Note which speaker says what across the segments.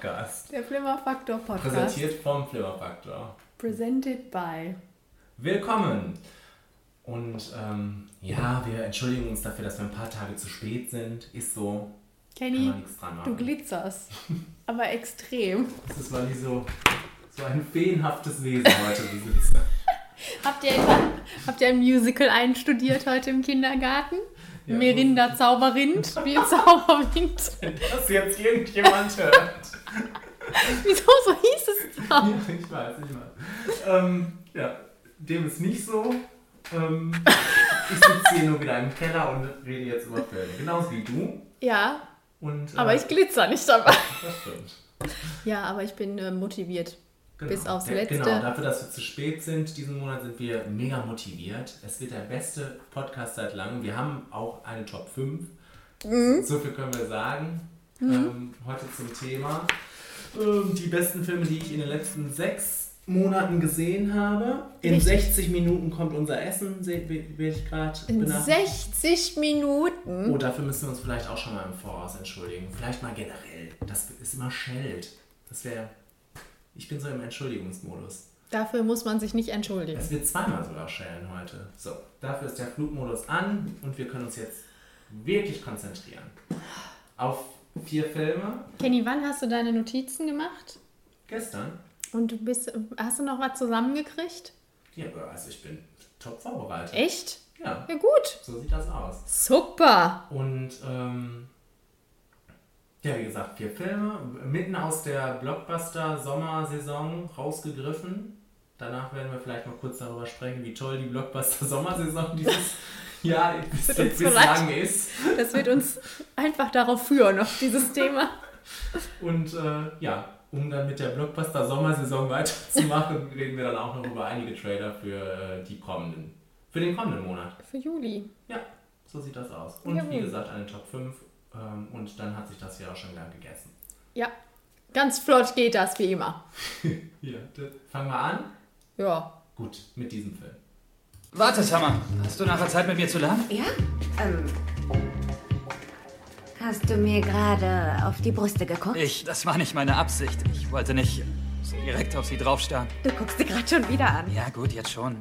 Speaker 1: Der Flimmer-Podcast.
Speaker 2: Der Flimmerfaktor Podcast.
Speaker 1: Präsentiert vom Flimmerfaktor.
Speaker 2: Presented by.
Speaker 1: Willkommen! Und ähm, ja, wir entschuldigen uns dafür, dass wir ein paar Tage zu spät sind. Ist so.
Speaker 2: Kenny, du glitzerst. Aber extrem.
Speaker 1: Das ist, weil ich so, so ein feenhaftes Wesen heute besitze.
Speaker 2: Habt ihr, habt ihr ein Musical einstudiert heute im Kindergarten?
Speaker 1: Ja.
Speaker 2: Merinda Zauberrind, wie Zauberwind.
Speaker 1: Wenn das jetzt irgendjemand hört.
Speaker 2: Wieso so hieß es doch?
Speaker 1: Ja, ich weiß, ich weiß. Ähm, ja, dem ist nicht so. Ähm, ich sitze hier nur wieder im Keller und rede jetzt über Filme. Genauso wie du.
Speaker 2: Ja,
Speaker 1: Und, äh,
Speaker 2: aber ich glitzer nicht dabei.
Speaker 1: Das stimmt.
Speaker 2: Ja, aber ich bin äh, motiviert.
Speaker 1: Genau.
Speaker 2: Bis aufs
Speaker 1: Ja,
Speaker 2: Letzte.
Speaker 1: Genau, dafür, dass wir zu spät sind, diesen Monat sind wir mega motiviert. Es wird der beste Podcast seit langem. Wir haben auch eine Top 5.
Speaker 2: Mhm.
Speaker 1: So viel können wir sagen. Ähm, heute zum Thema. Ähm, die besten Filme, die ich in den letzten sechs Monaten gesehen habe. In
Speaker 2: Richtig.
Speaker 1: 60 Minuten kommt unser Essen, se- werde ich gerade
Speaker 2: In
Speaker 1: benachrichtigt.
Speaker 2: 60 Minuten.
Speaker 1: Oh, dafür müssen wir uns vielleicht auch schon mal im Voraus entschuldigen. Vielleicht mal generell. Das ist immer Scheld. Das wäre. Ich bin so im Entschuldigungsmodus.
Speaker 2: Dafür muss man sich nicht entschuldigen.
Speaker 1: Es wird zweimal sogar schellen heute. So, dafür ist der Flugmodus an und wir können uns jetzt wirklich konzentrieren. Auf vier Filme.
Speaker 2: Kenny, wann hast du deine Notizen gemacht?
Speaker 1: Gestern.
Speaker 2: Und du bist, hast du noch was zusammengekriegt?
Speaker 1: Ja, also ich bin top vorbereitet.
Speaker 2: Echt?
Speaker 1: Ja,
Speaker 2: Ja gut.
Speaker 1: so sieht das aus.
Speaker 2: Super.
Speaker 1: Und ähm, ja, wie gesagt, vier Filme, mitten aus der Blockbuster-Sommersaison rausgegriffen. Danach werden wir vielleicht mal kurz darüber sprechen, wie toll die Blockbuster-Sommersaison dieses Jahr bislang ist.
Speaker 2: Das wird uns einfach darauf führen, auf dieses Thema.
Speaker 1: Und äh, ja, um dann mit der Blockbuster-Sommersaison weiterzumachen, reden wir dann auch noch über einige Trailer für äh, die kommenden, für den kommenden Monat.
Speaker 2: Für Juli.
Speaker 1: Ja, so sieht das aus. Und
Speaker 2: Jawohl.
Speaker 1: wie gesagt, eine Top 5 ähm, und dann hat sich das hier auch schon gern gegessen.
Speaker 2: Ja. Ganz flott geht das, wie immer.
Speaker 1: Hier, das- fangen wir an.
Speaker 2: Ja.
Speaker 1: Gut, mit diesem Film.
Speaker 3: Warte, Summer. Hast du nachher Zeit mit mir zu lernen?
Speaker 4: Ja? Ähm. Hast du mir gerade auf die Brüste geguckt?
Speaker 3: Ich, das war nicht meine Absicht. Ich wollte nicht so direkt auf sie draufstarren.
Speaker 4: Du guckst sie gerade schon wieder an.
Speaker 3: Ja, gut, jetzt schon.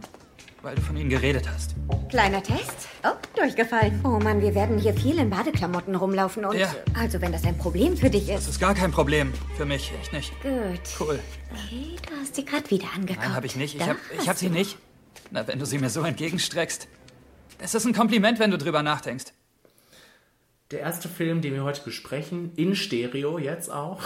Speaker 3: Weil du von ihnen geredet hast.
Speaker 4: Kleiner Test. Oh, durchgefallen. Oh Mann, wir werden hier viel in Badeklamotten rumlaufen und.
Speaker 3: Ja.
Speaker 4: Also, wenn das ein Problem für dich
Speaker 3: Das
Speaker 4: ist.
Speaker 3: ist gar kein Problem. Für mich, echt nicht.
Speaker 4: Gut.
Speaker 3: Cool.
Speaker 4: Okay, du hast sie gerade wieder angeguckt.
Speaker 3: Nein, habe ich nicht. Ich
Speaker 4: Da
Speaker 3: hab, ich hab sie nicht. Na, wenn du sie mir so entgegenstreckst. Das ist ein Kompliment, wenn du drüber nachdenkst.
Speaker 1: Der erste Film, den wir heute besprechen, in Stereo jetzt auch,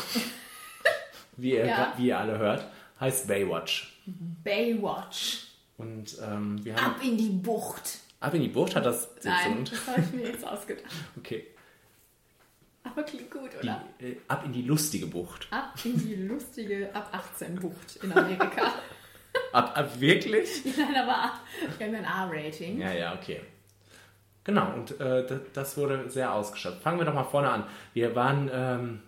Speaker 1: wie ihr,
Speaker 2: Ja.
Speaker 1: wie ihr alle hört, heißt Baywatch.
Speaker 2: Baywatch.
Speaker 1: Und ähm, wir haben.
Speaker 2: Ab in die Bucht.
Speaker 1: Ab in die Bucht hat das
Speaker 2: Nein, das habe ich mir jetzt ausgedacht.
Speaker 1: Okay.
Speaker 2: Aber klingt gut,
Speaker 1: Die,
Speaker 2: oder?
Speaker 1: äh, ab in die lustige Bucht.
Speaker 2: Ab in die lustige Ab 18 Bucht in Amerika.
Speaker 1: Ab, ab wirklich?
Speaker 2: Nein, aber wir haben ein A-Rating.
Speaker 1: Ja, ja, okay. Genau, und äh, das, das wurde sehr ausgeschöpft. Fangen wir doch mal vorne an. Wir waren ähm,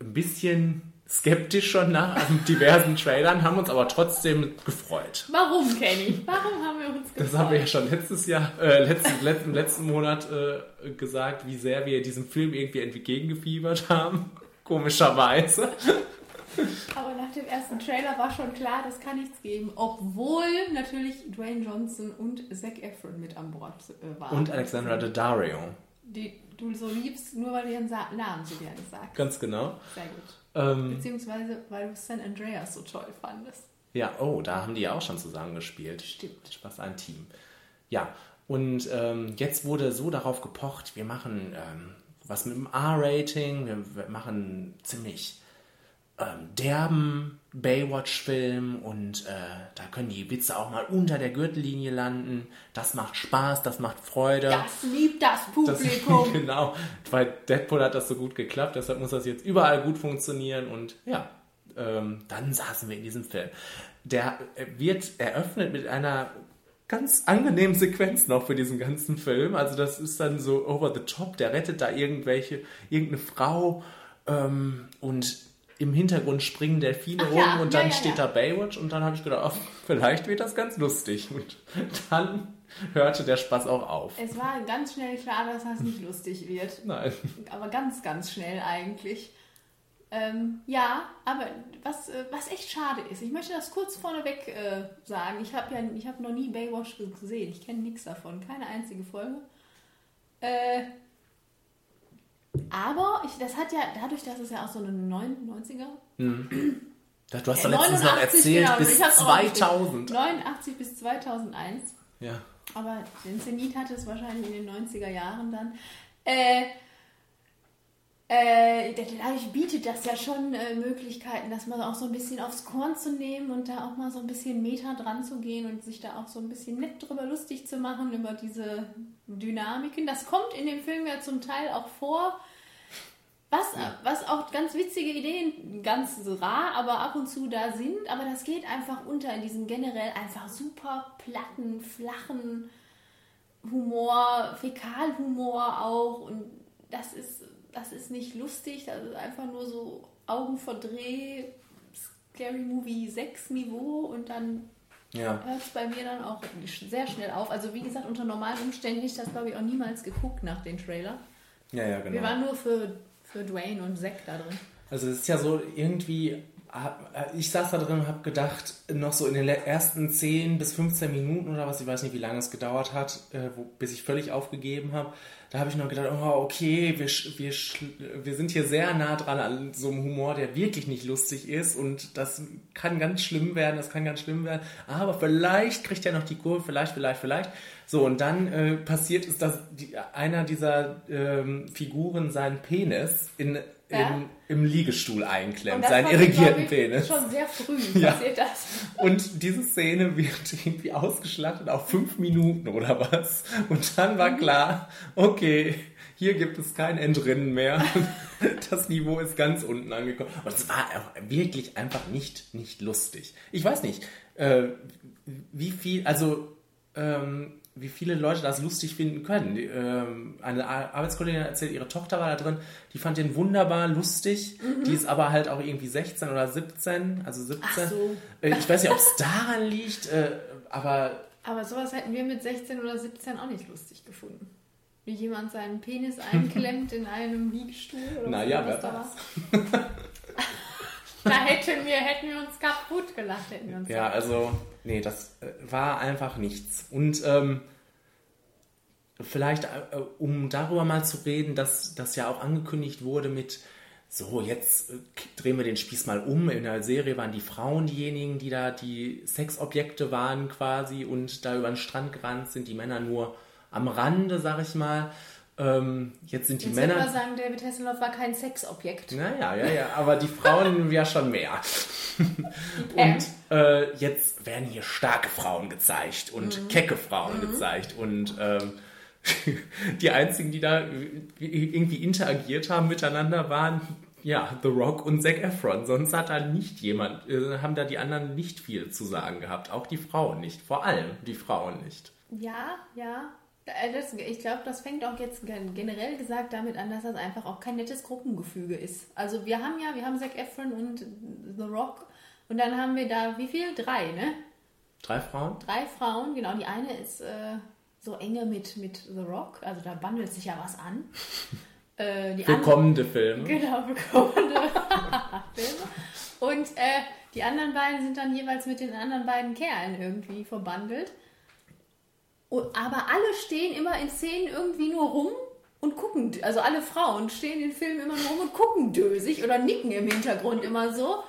Speaker 1: ein bisschen skeptisch schon nach diversen Trailern, haben uns aber trotzdem gefreut.
Speaker 2: Warum, Kenny? Warum haben wir uns gefreut?
Speaker 1: Das haben wir ja schon letztes Jahr, äh, letzten, letzten, letzten Monat äh, gesagt, wie sehr wir diesem Film irgendwie entgegengefiebert haben. Komischerweise.
Speaker 2: Aber nach dem ersten Trailer war schon klar, das kann nichts geben. Obwohl natürlich Dwayne Johnson und Zac Efron mit an Bord äh, waren.
Speaker 1: Und Alexandra Daddario.
Speaker 2: Die du so liebst, nur weil du ihren Namen so gerne sagst.
Speaker 1: Ganz genau.
Speaker 2: Sehr gut.
Speaker 1: Ähm,
Speaker 2: Beziehungsweise, weil du San Andreas so toll fandest.
Speaker 1: Ja, oh, da haben die ja auch schon zusammen gespielt.
Speaker 2: Stimmt.
Speaker 1: Spaß ein Team. Ja, und ähm, jetzt wurde so darauf gepocht, wir machen ähm, was mit dem R-Rating, wir, wir machen ziemlich ähm, derben Baywatch-Film und äh, da können die Witze auch mal unter der Gürtellinie landen. Das macht Spaß, das macht Freude.
Speaker 2: Das liebt das
Speaker 1: Das,
Speaker 2: Publikum.
Speaker 1: genau, weil Deadpool hat das so gut geklappt, deshalb muss das jetzt überall gut funktionieren und ja, ähm, dann saßen wir in diesem Film. Der äh, wird eröffnet mit einer ganz angenehmen Sequenz noch für diesen ganzen Film. Also das ist dann so over the top, der rettet da irgendwelche, irgendeine Frau ähm, und im Hintergrund springen Delfine
Speaker 2: Ach
Speaker 1: rum
Speaker 2: ja,
Speaker 1: und
Speaker 2: ja,
Speaker 1: dann
Speaker 2: ja,
Speaker 1: steht da Baywatch und dann habe ich gedacht, ach, vielleicht wird das ganz lustig. Und dann hörte der Spaß auch auf.
Speaker 2: Es war ganz schnell klar, dass das nicht lustig wird.
Speaker 1: Nein.
Speaker 2: Aber ganz, ganz schnell eigentlich. Ähm, ja, aber was, äh, was echt schade ist, ich möchte das kurz vorneweg äh, sagen. Ich habe ja ich hab noch nie Baywatch gesehen. Ich kenne nichts davon, keine einzige Folge. Äh, aber ich, das hat ja, dadurch, dass es ja auch so eine 99er,
Speaker 1: Du hast doch
Speaker 2: Ja,
Speaker 1: letztens noch
Speaker 2: 89,
Speaker 1: erzählt,
Speaker 2: genau,
Speaker 1: bis
Speaker 2: ich hab's auch nicht
Speaker 1: 2000.
Speaker 2: 89 bis 2001.
Speaker 1: Ja.
Speaker 2: Aber den Zenit hatte es wahrscheinlich in den 90er Jahren dann. Äh, äh, dadurch bietet das ja schon äh, Möglichkeiten, das mal auch so ein bisschen aufs Korn zu nehmen und da auch mal so ein bisschen Meta dran zu gehen und sich da auch so ein bisschen nett drüber lustig zu machen über diese Dynamiken. Das kommt in dem Film ja zum Teil auch vor. Was, was auch ganz witzige Ideen, ganz rar, aber ab und zu da sind. Aber das geht einfach unter in diesem generell einfach super platten, flachen Humor, Fäkalhumor auch. Und das ist, das ist nicht lustig, das ist einfach nur so Augenverdreh, Scary Movie 6 Niveau und dann
Speaker 1: Ja.
Speaker 2: hört es bei mir dann auch sehr schnell auf. Also wie gesagt, unter normalen Umständen hätte ich das glaube ich auch niemals geguckt nach den Trailer.
Speaker 1: Ja, ja,
Speaker 2: Wir
Speaker 1: genau.
Speaker 2: waren nur für, für Dwayne und Zack da drin.
Speaker 1: Also es ist ja so irgendwie, ich saß da drin und habe gedacht, noch so in den ersten 10 bis 15 Minuten oder was, ich weiß nicht, wie lange es gedauert hat, äh, bis ich völlig aufgegeben habe, da habe ich noch gedacht, oh, okay, wir, wir, wir sind hier sehr nah dran an so einem Humor, der wirklich nicht lustig ist und das kann ganz schlimm werden, das kann ganz schlimm werden, aber vielleicht kriegt er noch die Kurve, vielleicht, vielleicht, vielleicht. So, und dann äh, passiert ist, dass die, einer dieser ähm, Figuren seinen Penis in,
Speaker 2: Ja.
Speaker 1: in, im Liegestuhl einklemmt, seinen irrigierten
Speaker 2: ich,
Speaker 1: Penis.
Speaker 2: Schon sehr früh
Speaker 1: Ja.
Speaker 2: passiert das.
Speaker 1: Und diese Szene wird irgendwie ausgeschlachtet auf fünf Minuten oder was. Und dann war klar, okay, hier gibt es kein Entrinnen mehr. Das Niveau ist ganz unten angekommen. Und es war auch wirklich einfach nicht, nicht lustig. Ich weiß nicht, äh, wie viel, also ähm, wie viele Leute das lustig finden können. Ähm, eine Ar- Arbeitskollegin erzählt, ihre Tochter war da drin, die fand den wunderbar lustig. Die ist aber halt auch irgendwie 16 oder 17, also 17.
Speaker 2: Ach so.
Speaker 1: Äh, Ich weiß nicht, ob es daran liegt, äh, aber
Speaker 2: Aber sowas hätten wir mit 16 oder 17 auch nicht lustig gefunden. Wie jemand seinen Penis einklemmt in einem Liegestuhl oder
Speaker 1: naja,
Speaker 2: was da war. Da hätten wir, hätten wir uns kaputt gelacht, hätten wir uns
Speaker 1: Ja, also, nee, das äh, war einfach nichts. Und ähm, vielleicht, äh, um darüber mal zu reden, dass das ja auch angekündigt wurde mit, so, jetzt äh, drehen wir den Spieß mal um. In der Serie waren die Frauen diejenigen, die da die Sexobjekte waren quasi und da über den Strand gerannt sind, die Männer nur am Rande, sag ich mal. Ähm, jetzt sind die
Speaker 2: Jetzt
Speaker 1: Männer...
Speaker 2: würde man sagen, David Hasselhoff war kein Sexobjekt.
Speaker 1: Naja, ja, ja, aber die Frauen ja schon mehr. Und äh, jetzt werden hier starke Frauen gezeigt und kecke Frauen gezeigt und ähm, die einzigen, die da irgendwie interagiert haben miteinander, waren ja The Rock und Zac Efron. Sonst hat da nicht jemand, äh, haben da die anderen nicht viel zu sagen gehabt. Auch die Frauen nicht. Vor allem die Frauen nicht.
Speaker 2: Ja, ja. Äh, Das, ich glaube, das fängt auch jetzt gen- generell gesagt damit an, dass das einfach auch kein nettes Gruppengefüge ist. Also wir haben ja, wir haben Zac Efron und The Rock und dann haben wir da, wie viel? Drei, ne?
Speaker 1: Drei Frauen?
Speaker 2: Drei Frauen, genau. Die eine ist äh, so enge mit, mit The Rock, also da bandelt sich ja was an. Äh, die
Speaker 1: Für kommende Filme.
Speaker 2: Genau, für kommende Filme. Und äh, die anderen beiden sind dann jeweils mit den anderen beiden Kerlen irgendwie verbandelt. Aber alle stehen immer in Szenen irgendwie nur rum und gucken. Also alle Frauen stehen in Filmen immer nur rum und gucken dösig oder nicken im Hintergrund immer so.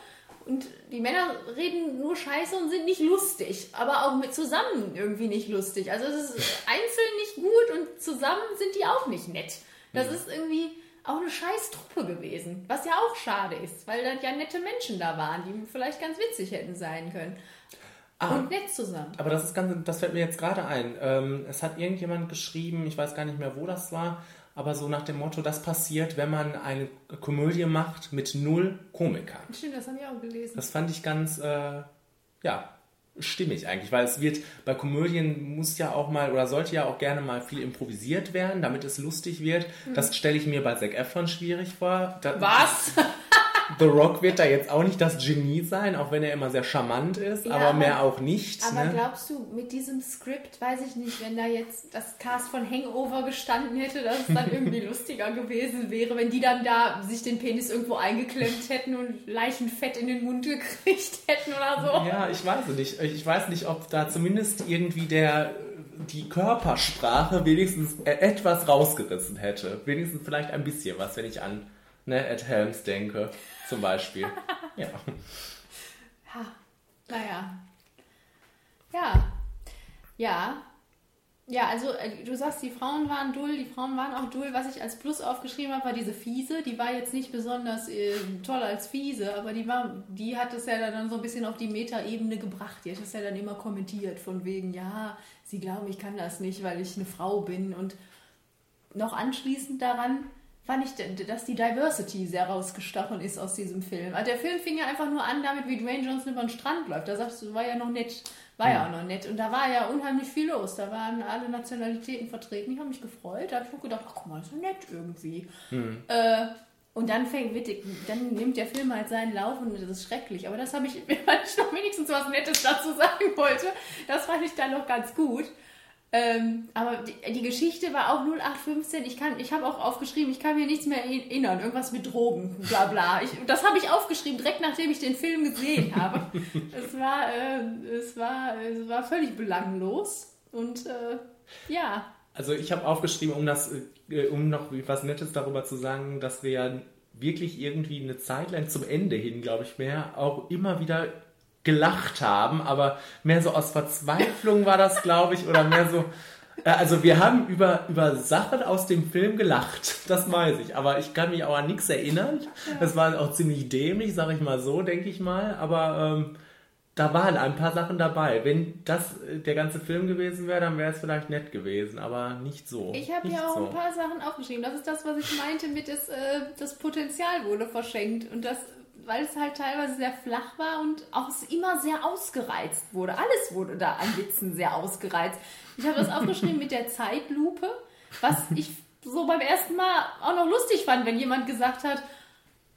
Speaker 2: Und die Männer reden nur Scheiße und sind nicht lustig, aber auch mit zusammen irgendwie nicht lustig. Also es ist einzeln nicht gut und zusammen sind die auch nicht nett. Das ist irgendwie auch eine scheiß Truppe gewesen, was ja auch schade ist, weil da ja nette Menschen da waren, die vielleicht ganz witzig hätten sein können.
Speaker 1: Ah.
Speaker 2: Und nett zusammen.
Speaker 1: Aber das ist ganz, das fällt mir jetzt gerade ein. Ähm, es hat irgendjemand geschrieben, ich weiß gar nicht mehr, wo das war, aber so nach dem Motto, das passiert, wenn man eine Komödie macht mit null Komikern.
Speaker 2: Stimmt, das habe ich auch gelesen.
Speaker 1: Das fand ich ganz, äh, ja, stimmig eigentlich, weil es wird, bei Komödien muss ja auch mal, oder sollte ja auch gerne mal viel improvisiert werden, damit es lustig wird. Das stelle ich mir bei Zac Efron schwierig vor. Da,
Speaker 2: Was?
Speaker 1: The Rock wird da jetzt auch nicht das Genie sein, auch wenn er immer sehr charmant ist,
Speaker 2: Ja,
Speaker 1: aber mehr auch nicht.
Speaker 2: Aber
Speaker 1: ne?
Speaker 2: glaubst du, mit diesem Skript, weiß ich nicht, wenn da jetzt das Cast von Hangover gestanden hätte, dass es dann irgendwie lustiger gewesen wäre, wenn die dann da sich den Penis irgendwo eingeklemmt hätten und Leichenfett in den Mund gekriegt hätten oder so?
Speaker 1: Ja, ich weiß es nicht. Ich weiß nicht, ob da zumindest irgendwie der die Körpersprache wenigstens e- etwas rausgerissen hätte. Wenigstens vielleicht ein bisschen was, wenn ich an ne, Ed Helms denke, zum Beispiel. ja.
Speaker 2: Ha, naja. Ja. Ja. Ja, also äh, du sagst, die Frauen waren dull, die Frauen waren auch dull. Was ich als Plus aufgeschrieben habe, war diese Fiese. Die war jetzt nicht besonders äh, toll als Fiese, aber die war, die hat es ja dann so ein bisschen auf die Metaebene gebracht. Die hat es ja dann immer kommentiert, von wegen, ja, sie glauben, ich kann das nicht, weil ich eine Frau bin. Und noch anschließend daran fand ich, dass die Diversity sehr rausgestochen ist aus diesem Film. Also der Film fing ja einfach nur an damit, wie Dwayne Johnson über den Strand läuft. Da sagst du, war ja noch nett. War ja auch noch nett. Und da war ja unheimlich viel los. Da waren alle Nationalitäten vertreten. Ich habe mich gefreut. Da habe ich auch gedacht, ach guck mal, ist ja nett irgendwie. Äh, und dann fängt, wird, dann nimmt der Film halt seinen Lauf und das ist schrecklich. Aber das habe ich, weil ich noch wenigstens was Nettes dazu sagen wollte. Das fand ich dann noch ganz gut. Ähm, aber die, die Geschichte war auch 0815. Ich, kann- ich habe auch aufgeschrieben, ich kann mir nichts mehr erinnern. Irgendwas mit Drogen, bla bla. Ich, das habe ich aufgeschrieben, direkt nachdem ich den Film gesehen habe. es, war, äh, es, war, es war völlig belanglos. Und äh, ja,
Speaker 1: Also ich habe aufgeschrieben, um das, äh, um noch was Nettes darüber zu sagen, dass wir ja wirklich irgendwie eine Zeit lang zum Ende hin, glaube ich, mehr auch immer wieder gelacht haben, aber mehr so aus Verzweiflung war das, glaube ich, oder mehr so. äh, Also wir haben über, über Sachen aus dem Film gelacht, das weiß ich, aber ich kann mich auch an nichts erinnern. Das war auch ziemlich dämlich, sage ich mal so, denke ich mal, aber ähm, da waren ein paar Sachen dabei. Wenn das äh, der ganze Film gewesen wäre, dann wäre es vielleicht nett gewesen, aber nicht so.
Speaker 2: Ich habe ja auch
Speaker 1: so.
Speaker 2: ein paar Sachen aufgeschrieben. Das ist das, was ich meinte mit das, äh, das Potenzial wurde verschenkt. Und das, weil es halt teilweise sehr flach war und auch immer sehr ausgereizt wurde. Alles wurde da an Witzen sehr ausgereizt. Ich habe das aufgeschrieben mit der Zeitlupe, was ich so beim ersten Mal auch noch lustig fand, wenn jemand gesagt hat,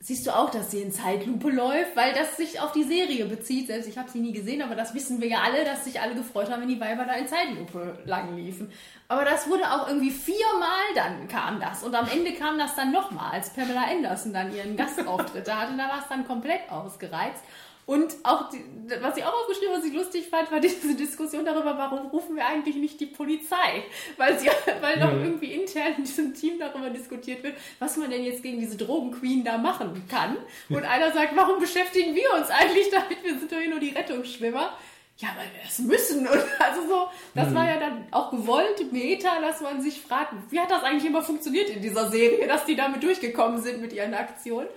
Speaker 2: Siehst du auch, dass sie in Zeitlupe läuft, weil das sich auf die Serie bezieht. Selbst ich habe sie nie gesehen, aber das wissen wir ja alle, dass sich alle gefreut haben, wenn die Weiber da in Zeitlupe lang liefen. Aber das wurde auch irgendwie viermal dann kam das. Und am Ende kam das dann nochmal, als Pamela Anderson dann ihren Gastauftritt da hatte. Da war es dann komplett ausgereizt. Und auch, die, was ich auch aufgeschrieben habe, was ich lustig fand, war diese Diskussion darüber, warum rufen wir eigentlich nicht die Polizei? Weil, sie, weil doch irgendwie intern in diesem Team darüber diskutiert wird, was man denn jetzt gegen diese Drogenqueen da machen kann. Und einer sagt, warum beschäftigen wir uns eigentlich damit? Wir sind doch hier nur die Rettungsschwimmer. Ja, weil wir es müssen. Und also so, das war ja dann auch gewollt, Meta, dass man sich fragt, wie hat das eigentlich immer funktioniert in dieser Serie, dass die damit durchgekommen sind mit ihren Aktionen.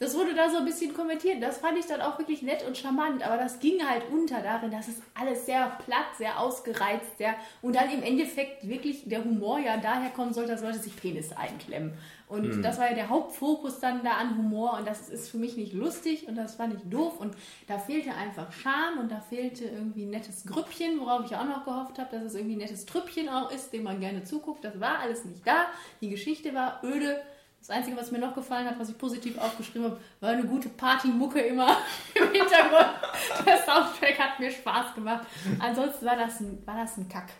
Speaker 2: Das wurde da so ein bisschen kommentiert. Das fand ich dann auch wirklich nett und charmant. Aber das ging halt unter darin, dass es alles sehr platt, sehr ausgereizt, sehr und dann im Endeffekt wirklich der Humor ja daher kommen sollte, dass Leute sich Penis einklemmen. Und das war ja der Hauptfokus dann da an Humor und das ist für mich nicht lustig und das fand ich doof und da fehlte einfach Charme und da fehlte irgendwie ein nettes Grüppchen, worauf ich auch noch gehofft habe, dass es irgendwie ein nettes Trüppchen auch ist, dem man gerne zuguckt. Das war alles nicht da. Die Geschichte war öde. Das Einzige, was mir noch gefallen hat, was ich positiv aufgeschrieben habe, war eine gute Partymucke immer im Hintergrund. Der Soundtrack hat mir Spaß gemacht. Ansonsten war das ein, war das ein Kack.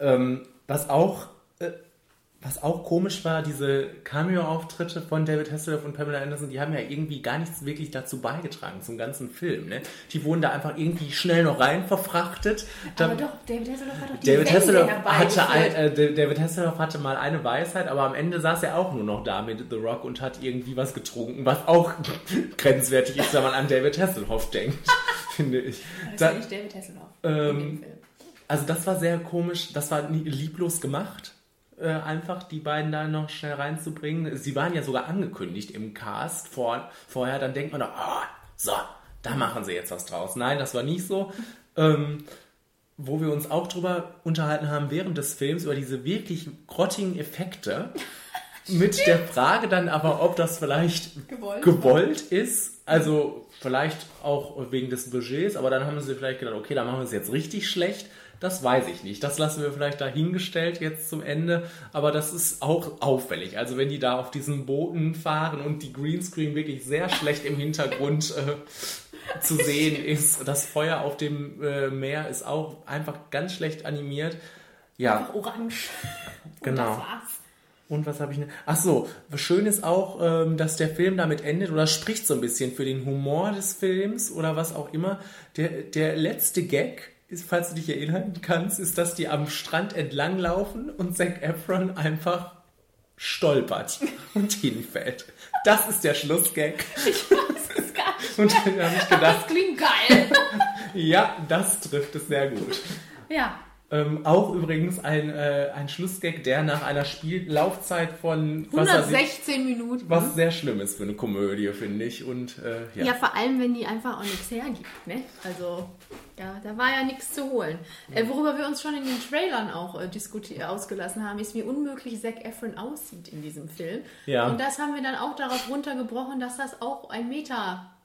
Speaker 1: Ähm, was auch äh, was auch komisch war, diese Cameo-Auftritte von David Hasselhoff und Pamela Anderson, die haben ja irgendwie gar nichts wirklich dazu beigetragen zum ganzen Film. Ne? Die wurden da einfach irgendwie schnell noch rein verfrachtet. Da-
Speaker 2: Aber doch, David Hasselhoff hat doch die
Speaker 1: David Hasselhoff, hatte ein, äh, David Hasselhoff hatte mal eine Weisheit, aber am Ende saß er auch nur noch da mit The Rock und hat irgendwie was getrunken, was auch grenzwertig ist, wenn man an David Hasselhoff denkt, finde ich.
Speaker 2: Das ist
Speaker 1: Da-
Speaker 2: ja nicht David Hasselhoff
Speaker 1: Ähm,
Speaker 2: in dem Film.
Speaker 1: also das war sehr komisch, das war lieblos gemacht. Äh, einfach die beiden da noch schnell reinzubringen. Sie waren ja sogar angekündigt im Cast vor, vorher, dann denkt man doch, ah, so, da machen sie jetzt was draus. Nein, das war nicht so. Ähm, wo wir uns auch drüber unterhalten haben während des Films, über diese wirklich grottigen Effekte. Mit der Frage dann aber, ob das vielleicht
Speaker 2: Gewollt.
Speaker 1: gewollt ist. Also vielleicht auch wegen des Budgets, aber dann haben sie vielleicht gedacht, okay, dann machen wir es jetzt richtig schlecht. Das weiß ich nicht. Das lassen wir vielleicht dahingestellt jetzt zum Ende. Aber das ist auch auffällig. Also wenn die da auf diesen Booten fahren und die Greenscreen wirklich sehr schlecht im Hintergrund äh, zu sehen ist. Das Feuer auf dem äh, Meer ist auch einfach ganz schlecht animiert. Ja,
Speaker 2: Einfach orange. Und
Speaker 1: Genau.
Speaker 2: das war's.
Speaker 1: und was habe ich noch? Ach so, schön ist auch, ähm, dass der Film damit endet oder spricht so ein bisschen für den Humor des Films oder was auch immer. Der, der letzte Gag, ist, falls du dich erinnern kannst, ist, dass die am Strand entlang laufen und Zac Efron einfach stolpert und hinfällt. Das ist der Schlussgag.
Speaker 2: Ich weiß es gar nicht.
Speaker 1: Und dann habe ich
Speaker 2: Das
Speaker 1: gedacht,
Speaker 2: klingt geil.
Speaker 1: ja, das trifft es sehr gut.
Speaker 2: ja.
Speaker 1: Ähm, auch übrigens ein, äh, ein Schlussgag, der nach einer Spiellaufzeit von was weiß ich,
Speaker 2: 116 Minuten.
Speaker 1: Was sehr schlimm ist für eine Komödie, finde ich. Und äh, ja.
Speaker 2: Ja, vor allem, wenn die einfach auch nichts hergibt. Ne? Also, ja, da war ja nichts zu holen. Äh, worüber wir uns schon in den Trailern auch äh, diskutiert, ausgelassen haben, ist, wie unmöglich Zac Efron aussieht in diesem Film.
Speaker 1: Ja.
Speaker 2: Und das haben wir dann auch darauf runtergebrochen, dass das auch ein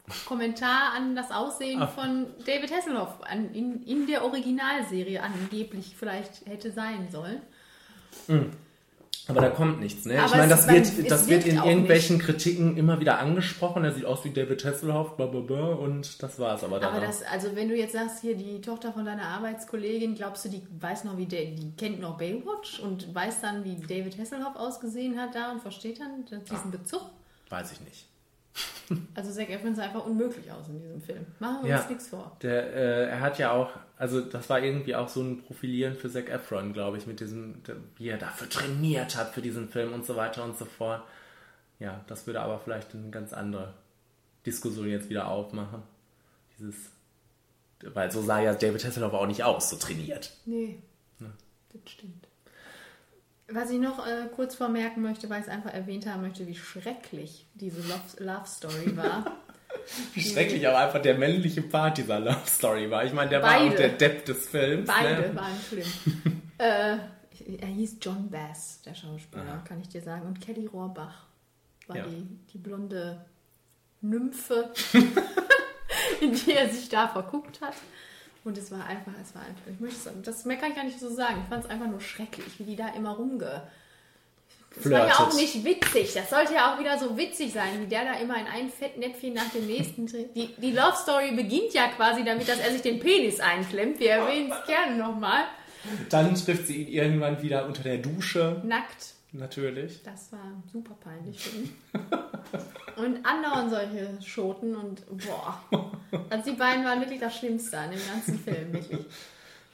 Speaker 2: Meta-Kommentar an das Aussehen
Speaker 1: Ah.
Speaker 2: von David Hasselhoff an, in, in der Originalserie angeblich vielleicht hätte sein sollen.
Speaker 1: Aber da kommt nichts, ne? ich
Speaker 2: Aber
Speaker 1: meine,
Speaker 2: es-
Speaker 1: das wird, das wird in irgendwelchen Kritiken immer wieder angesprochen. Er sieht aus wie David Hasselhoff, blablabla, und das war's aber dann
Speaker 2: Aber das, also wenn du jetzt sagst, hier die Tochter von deiner Arbeitskollegin, glaubst du, die weiß noch, wie der, die kennt noch Baywatch und weiß dann, wie David Hasselhoff ausgesehen hat da und versteht dann diesen Bezug?
Speaker 1: Weiß ich nicht.
Speaker 2: Also Zac Efron sah einfach unmöglich aus in diesem Film. Machen wir
Speaker 1: Ja.
Speaker 2: uns nichts vor.
Speaker 1: Der, äh, er hat ja auch, also das war irgendwie auch so ein Profilieren für Zac Efron, glaube ich, mit diesem, wie er dafür trainiert hat für diesen Film und so weiter und so fort. Ja, das würde aber vielleicht eine ganz andere Diskussion jetzt wieder aufmachen. Dieses, weil so sah ja David Hasselhoff auch nicht aus, so trainiert.
Speaker 2: Nee, das stimmt. Was ich noch äh, kurz vermerken möchte, weil ich es einfach erwähnt haben möchte, wie schrecklich diese Love, Love Story war.
Speaker 1: Wie schrecklich auch einfach der männliche Part dieser Love Story war. Ich meine, der war
Speaker 2: Beide.
Speaker 1: auch der Depp des Films.
Speaker 2: Beide
Speaker 1: Ne?
Speaker 2: waren schlimm. äh, er hieß John Bass, der Schauspieler,
Speaker 1: Aha.
Speaker 2: kann ich dir sagen. Und Kelly Rohrbach war
Speaker 1: Ja.
Speaker 2: die, die blonde Nymphe, in die er sich da verguckt hat. Und es war einfach, es war einfach, ich möchte sagen, das mehr kann ich gar nicht so sagen. Ich fand es einfach nur schrecklich, wie die da immer rumge. Das war ja auch nicht witzig. Das sollte ja auch wieder so witzig sein, wie der da immer in ein Fettnäpfchen nach dem nächsten tritt. Die, die Love Story beginnt ja quasi damit, dass er sich den Penis einklemmt. Wir erwähnen es gerne nochmal.
Speaker 1: Dann trifft sie ihn irgendwann wieder unter der Dusche,
Speaker 2: Nackt.
Speaker 1: Natürlich.
Speaker 2: Das war super peinlich für ihn. Und andauernd solche Schoten und boah. Also die beiden waren wirklich das Schlimmste an dem ganzen Film, wirklich.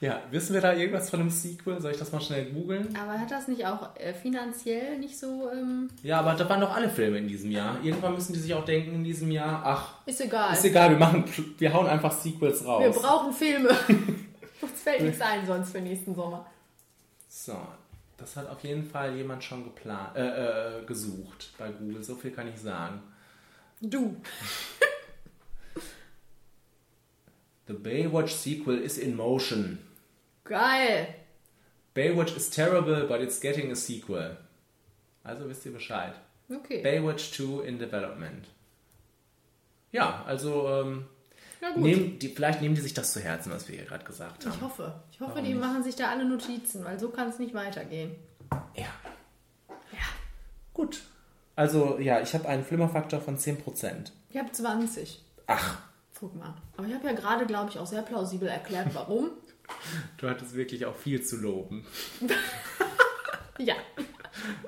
Speaker 1: Ja, wissen wir da irgendwas von einem Sequel? Soll ich das mal schnell googeln?
Speaker 2: Aber hat das nicht auch äh, finanziell nicht so, ähm,
Speaker 1: Ja, aber da waren doch alle Filme in diesem Jahr. Irgendwann müssen die sich auch denken in diesem Jahr, ach,
Speaker 2: ist egal.
Speaker 1: ist egal, wir machen, wir hauen einfach Sequels raus.
Speaker 2: Wir brauchen Filme. Uns fällt nichts ein sonst für nächsten Sommer.
Speaker 1: So, das hat auf jeden Fall jemand schon geplant, äh, äh, gesucht bei Google. So viel kann ich sagen.
Speaker 2: Du.
Speaker 1: The Baywatch sequel is in motion.
Speaker 2: Geil.
Speaker 1: Baywatch is terrible, but it's getting a sequel. Also wisst ihr Bescheid.
Speaker 2: Okay.
Speaker 1: Baywatch 2 in development. Ja, also ähm,
Speaker 2: Na gut.
Speaker 1: nehmen die, vielleicht nehmen die sich das zu Herzen, was wir hier gerade gesagt
Speaker 2: Ich
Speaker 1: haben.
Speaker 2: hoffe. Ich hoffe,
Speaker 1: Warum
Speaker 2: die
Speaker 1: nicht?
Speaker 2: machen sich da alle Notizen, weil so kann es nicht weitergehen.
Speaker 1: Ja,
Speaker 2: Ja.
Speaker 1: gut. Also ja, ich habe einen Flimmerfaktor von 10%.
Speaker 2: Ich habe 20.
Speaker 1: Ach,
Speaker 2: Guck mal. Aber ich habe ja gerade, glaube ich, auch sehr plausibel erklärt, warum.
Speaker 1: du hattest wirklich auch viel zu loben.
Speaker 2: ja.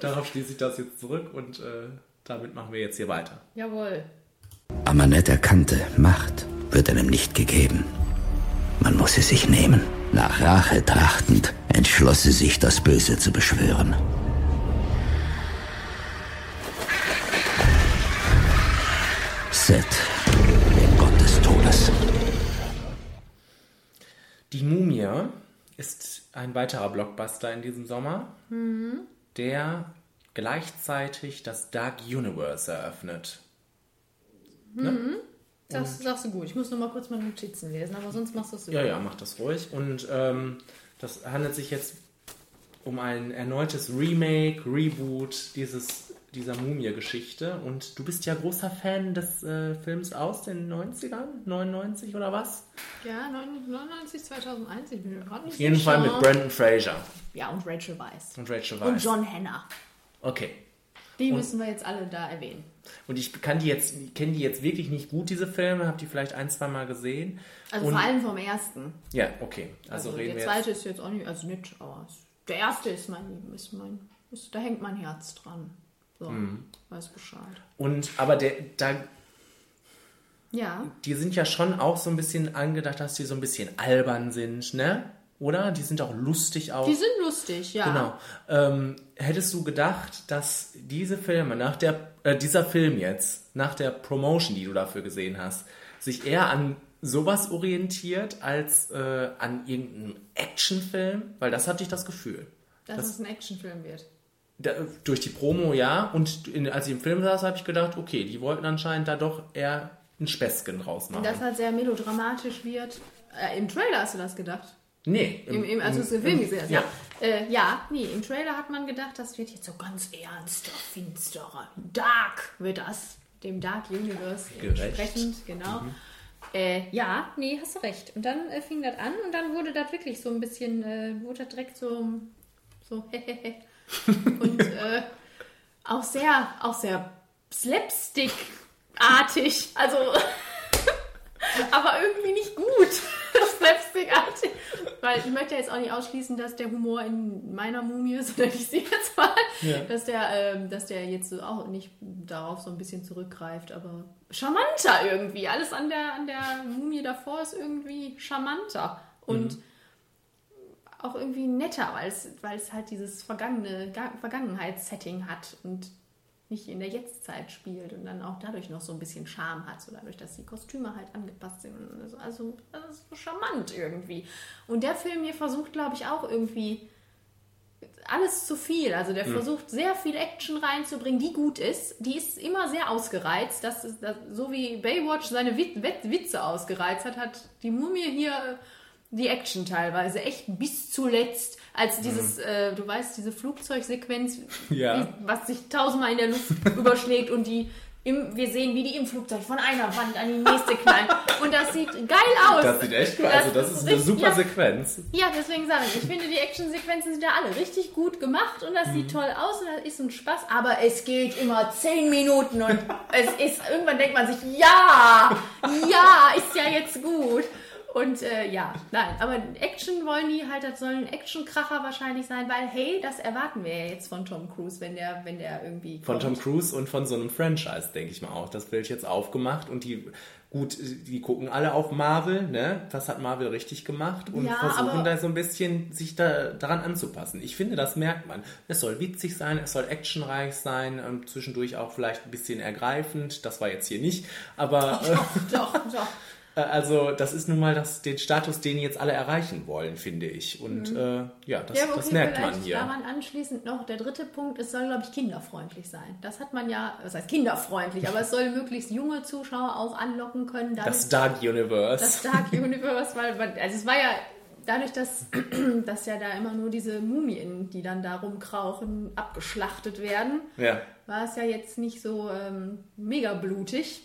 Speaker 1: Darauf schließe ich das jetzt zurück und äh, damit machen wir jetzt hier weiter.
Speaker 2: Jawohl.
Speaker 5: Amanette erkannte, Macht wird einem nicht gegeben. Man muss sie sich nehmen. Nach Rache trachtend entschloss sie sich, das Böse zu beschwören. Set, der Gott des Todes.
Speaker 1: Die Mumie ist ein weiterer Blockbuster in diesem Sommer, der gleichzeitig das Dark Universe eröffnet.
Speaker 2: Das sagst du gut. Ich muss noch mal kurz meine Notizen lesen, aber sonst machst du es
Speaker 1: Ja, ja, mach das ruhig. Und ähm, das handelt sich jetzt um ein erneutes Remake, Reboot dieses dieser Mumie-Geschichte. Und du bist ja großer Fan des äh, Films aus den 90ern, 99 oder was?
Speaker 2: Ja, 99, 2001, ich bin mir gerade nicht
Speaker 1: Auf jeden Fall mit Brandon Fraser
Speaker 2: Ja, und Rachel Weisz.
Speaker 1: und Rachel
Speaker 2: Und
Speaker 1: Weisz.
Speaker 2: John Hanna.
Speaker 1: Okay.
Speaker 2: Die müssen wir jetzt alle da erwähnen.
Speaker 1: Und ich kann die jetzt, kenne die jetzt wirklich nicht gut, diese Filme, habe die vielleicht ein, zwei Mal gesehen.
Speaker 2: Also
Speaker 1: und,
Speaker 2: vor allem vom ersten.
Speaker 1: Ja, okay. Also,
Speaker 2: Also,
Speaker 1: reden
Speaker 2: der
Speaker 1: wir
Speaker 2: zweite
Speaker 1: jetzt.
Speaker 2: ist jetzt auch nicht, also nicht, aber der erste ist mein, ist mein, ist, da hängt mein Herz dran. So,
Speaker 1: Mhm.
Speaker 2: weiß Bescheid.
Speaker 1: Und, aber der, da,
Speaker 2: Ja,
Speaker 1: die sind ja schon auch so ein bisschen angedacht, dass die so ein bisschen albern sind, ne? Oder? Die sind auch lustig auch.
Speaker 2: die sind lustig, ja.
Speaker 1: Genau. Ähm, hättest du gedacht, dass diese Filme nach der, äh, dieser Film jetzt, nach der Promotion, die du dafür gesehen hast, sich eher an sowas orientiert als äh, an irgendeinem Actionfilm? Weil das hatte ich das Gefühl.
Speaker 2: Dass
Speaker 1: Das-
Speaker 2: es ein Actionfilm wird.
Speaker 1: Da, durch die Promo ja. Und in, als ich im Film saß, habe ich gedacht, okay, die wollten anscheinend da doch eher ein Späßchen draus machen.
Speaker 2: Das halt sehr melodramatisch wird. Äh, Im Trailer hast du das gedacht?
Speaker 1: Nee.
Speaker 2: Im, im, als du es im Film gesehen hast.
Speaker 1: ja.
Speaker 2: Ja. Äh, ja, nee, im Trailer hat man gedacht, das wird jetzt so ganz ernster, finsterer. Dark wird das. Dem Dark Universe
Speaker 1: Gerecht.
Speaker 2: entsprechend, genau. Äh, ja, nee, hast du recht. Und dann äh, fing das an und dann wurde das wirklich so ein bisschen, äh, wurde das direkt so, so, hehehe. und äh, auch sehr, auch sehr slapstick-artig. Also, aber irgendwie nicht gut. Slapstick-artig. Weil ich möchte jetzt auch nicht ausschließen, dass der Humor in meiner Mumie, sondern ich sehe jetzt mal,
Speaker 1: Ja.
Speaker 2: dass, der, ähm, dass der jetzt so auch nicht darauf so ein bisschen zurückgreift, aber charmanter irgendwie. Alles an der, an der Mumie davor ist irgendwie charmanter. Und auch irgendwie netter, weil es, halt dieses vergangene Ga- Vergangenheitssetting hat und nicht in der Jetztzeit spielt und dann auch dadurch noch so ein bisschen Charme hat, so dadurch, dass die Kostüme halt angepasst sind. und Also, das ist so charmant irgendwie. Und der Film hier versucht, glaube ich, auch irgendwie alles zu viel. Also der versucht sehr viel Action reinzubringen, die gut ist. Die ist immer sehr ausgereizt. Das ist das, so wie Baywatch seine Wit Wit Witze ausgereizt hat, hat die Mumie hier äh, die Action teilweise echt bis zuletzt, als dieses, äh, du weißt, diese Flugzeugsequenz,
Speaker 1: Ja.
Speaker 2: die, was sich tausendmal in der Luft überschlägt und die im, wir sehen, wie die im Flugzeug von einer Wand an die nächste knallen. Und das sieht geil aus.
Speaker 1: Das sieht echt cool Also, das ist eine
Speaker 2: richtig-
Speaker 1: super
Speaker 2: ja,
Speaker 1: Sequenz.
Speaker 2: ja, deswegen sage ich, ich finde die Actionsequenzen sind da alle richtig gut gemacht und das
Speaker 1: Mhm.
Speaker 2: sieht toll aus und das ist ein Spaß, aber es geht immer zehn Minuten und es ist, irgendwann denkt man sich, ja, ja, ist ja jetzt gut. Und äh, ja, nein, aber Action wollen die halt, das soll ein Actionkracher wahrscheinlich sein, weil hey, das erwarten wir ja jetzt von Tom Cruise, wenn der, wenn der irgendwie
Speaker 1: Von
Speaker 2: kommt.
Speaker 1: Tom Cruise und von so einem Franchise, denke ich mal auch. Das wird jetzt aufgemacht und die, gut, die gucken alle auf Marvel, ne? Was hat Marvel richtig gemacht? Und
Speaker 2: Ja,
Speaker 1: versuchen da so ein bisschen sich da daran anzupassen. Ich finde, das merkt man. Es soll witzig sein, es soll actionreich sein, zwischendurch auch vielleicht ein bisschen ergreifend. Das war jetzt hier nicht, aber äh,
Speaker 2: Doch, doch.
Speaker 1: Äh, also das ist nun mal das, den Status, den jetzt alle erreichen wollen, finde ich. Und äh, ja, das,
Speaker 2: Mhm. Ja, aber
Speaker 1: das
Speaker 2: okay,
Speaker 1: merkt man hier.
Speaker 2: daran anschließend noch der dritte Punkt, es soll, glaube ich, kinderfreundlich sein. Das hat man ja, was heißt kinderfreundlich, aber es soll möglichst junge Zuschauer auch anlocken können. dadurch-
Speaker 1: Das Dark Universe.
Speaker 2: das Dark Universe, weil, man- also es war ja dadurch, dass, dass ja da immer nur diese Mumien, die dann da rumkrauchen, abgeschlachtet werden,
Speaker 1: ja.
Speaker 2: war es ja jetzt nicht so ähm, mega blutig.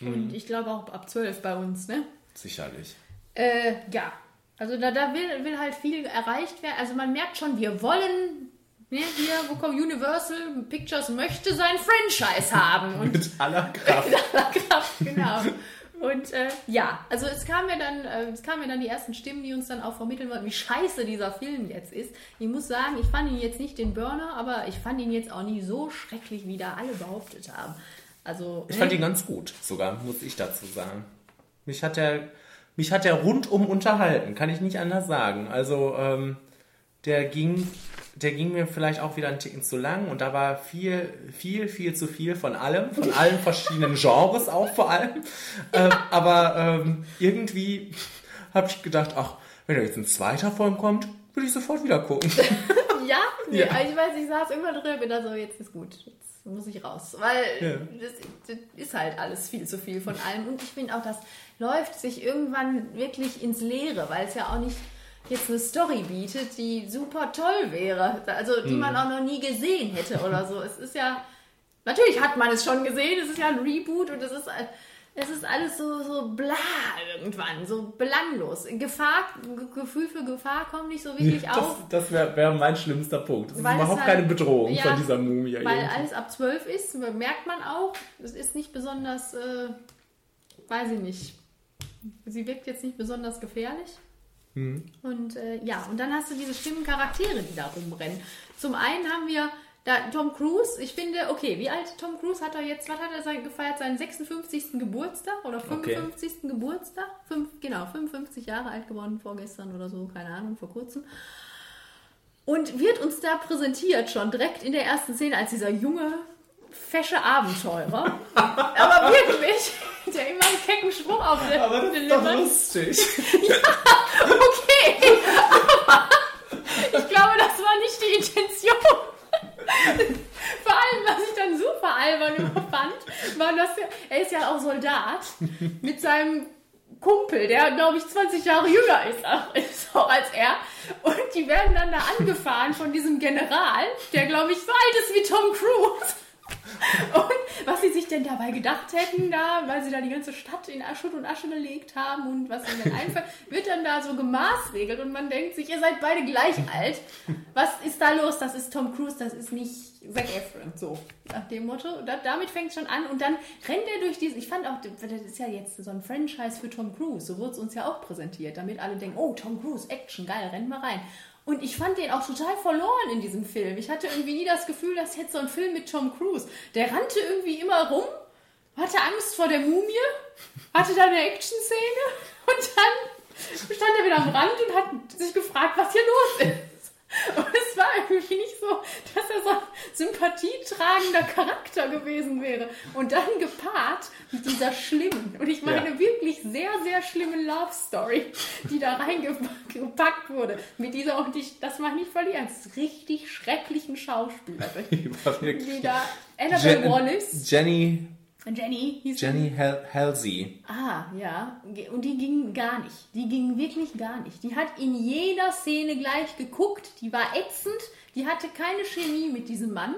Speaker 1: Mhm.
Speaker 2: Und ich glaube auch ab 12 bei uns, ne?
Speaker 1: Sicherlich.
Speaker 2: Äh, ja, also da, da will, will halt viel erreicht werden. Also man merkt schon, wir wollen, ne, hier, wo kommt Universal Pictures möchte sein Franchise haben. Und
Speaker 1: Mit aller Kraft.
Speaker 2: Kraft, genau. Und äh, ja, also es kamen ja dann, äh, es kamen ja dann die ersten Stimmen, die uns dann auch vermitteln wollten, wie scheiße dieser Film jetzt ist. Ich muss sagen, ich fand ihn jetzt nicht den Burner, aber ich fand ihn jetzt auch nie so schrecklich, wie da alle behauptet haben. Also
Speaker 1: Ich
Speaker 2: ne?
Speaker 1: fand ihn ganz gut, sogar, muss ich dazu sagen. Mich hat er, mich hat er rundum unterhalten, kann ich nicht anders sagen. Also, ähm, der ging, der ging mir vielleicht auch wieder einen Ticken zu lang und da war viel, viel, viel zu viel von allem, von allen verschiedenen Genres auch vor allem. Ähm, aber ähm, irgendwie habe ich gedacht, ach, wenn da jetzt ein zweiter Film kommt, würde ich sofort wieder gucken.
Speaker 2: Ja? Nee,
Speaker 1: Ja.
Speaker 2: ich weiß, ich saß immer drin, bin da so, jetzt ist gut, jetzt muss ich raus. Weil
Speaker 1: Ja.
Speaker 2: das, das ist halt alles viel zu viel von allem. Und ich finde auch, das läuft sich irgendwann wirklich ins Leere, weil es ja auch nicht, jetzt eine Story bietet, die super toll wäre. Also die man auch noch nie gesehen hätte oder so. Es ist ja, natürlich hat man es schon gesehen, es ist ja ein Reboot und es ist, es ist alles so, so bla irgendwann, so belanglos. Gefahr, Ge- Gefühl für Gefahr kommt nicht so wirklich
Speaker 1: Das,
Speaker 2: auf.
Speaker 1: das wäre wär mein schlimmster Punkt. Das ist
Speaker 2: Weil es
Speaker 1: überhaupt
Speaker 2: halt-
Speaker 1: keine Bedrohung
Speaker 2: ja,
Speaker 1: von dieser Mumie.
Speaker 2: Weil
Speaker 1: irgendwie.
Speaker 2: alles ab 12 ist, merkt man auch. Es ist nicht besonders, äh, weiß ich nicht. Sie wirkt jetzt nicht besonders gefährlich.
Speaker 1: Hm.
Speaker 2: Und äh, ja, und dann hast du diese schlimmen Charaktere, die da rumrennen. Zum einen haben wir da Tom Cruise. Ich finde, okay, wie alt Tom Cruise hat er jetzt? Was hat er sein, gefeiert? Seinen 56. Geburtstag oder
Speaker 1: Okay.
Speaker 2: 55. Geburtstag? Fünf, genau, 55 Jahre alt geworden vorgestern oder so, keine Ahnung, vor kurzem. Und wird uns da präsentiert schon direkt in der ersten Szene als dieser junge, fesche Abenteurer. Aber wirklich, der immer einen kecken Spruch auf der
Speaker 1: Aber das ist doch lustig.
Speaker 2: Okay, aber ich glaube, das war nicht die Intention. Vor allem, was ich dann super albern fand, war, dass er, er ist ja auch Soldat mit seinem Kumpel, der glaube ich 20 Jahre jünger ist, ist auch als er. Und die werden dann da angefahren von diesem General, der glaube ich so alt ist wie Tom Cruise. Und was sie sich denn dabei gedacht hätten, da, weil sie da die ganze Stadt in Schutt und Asche gelegt haben und was ihnen dann einfällt, wird dann da so gemaßregelt und man denkt sich, ihr seid beide gleich alt. Was ist da los? Das ist Tom Cruise, das ist nicht Zac Efron. So, nach dem Motto. Da, damit fängt es schon an und dann rennt er durch diese. Ich fand auch, das ist ja jetzt so ein Franchise für Tom Cruise. So wurde es uns ja auch präsentiert, damit alle denken, oh, Tom Cruise, Action, geil, renn mal rein. Und ich fand den auch total verloren in diesem Film. Ich hatte irgendwie nie das Gefühl, dass jetzt so ein Film mit Tom Cruise. Der rannte irgendwie immer rum, hatte Angst vor der Mumie, hatte da eine Action-Szene und dann stand er wieder am Rand und hat sich gefragt, was hier los ist. Und es war irgendwie nicht so, dass er so ein sympathietragender Charakter gewesen wäre. Und dann gepaart mit dieser schlimmen, und ich meine
Speaker 1: Ja.
Speaker 2: wirklich sehr, sehr schlimmen Love Story, die da reingepackt wurde. Mit dieser, und ich, das mag ich nicht verlieren, als richtig schrecklichen Schauspielerin.
Speaker 1: Die
Speaker 2: da, Annabelle
Speaker 1: Jen-
Speaker 2: Wallace,
Speaker 1: Jenny,
Speaker 2: Jenny hieß.
Speaker 1: Jenny Hal Halsey.
Speaker 2: Ah, ja. Und die ging gar nicht. Die ging wirklich gar nicht. Die hat in jeder Szene gleich geguckt. Die war ätzend. Die hatte keine Chemie mit diesem Mann.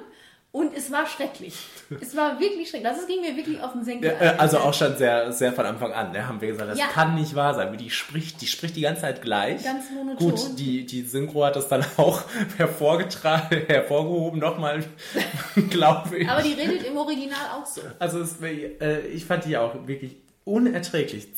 Speaker 2: Und es war schrecklich. Es war wirklich schrecklich. Das ging mir wirklich auf den Senkel.
Speaker 1: Ja, äh, also auch schon sehr, sehr von Anfang an, ne, haben wir gesagt, das
Speaker 2: Ja.
Speaker 1: kann nicht wahr sein. Wie die spricht, die spricht die ganze Zeit gleich.
Speaker 2: Ganz monoton.
Speaker 1: Gut, die, die Synchro hat das dann auch hervorgetragen, hervorgehoben nochmal, glaube ich.
Speaker 2: Aber die redet im Original auch so.
Speaker 1: Also es, äh, ich fand die auch wirklich unerträglich.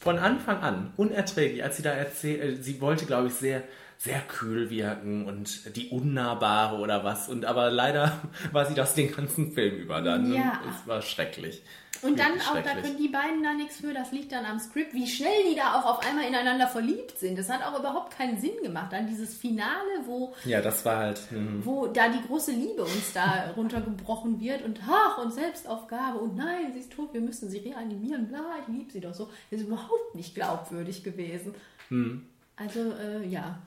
Speaker 1: Von Anfang an unerträglich, als sie da erzählt, äh, sie wollte, glaube ich, sehr sehr kühl wirken und die Unnahbare oder was. Und aber leider war sie das den ganzen Film über dann.
Speaker 2: Ja.
Speaker 1: Und Es war schrecklich.
Speaker 2: Und dann auch, da können die beiden da nichts für, das liegt dann am Skript, wie schnell die da auch auf einmal ineinander verliebt sind. Das hat auch überhaupt keinen Sinn gemacht. Dann dieses Finale, wo
Speaker 1: Ja, das war halt. hm.
Speaker 2: wo da die große Liebe uns da runtergebrochen wird und ach und Selbstaufgabe und nein, sie ist tot, wir müssen sie reanimieren, bla, ich liebe sie doch so. Das ist überhaupt nicht glaubwürdig gewesen.
Speaker 1: Hm.
Speaker 2: Also, äh, ja,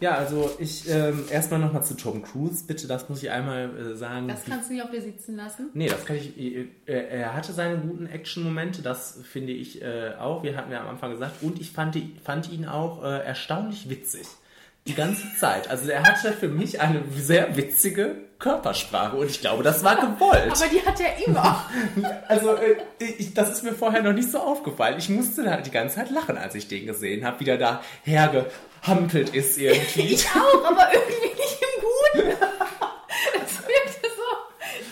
Speaker 1: Ja, also ich ähm, erstmal nochmal zu Tom Cruise, bitte, das muss ich einmal äh, sagen.
Speaker 2: das kannst du nicht auf dir sitzen lassen.
Speaker 1: Nee, das kann ich. äh, Er, er hatte seine guten Action-Momente, das finde ich äh, auch. Wir hatten ja am Anfang gesagt. Und ich fand, fand ihn auch äh, erstaunlich witzig. Die ganze Zeit. Also er hatte für mich eine sehr witzige Körpersprache und ich glaube, das war gewollt.
Speaker 2: Aber die hat er immer.
Speaker 1: Also äh, ich, das ist mir vorher noch nicht so aufgefallen. Ich musste da die ganze Zeit lachen, als ich den gesehen habe, wie der da hergehampelt ist irgendwie.
Speaker 2: Ich auch, aber irgendwie nicht im Guten. Das wirkte so,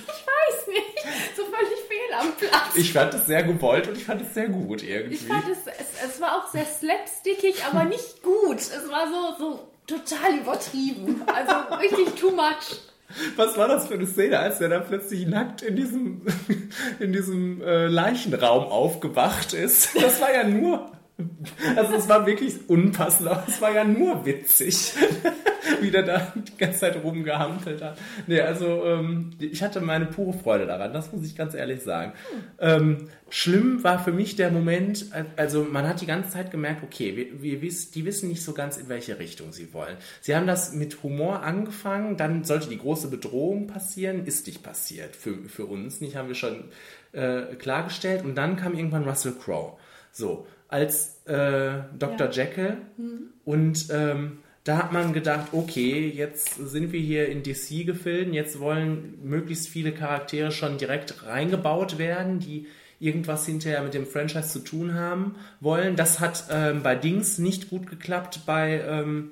Speaker 2: ich weiß nicht, so völlig fehl am Platz.
Speaker 1: Ich fand es sehr gewollt und ich fand es sehr gut irgendwie.
Speaker 2: Ich fand es, es, es war auch sehr slapstickig, aber nicht gut. Es war so, so total übertrieben. Also richtig too much.
Speaker 1: Was war das für eine Szene, als der da plötzlich nackt in diesem, in diesem äh, Leichenraum aufgewacht ist? Das war ja nur. Also es war wirklich unpassend, aber es war ja nur witzig, wie der da die ganze Zeit rumgehampelt hat. Nee, also ähm, ich hatte meine pure Freude daran, das muss ich ganz ehrlich sagen. Ähm, schlimm war für mich der Moment, also man hat die ganze Zeit gemerkt, okay, wir, wir wissen, die wissen nicht so ganz, in welche Richtung sie wollen. Sie haben das mit Humor angefangen, dann sollte die große Bedrohung passieren, ist nicht passiert für, für uns, nicht, haben wir schon äh, klargestellt. Und dann kam irgendwann Russell Crowe. So, als äh, Dr.
Speaker 2: Ja.
Speaker 1: Jekyll Und ähm, da hat man gedacht, okay, jetzt sind wir hier in DC gefilmt, jetzt wollen möglichst viele Charaktere schon direkt reingebaut werden, die irgendwas hinterher mit dem Franchise zu tun haben wollen. Das hat ähm, bei Dings nicht gut geklappt, bei ähm,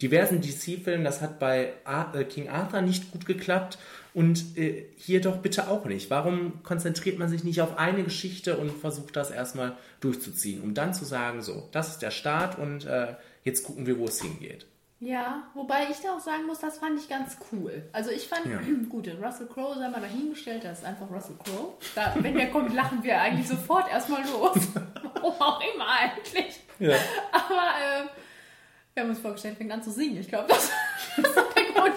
Speaker 1: diversen DC-Filmen, das hat bei Ar äh, King Arthur nicht gut geklappt und äh, hier doch bitte auch nicht. Warum konzentriert man sich nicht auf eine Geschichte und versucht das erstmal durchzuziehen, um dann zu sagen, so, das ist der Start und äh, jetzt gucken wir, wo es hingeht.
Speaker 2: Ja, wobei ich da auch sagen muss, das fand ich ganz cool. Also ich fand,
Speaker 1: Ja.
Speaker 2: gut, Russell Crowe sei mal dahingestellt, das ist einfach Russell Crowe. Da, wenn der kommt, lachen wir eigentlich sofort erstmal los. Warum auch immer eigentlich.
Speaker 1: Ja.
Speaker 2: Aber ähm, wir haben uns vorgestellt, fängt an zu singen. Ich glaube, das ist der Grund.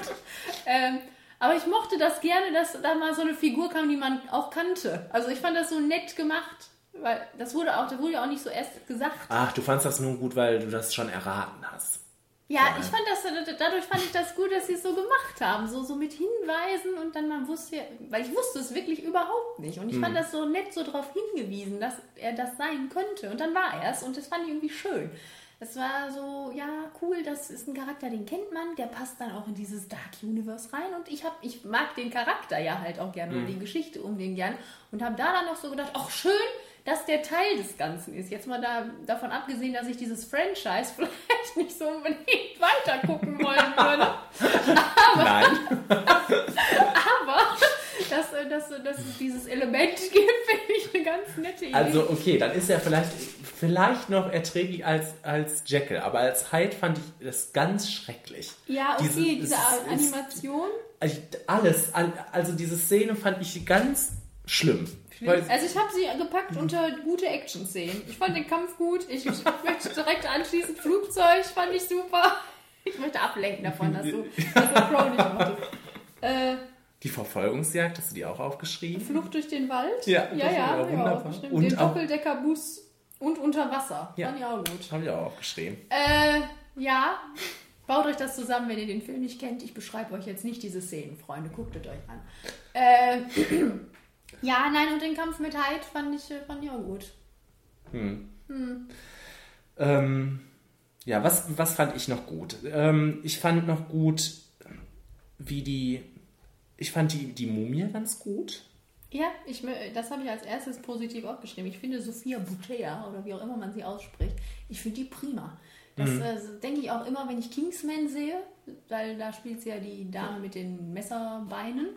Speaker 2: Ähm, aber ich mochte das gerne, dass da mal so eine Figur kam, die man auch kannte. Also ich fand das so nett gemacht, weil das wurde auch, das wurde ja auch nicht so erst gesagt.
Speaker 1: Ach, du fandst das nur gut, weil du das schon erraten hast.
Speaker 2: Ja, ich fand das, dadurch fand ich das gut, dass sie es so gemacht haben. So, so mit Hinweisen und dann man wusste ja, weil ich wusste es wirklich überhaupt nicht. Und ich fand das so nett so darauf hingewiesen, dass er das sein könnte. Und dann war er es und das fand ich irgendwie schön. Es war so, ja, cool, das ist ein Charakter, den kennt man, der passt dann auch in dieses Dark Universe rein. Und ich, hab, ich mag den Charakter ja halt auch gerne und die Geschichte um den gern. Und habe da dann noch so gedacht, ach schön, dass der Teil des Ganzen ist. Jetzt mal da, davon abgesehen, dass ich dieses Franchise vielleicht nicht so unbedingt weiter gucken wollen würde.
Speaker 1: Nein.
Speaker 2: Aber dass, äh, dass, dass es dieses Element gibt, finde ich eine ganz nette Idee.
Speaker 1: Also, okay, dann ist er vielleicht, vielleicht noch erträglich als, als Jekyll, aber als Hyde fand ich das ganz schrecklich.
Speaker 2: ja, okay,
Speaker 1: Diese-
Speaker 2: diese,
Speaker 1: es ist-
Speaker 2: Animation.
Speaker 1: Also alles, an- also diese Szene fand ich ganz schlimm. Weil,
Speaker 2: Also ich habe sie gepackt unter gute Action-Szenen. Ich fand den Kampf gut. Ich möchte direkt anschließend Flugzeug, fand ich super. Ich möchte ablenken davon, dass du dass du Crow nicht mochtest. Äh,
Speaker 1: die Verfolgungsjagd, hast du die auch aufgeschrieben?
Speaker 2: Flucht durch den Wald?
Speaker 1: Ja,
Speaker 2: ja, ja,
Speaker 1: wunderbar.
Speaker 2: aufgeschrieben.
Speaker 1: Und
Speaker 2: Den Doppeldeckerbus und unter Wasser.
Speaker 1: Ja.
Speaker 2: Fand ich auch gut.
Speaker 1: Habe ich auch aufgeschrieben.
Speaker 2: Äh, ja. Baut euch das zusammen, wenn ihr den Film nicht kennt. Ich beschreibe euch jetzt nicht diese Szenen, Freunde. Guckt es euch an. Äh, ja, nein, und den Kampf mit Hyde fand ich, äh, fand ich auch gut.
Speaker 1: Ähm, ja, was, was fand ich noch gut? Ähm, ich fand noch gut, wie die. Ich fand die, die Mumie ganz gut.
Speaker 2: Ja, ich, mö- das habe ich als erstes positiv aufgeschrieben. Ich finde Sophia Butea, oder wie auch immer man sie ausspricht, ich finde die prima. Das äh, denke ich auch immer, wenn ich Kingsman sehe, weil da spielt sie ja die Dame mit den Messerbeinen.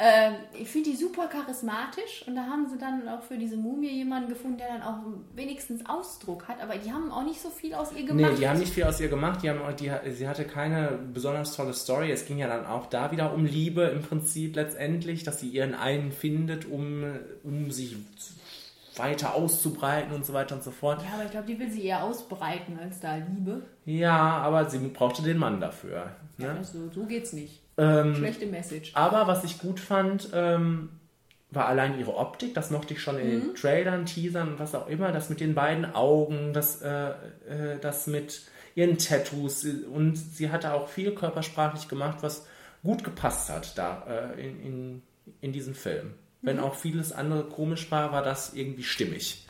Speaker 2: Ähm, ich finde die super charismatisch und da haben sie dann auch für diese Mumie jemanden gefunden, der dann auch wenigstens Ausdruck hat, aber die haben auch nicht so viel aus ihr gemacht.
Speaker 1: Nee, die haben nicht viel aus ihr gemacht. Die haben, die, sie hatte keine besonders tolle Story. Es ging ja dann auch da wieder um Liebe im Prinzip letztendlich, dass sie ihren einen findet, um, um sich weiter auszubreiten und so weiter und so fort.
Speaker 2: ja, aber ich glaube, die will sie eher ausbreiten als da Liebe.
Speaker 1: Ja, aber sie brauchte den Mann dafür. Ne?
Speaker 2: Also, so geht's nicht.
Speaker 1: Ähm,
Speaker 2: Schlechte Message.
Speaker 1: Aber was ich gut fand, ähm, war allein ihre Optik. Das mochte ich schon in den Trailern, Teasern und was auch immer. Das mit den beiden Augen, das, äh, äh, das mit ihren Tattoos. Und sie hatte auch viel körpersprachlich gemacht, was gut gepasst hat da äh, in, in, in diesem Film. Wenn auch vieles andere komisch war, war das irgendwie stimmig.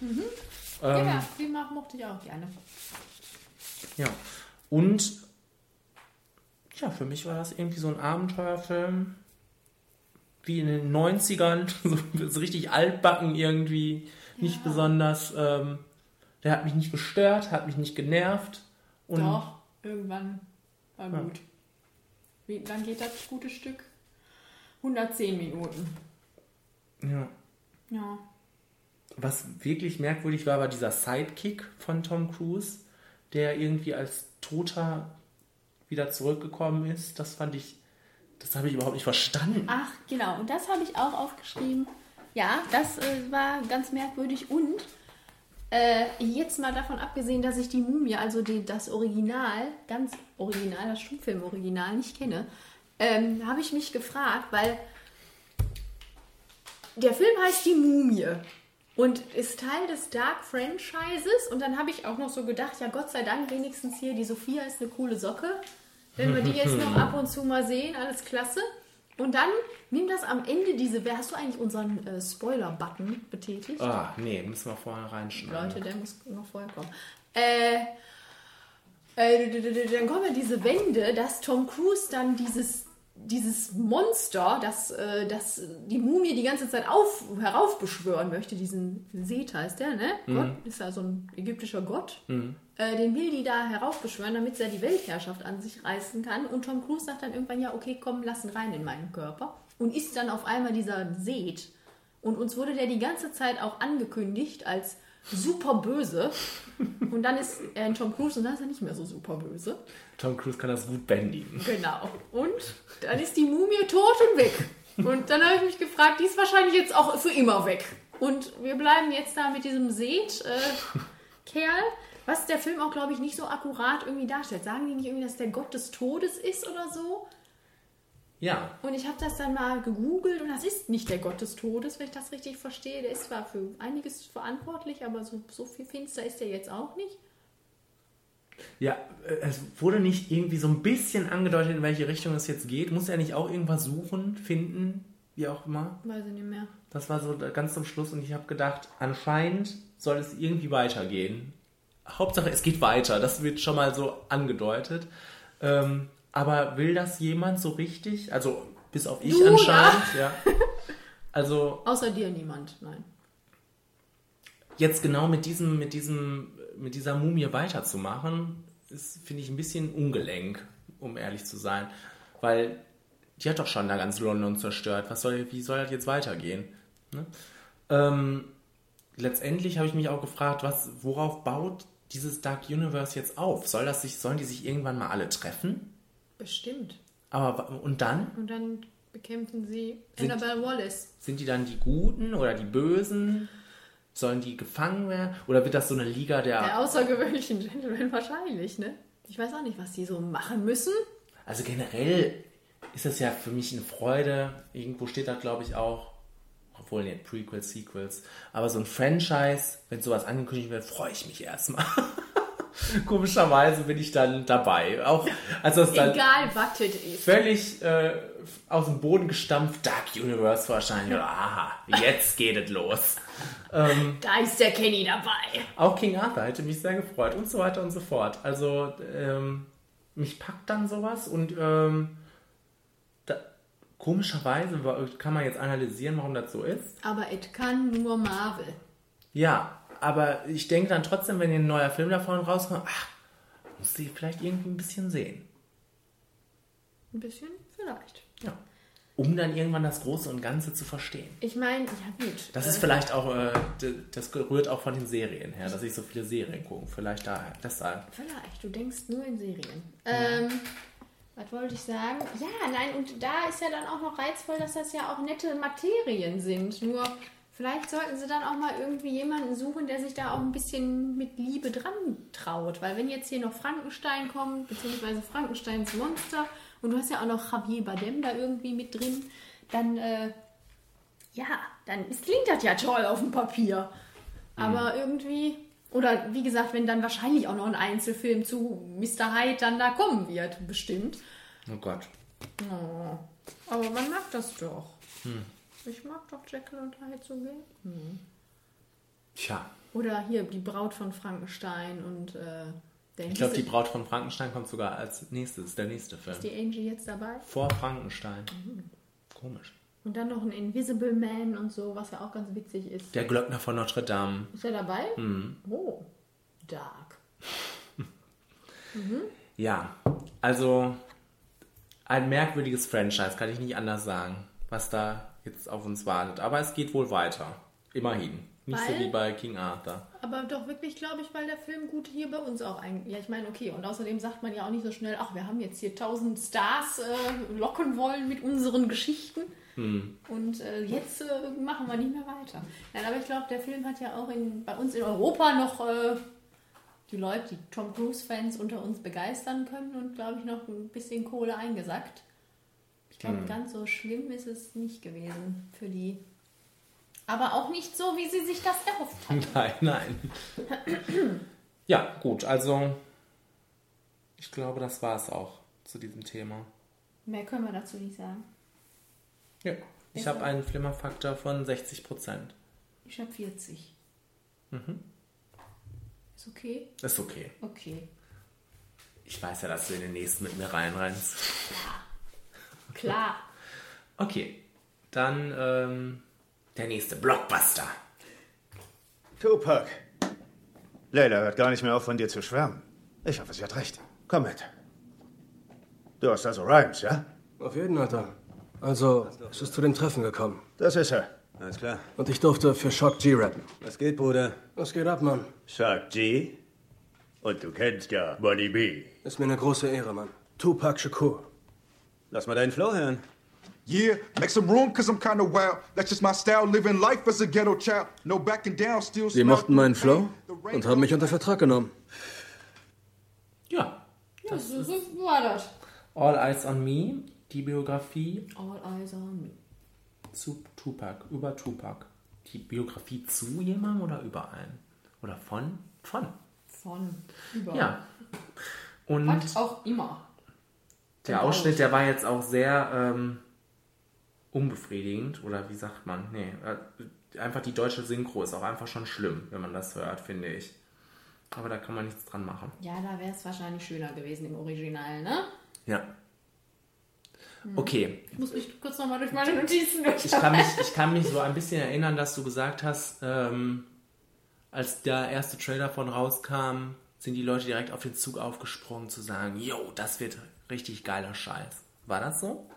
Speaker 2: ja, ja, die mochte ich auch gerne.
Speaker 1: Ja. Und ja, für mich war das irgendwie so ein Abenteuerfilm. Wie in den 90ern, so, richtig altbacken irgendwie. Nicht besonders. Ähm, der hat mich nicht gestört, hat mich nicht genervt. Und
Speaker 2: Doch, irgendwann war gut. Wie lang geht das gute Stück? 110 Minuten.
Speaker 1: ja.
Speaker 2: Ja.
Speaker 1: Was wirklich merkwürdig war, war dieser Sidekick von Tom Cruise, der irgendwie als Toter wieder zurückgekommen ist. Das fand ich, das habe ich überhaupt nicht verstanden.
Speaker 2: Ach, genau. Und das habe ich auch aufgeschrieben. Ja, das äh, war ganz merkwürdig. Und äh, jetzt mal davon abgesehen, dass ich die Mumie, also die, das Original, ganz original, das Stummfilm-Original nicht kenne, ähm, habe ich mich gefragt, weil der Film heißt Die Mumie und ist Teil des Dark Franchises. Und dann habe ich auch noch so gedacht, ja Gott sei Dank wenigstens hier, die Sophia ist eine coole Socke. Wenn wir die jetzt noch ab und zu mal sehen, alles klasse. Und dann nimm das am Ende diese, wer hast du eigentlich unseren äh, Spoiler-Button betätigt?
Speaker 1: Ah, nee, müssen wir vorher reinschneiden.
Speaker 2: Leute, der muss noch vorher kommen. Äh, äh, dann kommen ja diese Wende, dass Tom Cruise dann dieses, dieses Monster, das, äh, das die Mumie die ganze Zeit auf, heraufbeschwören möchte, diesen Seta ist der, ne? Gott, ist ja so ein ägyptischer Gott. Äh, den will die da heraufbeschwören, damit er die Weltherrschaft an sich reißen kann. Und Tom Cruise sagt dann irgendwann, ja, okay, komm, lass ihn rein in meinen Körper. Und ist dann auf einmal dieser Set. Und uns wurde der die ganze Zeit auch angekündigt als super böse. Und dann ist er in Tom Cruise und dann ist er nicht mehr so super böse.
Speaker 1: Tom Cruise kann das gut bändigen.
Speaker 2: Genau. Und dann ist die Mumie tot und weg. Und dann habe ich mich gefragt, die ist wahrscheinlich jetzt auch für immer weg. Und wir bleiben jetzt da mit diesem Seet-Kerl, was der Film auch, glaube ich, nicht so akkurat irgendwie darstellt. Sagen die nicht irgendwie, dass der Gott des Todes ist oder so?
Speaker 1: Ja,
Speaker 2: Und ich habe das dann mal gegoogelt und das ist nicht der Gott des Todes, wenn ich das richtig verstehe. Der ist zwar für einiges verantwortlich, aber so, so viel finster ist er jetzt auch nicht.
Speaker 1: Ja, äh, es wurde nicht irgendwie so ein bisschen angedeutet, in welche Richtung es jetzt geht. Muss er nicht auch irgendwas suchen, finden, wie auch immer?
Speaker 2: Weiß ich nicht mehr.
Speaker 1: Das war so ganz zum Schluss und ich habe gedacht, anscheinend soll es irgendwie weitergehen. Hauptsache, es geht weiter. Das wird schon mal so angedeutet. Ähm, aber will das jemand so richtig? Also, bis auf ich
Speaker 2: Du,
Speaker 1: anscheinend, ja. Also,
Speaker 2: Außer dir niemand, nein.
Speaker 1: jetzt genau mit diesem, mit diesem, mit dieser Mumie weiterzumachen, ist, finde ich, ein bisschen ungelenk, um ehrlich zu sein. Weil die hat doch schon da ganz London zerstört. Was soll, wie soll das jetzt weitergehen? Ne? Ähm, letztendlich habe ich mich auch gefragt, was, worauf baut dieses Dark Universe jetzt auf? Soll das sich, sollen die sich irgendwann mal alle treffen?
Speaker 2: Bestimmt.
Speaker 1: Aber und dann?
Speaker 2: Und dann bekämpfen sie
Speaker 1: Sind-
Speaker 2: Annabelle Wallace.
Speaker 1: Sind die dann die Guten oder die Bösen? Sollen die gefangen werden? Oder wird das so eine Liga der
Speaker 2: Der außergewöhnlichen Gentleman wahrscheinlich, ne? Ich weiß auch nicht, was die so machen müssen.
Speaker 1: Also generell ist das ja für mich eine Freude. Irgendwo steht da, glaube ich, auch, obwohl nicht Prequels, Sequels, aber so ein Franchise, wenn sowas angekündigt wird, freue ich mich erstmal. Komischerweise bin ich dann dabei. Auch als das dann
Speaker 2: Egal, was ist.
Speaker 1: völlig äh, aus dem Boden gestampft, Dark Universe wahrscheinlich. Aha, jetzt geht es los.
Speaker 2: Da ist der Kenny dabei.
Speaker 1: Auch King Arthur hätte mich sehr gefreut und so weiter und so fort. Also ähm, mich packt dann sowas und ähm, komischerweise kann man jetzt analysieren, warum das so ist.
Speaker 2: Aber es kann nur Marvel.
Speaker 1: Ja, aber ich denke dann trotzdem, wenn ein neuer Film davon rauskommt, ach, muss sie vielleicht irgendwie ein bisschen sehen.
Speaker 2: Ein bisschen vielleicht.
Speaker 1: Ja. Um dann irgendwann das Große und Ganze zu verstehen.
Speaker 2: Ich meine, ja gut.
Speaker 1: Das
Speaker 2: äh,
Speaker 1: ist vielleicht auch, äh, das rührt auch von den Serien her, dass ich so viele Serien gucke. Vielleicht daher, deshalb.
Speaker 2: Vielleicht, du denkst nur in Serien. Ähm, was wollte ich sagen? Ja, nein, und da ist ja dann auch noch reizvoll, dass das ja auch nette Materien sind. Nur vielleicht sollten sie dann auch mal irgendwie jemanden suchen, der sich da auch ein bisschen mit Liebe dran traut. Weil wenn jetzt hier noch Frankenstein kommt, beziehungsweise Frankensteins Monster, und du hast ja auch noch Javier Bardem da irgendwie mit drin, dann, äh, ja, dann ist, klingt das ja toll auf dem Papier. Aber irgendwie, oder wie gesagt, wenn dann wahrscheinlich auch noch ein Einzelfilm zu Mr. Hyde dann da kommen wird, bestimmt.
Speaker 1: Oh Gott.
Speaker 2: Oh. Aber man mag das doch. Ich mag doch Jekyll und Hyde so gern.
Speaker 1: Tja,
Speaker 2: Oder hier die Braut von Frankenstein und äh,
Speaker 1: ich glaube, die Braut von Frankenstein kommt sogar als nächstes, der nächste Film.
Speaker 2: Ist die Angie jetzt dabei?
Speaker 1: Vor Frankenstein. Komisch.
Speaker 2: Und dann noch ein Invisible Man und so, was ja auch ganz witzig ist.
Speaker 1: Der Glöckner von Notre Dame.
Speaker 2: Ist er dabei? Oh, dark.
Speaker 1: Ja, also ein merkwürdiges Franchise, kann ich nicht anders sagen, was da jetzt auf uns wartet. Aber es geht wohl weiter. Immerhin. Nicht so
Speaker 2: Weil-
Speaker 1: wie bei King Arthur.
Speaker 2: Aber doch wirklich, glaube ich, weil der Film gut hier bei uns auch ein. Ja, ich meine, okay. Und außerdem sagt man ja auch nicht so schnell, ach, wir haben jetzt hier tausend Stars äh, locken wollen mit unseren Geschichten. Und äh, jetzt äh, machen wir nicht mehr weiter. Nein, aber ich glaube, der Film hat ja auch in, bei uns in Europa noch äh, die Leute, die Tom Cruise-Fans unter uns begeistern können und, glaube ich, noch ein bisschen Kohle eingesackt. Ich glaube, ganz so schlimm ist es nicht gewesen für die. Aber auch nicht so, wie sie sich das erhofft hat.
Speaker 1: Nein, nein. ja, gut, also ich glaube, das war es auch zu diesem Thema.
Speaker 2: Mehr können wir dazu nicht sagen.
Speaker 1: Ja. Ich habe einen Flimmerfaktor von 60 Prozent.
Speaker 2: Ich habe 40. Ist okay?
Speaker 1: Ist okay.
Speaker 2: Okay.
Speaker 1: Ich weiß ja, dass du in den nächsten mit mir reinrennst.
Speaker 2: Klar.
Speaker 1: Okay, dann ähm, der nächste Blockbuster.
Speaker 6: Tupac. Leila hört gar nicht mehr auf, von dir zu schwärmen. Ich hoffe, sie hat recht. Komm mit. Du hast also Rhymes, ja?
Speaker 7: Auf jeden Alter. Also, es ist zu dem Treffen gekommen.
Speaker 6: Das ist er.
Speaker 8: Alles klar.
Speaker 7: Und ich durfte für Shock G rappen.
Speaker 8: Was geht, Bruder?
Speaker 7: Was geht ab, Mann?
Speaker 6: Shark G. Und du kennst ja Money B.
Speaker 7: Ist mir eine große Ehre, Mann. Tupac Shakur.
Speaker 8: Lass mal deinen Flow hören.
Speaker 9: Yeah, make some room cause I'm kinda wild. That's just my style, living life as a ghetto child. No backing down, still
Speaker 7: Sie mochten meinen Flow und haben mich unter Vertrag genommen.
Speaker 1: Ja,
Speaker 2: Ja, so, so war das.
Speaker 1: All Eyes on Me, die Biografie
Speaker 2: All eyes on me.
Speaker 1: zu Tupac, über Tupac. Die Biografie zu jemandem oder über einen? Oder von? Von.
Speaker 2: Von. Über.
Speaker 1: Ja. Und
Speaker 2: Was auch immer.
Speaker 1: der Ausschnitt, der war jetzt auch sehr ähm, unbefriedigend. Oder wie sagt man? Nee, äh, einfach die deutsche Synchro ist auch einfach schon schlimm, wenn man das hört, finde ich. Aber da kann man nichts dran machen.
Speaker 2: Ja, da wäre es wahrscheinlich schöner gewesen im Original, ne?
Speaker 1: Ja. Okay,
Speaker 2: Ich muss mich kurz nochmal durch meine Notizen
Speaker 1: Ich kann, mich, ich kann mich so ein bisschen erinnern, dass du gesagt hast, ähm, als der erste Trailer von rauskam, sind die Leute direkt auf den Zug aufgesprungen zu sagen, yo, das wird richtig geiler Scheiß. War das so?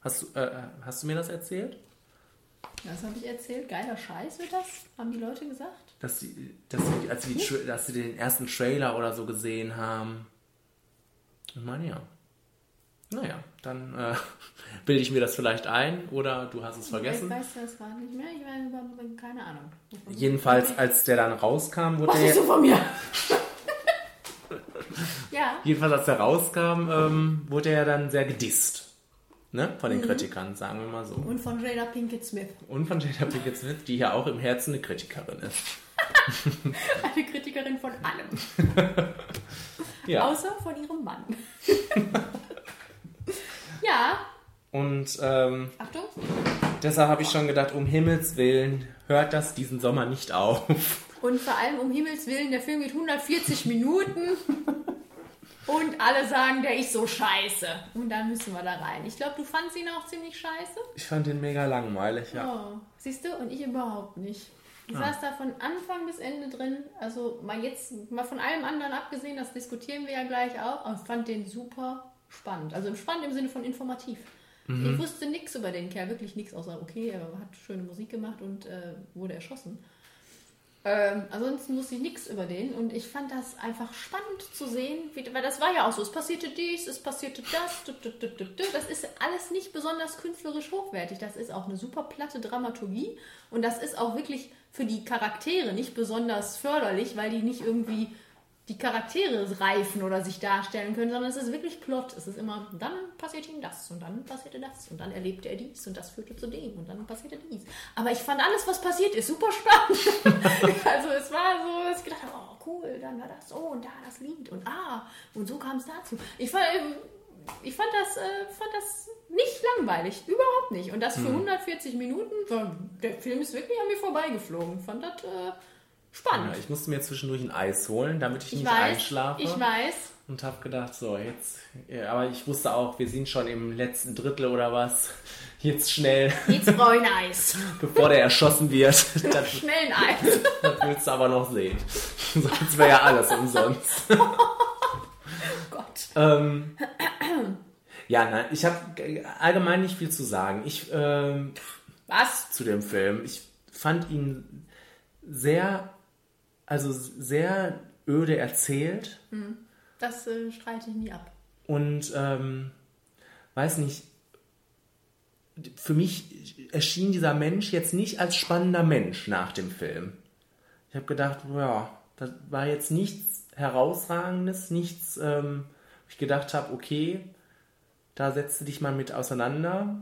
Speaker 1: Hast du, äh, hast du mir das erzählt?
Speaker 2: Was habe ich erzählt? Geiler Scheiß wird das? Haben die Leute gesagt?
Speaker 1: Dass sie, dass sie, als sie, die, Tra- dass sie den ersten Trailer oder so gesehen haben. Ich meine, ja. Naja, dann äh, bilde ich mir das vielleicht ein oder du hast es vergessen.
Speaker 2: Ich weiß das gerade nicht mehr. Ich meine, über- keine Ahnung.
Speaker 1: Jedenfalls, als der dann rauskam, wurde
Speaker 2: Was
Speaker 1: der,
Speaker 2: so von mir? ja.
Speaker 1: Jedenfalls, als er rauskam, ähm, wurde er dann sehr gedisst. Ne? Von
Speaker 2: Mhm.
Speaker 1: den Kritikern, sagen wir mal so.
Speaker 2: Und von Jada Pinkett Smith.
Speaker 1: Und von Jada Pinkett Smith, die ja auch im Herzen eine Kritikerin ist.
Speaker 2: Eine Kritikerin von allem.
Speaker 1: Ja.
Speaker 2: Außer von ihrem Mann. Ja,
Speaker 1: Und ähm,
Speaker 2: Achtung.
Speaker 1: deshalb habe ich schon gedacht, um Himmels Willen, hört das diesen Sommer nicht auf.
Speaker 2: Und vor allem um Himmels Willen, der Film geht 140 Minuten. Und alle sagen, der ist so scheiße. Und dann müssen wir da rein. Ich glaube, du fandst ihn auch ziemlich scheiße.
Speaker 1: Ich fand den mega langweilig, ja.
Speaker 2: Oh, siehst du? Und ich überhaupt nicht. Ich
Speaker 1: Ah.
Speaker 2: saß da von Anfang bis Ende drin. Also mal jetzt, mal von allem anderen abgesehen, das diskutieren wir ja gleich auch. Aber ich fand den super spannend. Also spannend im Sinne von informativ.
Speaker 1: Mhm.
Speaker 2: Ich wusste nichts über den Kerl, wirklich nichts, außer okay, er hat schöne Musik gemacht und äh, wurde erschossen. Ähm, ansonsten wusste ich nichts über den und ich fand das einfach spannend zu sehen, wie, weil das war ja auch so, es passierte dies, es passierte das, du, du, du, das ist alles nicht besonders künstlerisch hochwertig, das ist auch eine super platte Dramaturgie und das ist auch wirklich für die Charaktere nicht besonders förderlich, weil die nicht irgendwie die Charaktere reifen oder sich darstellen können, sondern es ist wirklich Plot. Es ist immer, dann passiert ihm das und dann passierte das und dann erlebte er dies und das führte zu dem und dann passierte dies. Aber ich fand alles, was passiert ist, super spannend. also es war so, dass ich gedacht habe, oh cool, dann war das so und da das Lied und ah, und so kam es dazu. Ich fand, ähm, ich fand das, äh, fand das nicht langweilig, überhaupt nicht. Und das für 140 Minuten, der Film ist wirklich an mir vorbeigeflogen. Fand das äh, spannend.
Speaker 1: ja. Ich musste mir zwischendurch ein Eis holen, damit ich,
Speaker 2: Ich
Speaker 1: nicht
Speaker 2: weiß,
Speaker 1: einschlafe.
Speaker 2: ich weiß.
Speaker 1: Und habe gedacht, so, jetzt. Ja, aber ich wusste auch, wir sind schon im letzten Drittel oder was. Jetzt schnell,
Speaker 2: Jetzt brauche ich ein Eis.
Speaker 1: bevor der erschossen wird. Das,
Speaker 2: Schnell ein Eis.
Speaker 1: das willst du aber noch sehen. Sonst wäre ja alles umsonst.
Speaker 2: Gott.
Speaker 1: Ähm, ja, nein, ich habe allgemein nicht viel zu sagen. Ich ähm,
Speaker 2: Was?
Speaker 1: zu dem Film. Ich fand ihn sehr, also sehr öde erzählt
Speaker 2: Das äh, streite ich nie ab.
Speaker 1: und ähm, weiß nicht. Für mich erschien dieser Mensch jetzt nicht als spannender Mensch nach dem Film. Ich habe gedacht, ja, das war jetzt nichts herausragendes, nichts, ähm, wo ich gedacht habe, okay, da setzt du dich mal mit auseinander.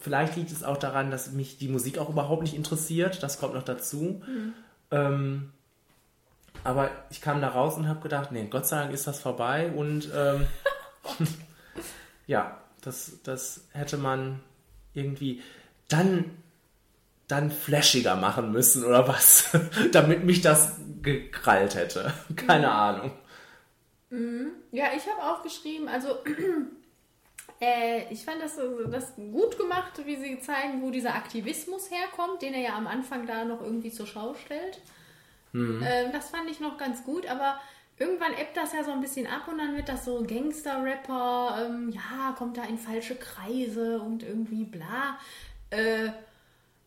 Speaker 1: Vielleicht liegt es auch daran, dass mich die Musik auch überhaupt nicht interessiert. Das kommt noch dazu. Ähm, aber ich kam da raus und habe gedacht, nee, Gott sei Dank ist das vorbei. Und ähm, ja, das, das hätte man irgendwie dann, dann flashiger machen müssen oder was, damit mich das gekrallt hätte. Keine Ahnung.
Speaker 2: Ja, ich habe aufgeschrieben, also äh, ich fand das, das gut gemacht, wie sie zeigen, wo dieser Aktivismus herkommt, den er ja am Anfang da noch irgendwie zur Schau stellt. Ähm, das fand ich noch ganz gut, aber irgendwann ebbt das ja so ein bisschen ab und dann wird das so Gangster-Rapper, ähm, ja, kommt da in falsche Kreise und irgendwie bla. Äh,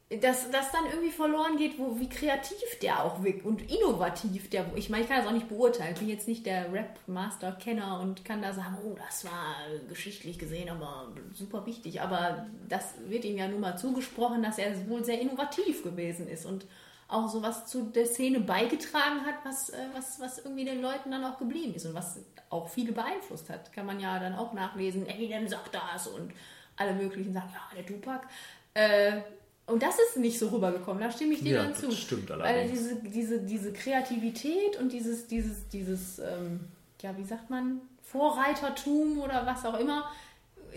Speaker 2: dass das dann irgendwie verloren geht, wo, wie kreativ der auch wirkt und innovativ der, ich meine, ich kann das auch nicht beurteilen, ich bin jetzt nicht der Rap-Master-Kenner und kann da sagen, oh, das war geschichtlich gesehen aber super wichtig, aber das wird ihm ja nun mal zugesprochen, dass er wohl sehr innovativ gewesen ist und auch so was zu der Szene beigetragen hat, was, äh, was, was irgendwie den Leuten dann auch geblieben ist und was auch viele beeinflusst hat. Kann man ja dann auch nachlesen, Eminem sagt das und alle möglichen sagen, ja, der Tupac. Äh, und das ist nicht so rübergekommen, da stimme ich dir
Speaker 1: Ja,
Speaker 2: dann zu.
Speaker 1: das stimmt
Speaker 2: Weil
Speaker 1: allerdings.
Speaker 2: diese, diese, diese Kreativität und dieses, dieses, dieses ähm, ja, wie sagt man, Vorreitertum oder was auch immer,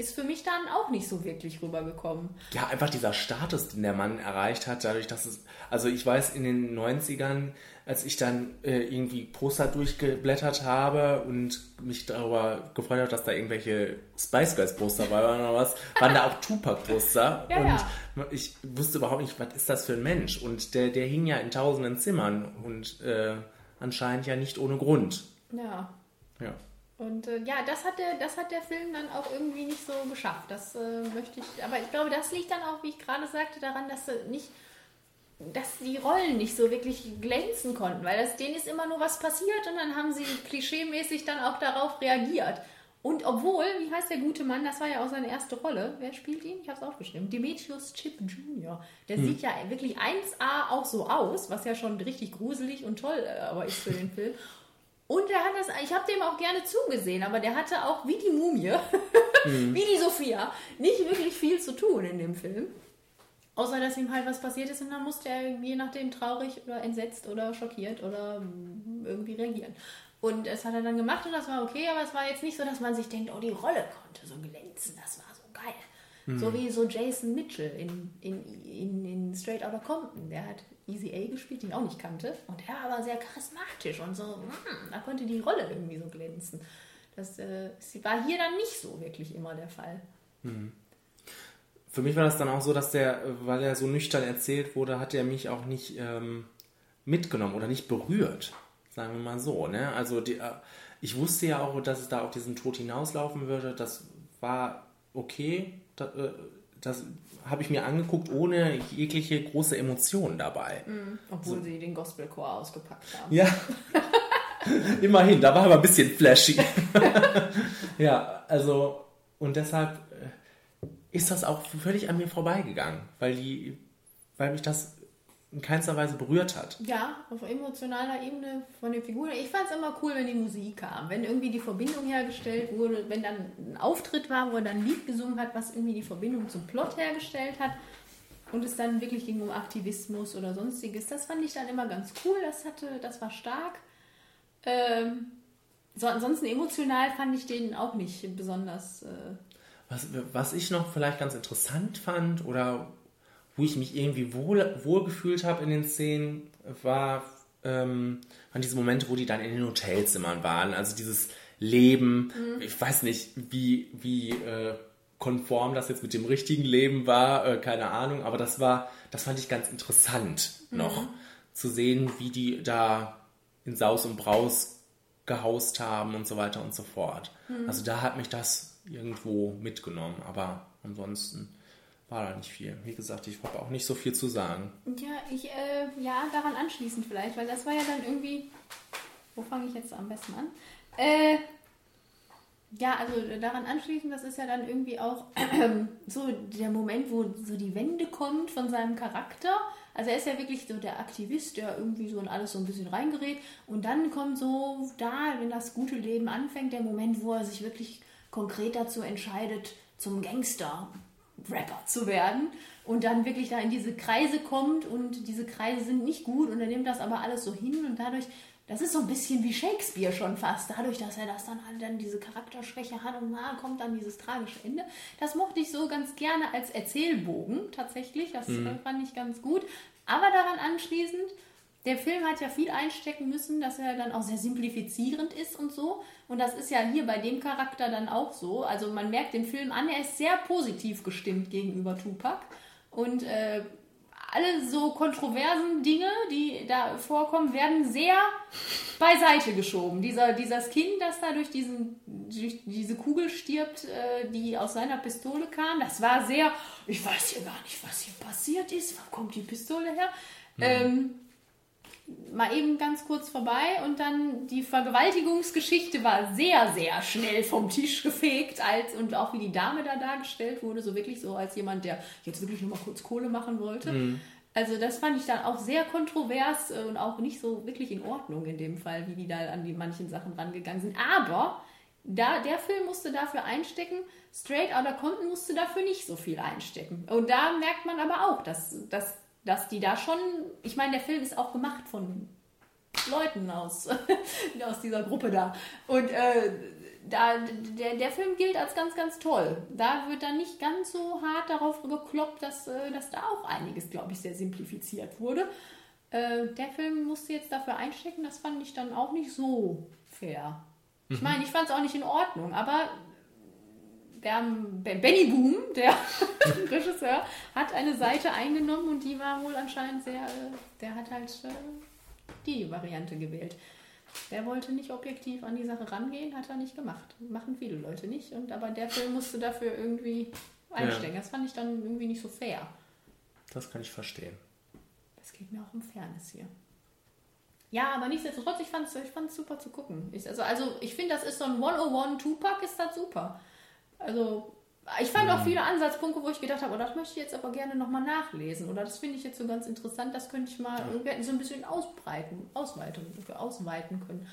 Speaker 2: ist für mich dann auch nicht so wirklich rübergekommen.
Speaker 1: Ja, einfach dieser Status, den der Mann erreicht hat, dadurch, dass es, also ich weiß, in den 90ern, als ich dann äh, irgendwie Poster durchgeblättert habe und mich darüber gefreut habe, dass da irgendwelche Spice Girls Poster dabei waren oder was, waren da auch Tupac Poster
Speaker 2: Ja,
Speaker 1: und
Speaker 2: ja.
Speaker 1: ich wusste überhaupt nicht, was ist das für ein Mensch und der, der hing ja in tausenden Zimmern und äh, anscheinend ja nicht ohne Grund.
Speaker 2: Ja.
Speaker 1: Ja.
Speaker 2: Und äh, ja, das hat, der, das hat der Film dann auch irgendwie nicht so geschafft. Das äh, möchte ich. Aber ich glaube, das liegt dann auch, wie ich gerade sagte, daran, dass sie nicht, dass die Rollen nicht so wirklich glänzen konnten, weil das, denen ist immer nur was passiert und dann haben sie klischeemäßig dann auch darauf reagiert. Und obwohl, wie heißt der gute Mann, das war ja auch seine erste Rolle. Wer spielt ihn? Ich habe es aufgeschrieben. Demetrius Chip Jr. Der sieht ja wirklich 1A auch so aus, was ja schon richtig gruselig und toll äh, aber ist für den Film. Und der hat das, ich habe dem auch gerne zugesehen, aber der hatte auch wie die Mumie, wie die Sophia, nicht wirklich viel zu tun in dem Film. Außer, dass ihm halt was passiert ist und dann musste er je nachdem traurig oder entsetzt oder schockiert oder irgendwie reagieren. Und das hat er dann gemacht und das war okay, aber es war jetzt nicht so, dass man sich denkt, oh, die Rolle konnte so glänzen, das war so geil. So wie so Jason Mitchell in, in, in, in Straight Outta Compton. Der hat Easy A gespielt, den ich auch nicht kannte. Und der war sehr charismatisch und so, mm, da konnte die Rolle irgendwie so glänzen. Das äh, war hier dann nicht so wirklich immer der Fall.
Speaker 1: Für mich war das dann auch so, dass der, weil er so nüchtern erzählt wurde, hat er mich auch nicht ähm, mitgenommen oder nicht berührt. Sagen wir mal so. Ne? Also die, äh, ich wusste ja auch, dass es da auf diesen Tod hinauslaufen würde. Das war okay. Da, äh, das habe ich mir angeguckt, ohne jegliche große Emotion dabei.
Speaker 2: Obwohl sie den Gospelchor ausgepackt haben.
Speaker 1: Ja. Immerhin, da war aber ein bisschen flashy. ja, also, und deshalb äh, ist das auch völlig an mir vorbeigegangen, weil die, weil mich das in keinster Weise berührt hat.
Speaker 2: Ja, auf emotionaler Ebene von den Figuren. Ich fand es immer cool, wenn die Musik kam. Wenn irgendwie die Verbindung hergestellt wurde, wenn dann ein Auftritt war, wo er dann ein Lied gesungen hat, was irgendwie die Verbindung zum Plot hergestellt hat und es dann wirklich ging um Aktivismus oder sonstiges. Das fand ich dann immer ganz cool. Das hatte, das war stark. Ähm, so, ansonsten emotional fand ich den auch nicht besonders. Äh,
Speaker 1: Was, was ich noch vielleicht ganz interessant fand oder wo ich mich irgendwie wohl, wohl gefühlt habe in den Szenen, war, ähm, waren diese Momente, wo die dann in den Hotelzimmern waren. Also dieses Leben, ich weiß nicht, wie, wie äh, konform das jetzt mit dem richtigen Leben war, äh, keine Ahnung, aber das war, das fand ich ganz interessant noch zu sehen, wie die da in Saus und Braus gehaust haben und so weiter und so fort. Also da hat mich das irgendwo mitgenommen, aber ansonsten war da nicht viel. Wie gesagt, ich habe auch nicht so viel zu sagen.
Speaker 2: Ja, ich, äh, ja, daran anschließend vielleicht, weil das war ja dann irgendwie. Wo fange ich jetzt am besten an? Äh, ja, also daran anschließend, das ist ja dann irgendwie auch so der Moment, wo so die Wende kommt von seinem Charakter. Also er ist ja wirklich so der Aktivist, der irgendwie so in alles so ein bisschen reingerät. Und dann kommt so da, wenn das gute Leben anfängt, der Moment, wo er sich wirklich konkret dazu entscheidet, zum Gangster-Rapper zu werden. Und dann wirklich da in diese Kreise kommt und diese Kreise sind nicht gut und er nimmt das aber alles so hin und dadurch, das ist so ein bisschen wie Shakespeare schon fast, dadurch, dass er das dann halt dann diese Charakterschwäche hat und na, kommt dann dieses tragische Ende. Das mochte ich so ganz gerne als Erzählbogen tatsächlich, das äh, fand ich ganz gut. Aber daran anschließend der Film hat ja viel einstecken müssen, dass er dann auch sehr simplifizierend ist und so. Und das ist ja hier bei dem Charakter dann auch so. Also man merkt den Film an, er ist sehr positiv gestimmt gegenüber Tupac. Und äh, alle so kontroversen Dinge, die da vorkommen, werden sehr beiseite geschoben. Dieser, dieses Kind, das da durch, diesen, durch diese Kugel stirbt, äh, die aus seiner Pistole kam, das war sehr, ich weiß hier gar nicht, was hier passiert ist, wo kommt die Pistole her? Ähm, mal eben ganz kurz vorbei und dann die Vergewaltigungsgeschichte war sehr, sehr schnell vom Tisch gefegt als, und auch wie die Dame da dargestellt wurde, so wirklich so als jemand, der jetzt wirklich nur mal kurz Kohle machen wollte. Also das fand ich dann auch sehr kontrovers äh, und auch nicht so wirklich in Ordnung in dem Fall, wie die da an die manchen Sachen rangegangen sind. Aber da, der Film musste dafür einstecken, Straight Outta Compton musste dafür nicht so viel einstecken. Und da merkt man aber auch, dass, dass, dass die da schon, ich meine, der Film ist auch gemacht von Leuten aus, aus dieser Gruppe da. Und äh, da, der, der Film gilt als ganz, ganz toll. Da wird dann nicht ganz so hart darauf gekloppt, dass, äh, dass da auch einiges, glaube ich, sehr simplifiziert wurde. Äh, der Film musste jetzt dafür einstecken, das fand ich dann auch nicht so fair. Ich meine, ich fand es auch nicht in Ordnung, aber der Benny Boom, der Regisseur, hat eine Seite eingenommen und die war wohl anscheinend sehr, äh, der hat halt äh, die Variante gewählt. Der wollte nicht objektiv an die Sache rangehen, hat er nicht gemacht. Machen viele Leute nicht. Und aber der Film musste dafür irgendwie einstecken. Das fand ich dann irgendwie nicht so fair.
Speaker 1: Das kann ich verstehen.
Speaker 2: Es geht mir auch um Fairness hier. Ja, aber nichtsdestotrotz, ich fand es ich fand's super zu gucken. Ich, also, also, ich finde, das ist so ein 101 Tupac, ist das super. Also, ich fand auch viele Ansatzpunkte, wo ich gedacht habe, oh, das möchte ich jetzt aber gerne nochmal nachlesen. Oder das finde ich jetzt so ganz interessant, das könnte ich mal irgendwie so ein bisschen ausbreiten, ausweiten, ausweiten können.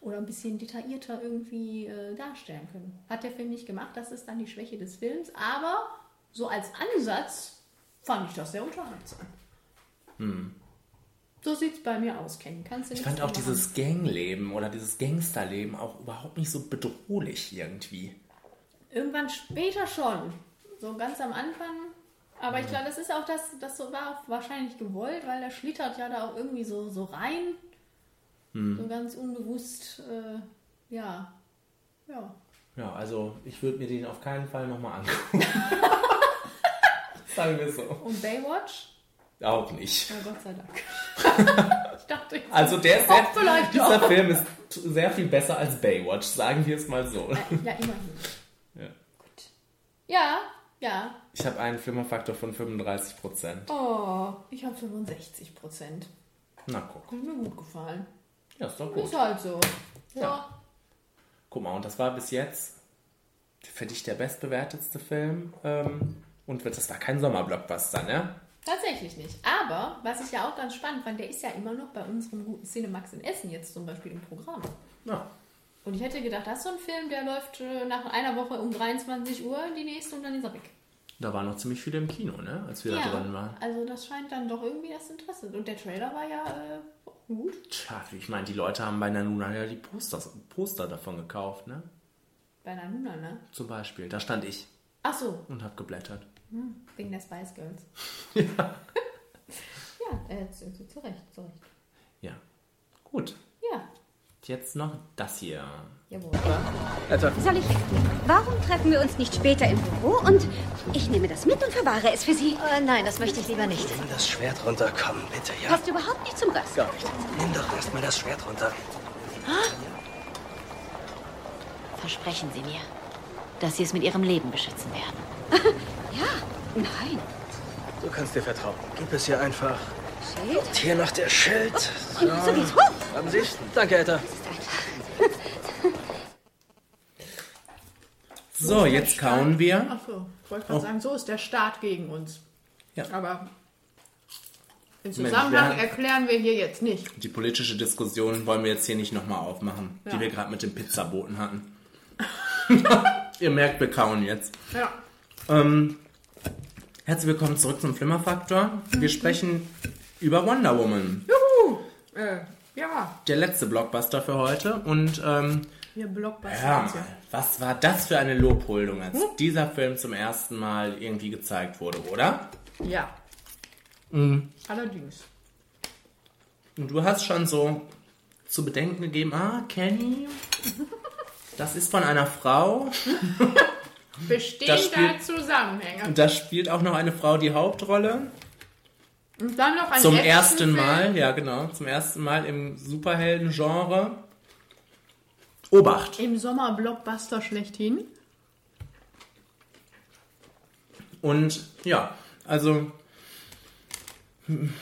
Speaker 2: Oder ein bisschen detaillierter irgendwie äh, darstellen können. Hat der Film nicht gemacht, das ist dann die Schwäche des Films. Aber so als Ansatz fand ich das sehr unterhaltsam. So sieht es bei mir aus, Ken. Kannst du
Speaker 1: Ich fand auch
Speaker 2: dran
Speaker 1: dieses Gangleben oder dieses Gangsterleben auch überhaupt nicht so bedrohlich irgendwie.
Speaker 2: Irgendwann später schon. So ganz am Anfang. Aber ich glaube, das ist auch das, das so war auch wahrscheinlich gewollt, weil der schlittert ja da auch irgendwie so, so rein. So ganz unbewusst, äh, ja. Ja.
Speaker 1: Ja, also ich würde mir den auf keinen Fall nochmal angucken. Sagen wir so.
Speaker 2: Und Baywatch?
Speaker 1: Auch nicht.
Speaker 2: Ja, Gott sei Dank. ich dachte, ich
Speaker 1: Also der
Speaker 2: Oh,
Speaker 1: sehr,
Speaker 2: vielleicht
Speaker 1: dieser
Speaker 2: doch.
Speaker 1: Film ist sehr viel besser als Baywatch, sagen wir es mal so.
Speaker 2: Ja, immerhin.
Speaker 1: Ja.
Speaker 2: Ja, ja.
Speaker 1: Ich habe einen Flimmerfaktor von 35 Prozent.
Speaker 2: Oh, ich habe 65 Prozent.
Speaker 1: Na guck.
Speaker 2: Hat mir gut gefallen.
Speaker 1: Ja, ist doch
Speaker 2: Ist
Speaker 1: gut.
Speaker 2: halt so.
Speaker 1: Ja. Guck mal, und das war bis jetzt für dich der bestbewertetste Film. Ähm, und das war kein Sommerblockbuster, ne?
Speaker 2: Tatsächlich nicht. Aber, was ich ja auch ganz spannend fand, der ist ja immer noch bei unserem guten Cinemax in Essen jetzt zum Beispiel im Programm.
Speaker 1: Ja.
Speaker 2: Und ich hätte gedacht, das ist so ein Film, der läuft äh, nach einer Woche um 23 Uhr die nächste und dann ist er weg.
Speaker 1: Da waren noch ziemlich viele im Kino, ne? Als wir da drin waren.
Speaker 2: also das scheint dann doch irgendwie das Interesse. Und der Trailer war ja äh, gut.
Speaker 1: Tja, ich meine, die Leute haben bei Nanuna ja die Posters, Poster davon gekauft, ne?
Speaker 2: Bei Nanuna, ne?
Speaker 1: Zum Beispiel. Da stand ich
Speaker 2: Ach so,
Speaker 1: und hab geblättert.
Speaker 2: wegen der Spice Girls. Ja. ja, äh, zu, zu, zu Recht, zu Recht.
Speaker 1: Ja. Gut.
Speaker 2: Ja,
Speaker 1: Jetzt noch das hier.
Speaker 2: jawohl.
Speaker 4: Soll ich weggehen? Warum treffen wir uns nicht später im Büro und ich nehme das mit und verwahre es für Sie?
Speaker 10: Äh, nein, das möchte ich lieber nicht.
Speaker 7: Nimm das Schwert runter, komm, bitte, ja?
Speaker 4: Passt überhaupt nicht zum Rest.
Speaker 7: Gar nicht. Nimm doch erstmal das Schwert runter.
Speaker 10: Versprechen Sie mir, dass Sie es mit Ihrem Leben beschützen werden.
Speaker 4: Nein.
Speaker 7: Du kannst dir vertrauen. Gib es ihr einfach.
Speaker 4: Schild?
Speaker 7: Hier noch der Schild. So.
Speaker 4: So geht's hoch.
Speaker 7: Haben Sie? Danke, Etta.
Speaker 1: So, jetzt kauen wir.
Speaker 2: Ach so, ich wollte gerade sagen, so ist der Staat gegen uns.
Speaker 1: Ja.
Speaker 2: Aber im
Speaker 1: Mensch,
Speaker 2: Zusammenhang
Speaker 1: wir-
Speaker 2: erklären wir hier jetzt nicht.
Speaker 1: Die politische Diskussion wollen wir jetzt hier nicht nochmal aufmachen,
Speaker 2: Ja.
Speaker 1: die wir gerade mit dem Pizzaboten hatten. Ihr merkt, wir kauen jetzt.
Speaker 2: Ja.
Speaker 1: Ähm, herzlich willkommen zurück zum Flimmerfaktor. Wir sprechen über Wonder Woman,
Speaker 2: Juhu! Äh, ja,
Speaker 1: der letzte Blockbuster für heute. Und ähm,
Speaker 2: wir Blockbuster. jetzt
Speaker 1: mal, was war das für eine Lobhuldung, als dieser Film zum ersten Mal irgendwie gezeigt wurde, oder?
Speaker 2: Ja. Allerdings.
Speaker 1: Und du hast schon so zu bedenken gegeben, ah, Kenny, das ist von einer Frau.
Speaker 2: Bestehen
Speaker 1: Das
Speaker 2: da
Speaker 1: spielt-
Speaker 2: Zusammenhänge.
Speaker 1: Und da spielt auch noch eine Frau die Hauptrolle.
Speaker 2: Und dann noch ein
Speaker 1: Zum ersten Mal, ja genau, zum ersten Mal im Superhelden-Genre. Obacht.
Speaker 2: Im Sommer-Blockbuster schlechthin.
Speaker 1: Und ja, also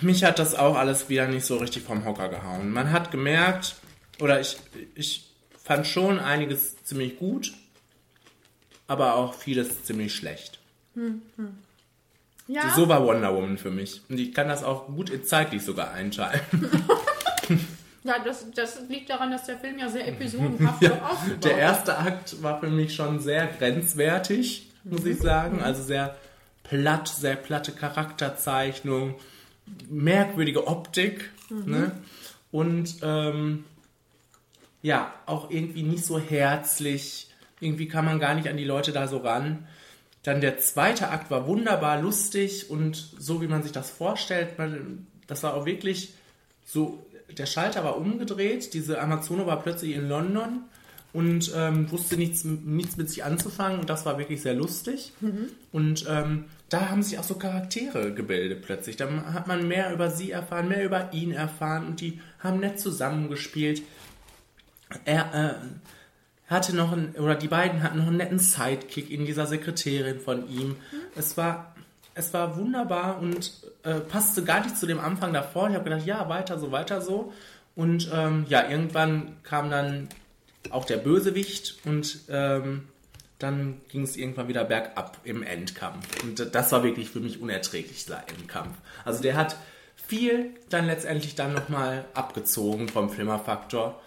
Speaker 1: mich hat das auch alles wieder nicht so richtig vom Hocker gehauen. Man hat gemerkt, oder ich, ich fand schon einiges ziemlich gut, aber auch vieles ziemlich schlecht.
Speaker 2: Hm, hm. Ja,
Speaker 1: So war Wonder Woman für mich. Und ich kann das auch gut zeitlich sogar einteilen.
Speaker 2: ja das, das liegt daran, dass der Film ja sehr episodenhaft
Speaker 1: Ja,
Speaker 2: aufgebaut
Speaker 1: der erste Akt war für mich schon sehr grenzwertig, muss ich sagen. Also sehr platt, sehr platte Charakterzeichnung, merkwürdige Optik.
Speaker 11: Mhm.
Speaker 1: Ne? Und ähm, ja, auch irgendwie nicht so herzlich. Irgendwie kann man gar nicht an die Leute da so ran. Dann der zweite Akt war wunderbar lustig und so wie man sich das vorstellt. Man, das war auch wirklich so, der Schalter war umgedreht, diese Amazone war plötzlich in London und ähm, wusste nichts, nichts mit sich anzufangen und das war wirklich sehr lustig.
Speaker 2: Mhm.
Speaker 1: Und ähm, da haben sich auch so Charaktere gebildet plötzlich. Da hat man mehr über sie erfahren, mehr über ihn erfahren und die haben nett zusammengespielt. Er äh, hatte noch einen, oder die beiden hatten noch einen netten Sidekick in dieser Sekretärin von ihm. Es war, es war wunderbar und äh, passte gar nicht zu dem Anfang davor. Ich habe gedacht, ja, weiter so, weiter so. Und ähm, ja, irgendwann kam dann auch der Bösewicht und ähm, dann ging es irgendwann wieder bergab im Endkampf. Und das war wirklich für mich unerträglich, dieser Endkampf. Also der hat viel dann letztendlich dann nochmal abgezogen vom Flimmerfaktor,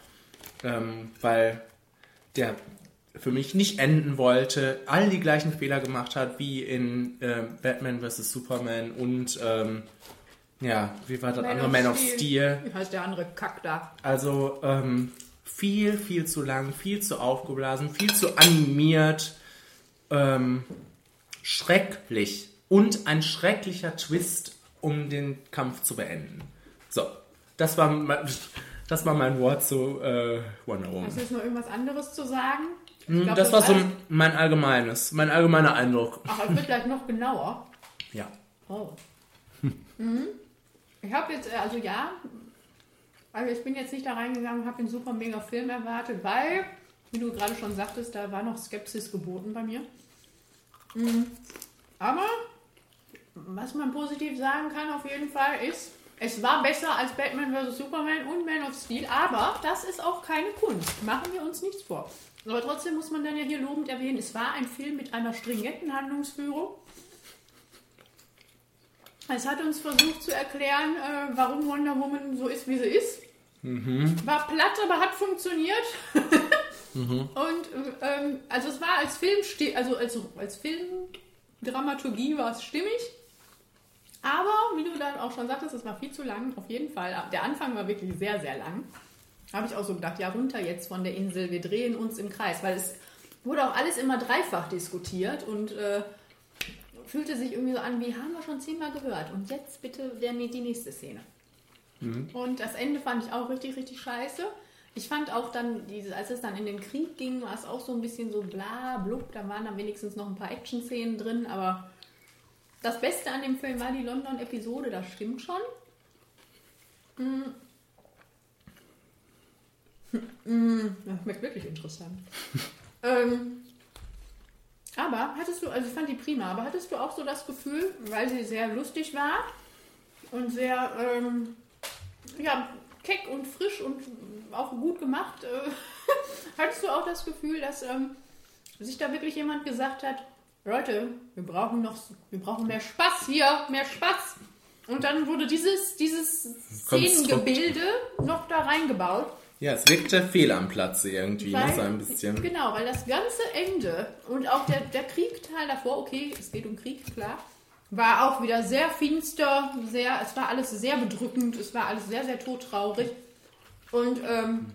Speaker 1: ähm, weil der für mich nicht enden wollte, all die gleichen Fehler gemacht hat wie in äh, Batman vs. Superman und ähm, ja, wie war das andere? Man of Steel.
Speaker 2: Wie heißt der andere Kack da?
Speaker 1: Also ähm, viel, viel zu lang, viel zu aufgeblasen, viel zu animiert, ähm, schrecklich und ein schrecklicher Twist, um den Kampf zu beenden. So, das war, mein- das war mein Wort zu äh, Wonder Woman.
Speaker 2: Hast du jetzt noch irgendwas anderes zu sagen?
Speaker 1: Hm,
Speaker 2: glaub,
Speaker 1: das war so
Speaker 2: alles-
Speaker 1: mein allgemeines, mein allgemeiner Eindruck.
Speaker 2: Ach, es wird gleich noch genauer.
Speaker 1: Ja.
Speaker 2: Oh. Mhm. Ich habe jetzt, äh, also ja, also ich bin jetzt nicht da reingegangen, habe den super mega Film erwartet, weil, wie du gerade schon sagtest, da war noch Skepsis geboten bei mir. Mhm. Aber, was man positiv sagen kann auf jeden Fall ist, es war besser als Batman vs. Superman und Man of Steel, aber das ist auch keine Kunst. Machen wir uns nichts vor. Aber trotzdem muss man dann ja hier lobend erwähnen, es war ein Film mit einer stringenten Handlungsführung. Es hat uns versucht zu erklären, äh, warum Wonder Woman so ist, wie sie ist.
Speaker 1: Mhm.
Speaker 2: War platt, aber hat funktioniert.
Speaker 1: Mhm.
Speaker 2: Und ähm, also es war als Film, also als, als Filmdramaturgie war es stimmig. Aber wie du dann auch schon sagtest, es war viel zu lang, auf jeden Fall. Der Anfang war wirklich sehr, sehr lang. Habe ich auch so gedacht, ja, runter jetzt von der Insel, wir drehen uns im Kreis, weil es wurde auch alles immer dreifach diskutiert und äh, fühlte sich irgendwie so an, wie haben wir schon zehnmal gehört. Und jetzt bitte der, die nächste Szene. Und das Ende fand ich auch richtig, richtig scheiße. Ich fand auch dann, diese, als es dann in den Krieg ging, war es auch so ein bisschen so bla, blub. Da waren dann wenigstens noch ein paar Action-Szenen drin, aber das Beste an dem Film war die London-Episode, das stimmt schon. Mm. Mm, Das schmeckt wirklich interessant. ähm, aber hattest du, also ich fand die prima, aber hattest du auch so das Gefühl, weil sie sehr lustig war und sehr, ähm, ja, keck und frisch und auch gut gemacht, äh, hattest du auch das Gefühl, dass ähm, sich da wirklich jemand gesagt hat, Leute, wir brauchen noch, wir brauchen mehr Spaß hier, mehr Spaß. Und dann wurde dieses, dieses. Szenengebilde noch da reingebaut.
Speaker 1: Ja, es wirkte fehl am Platze irgendwie, ne?
Speaker 2: Weil-
Speaker 1: so ein bisschen.
Speaker 2: Genau, weil das ganze Ende und auch der, der Kriegteil davor, okay, es geht um Krieg, klar, war auch wieder sehr finster, sehr, es war alles sehr bedrückend, es war alles sehr, sehr todtraurig. Und ähm,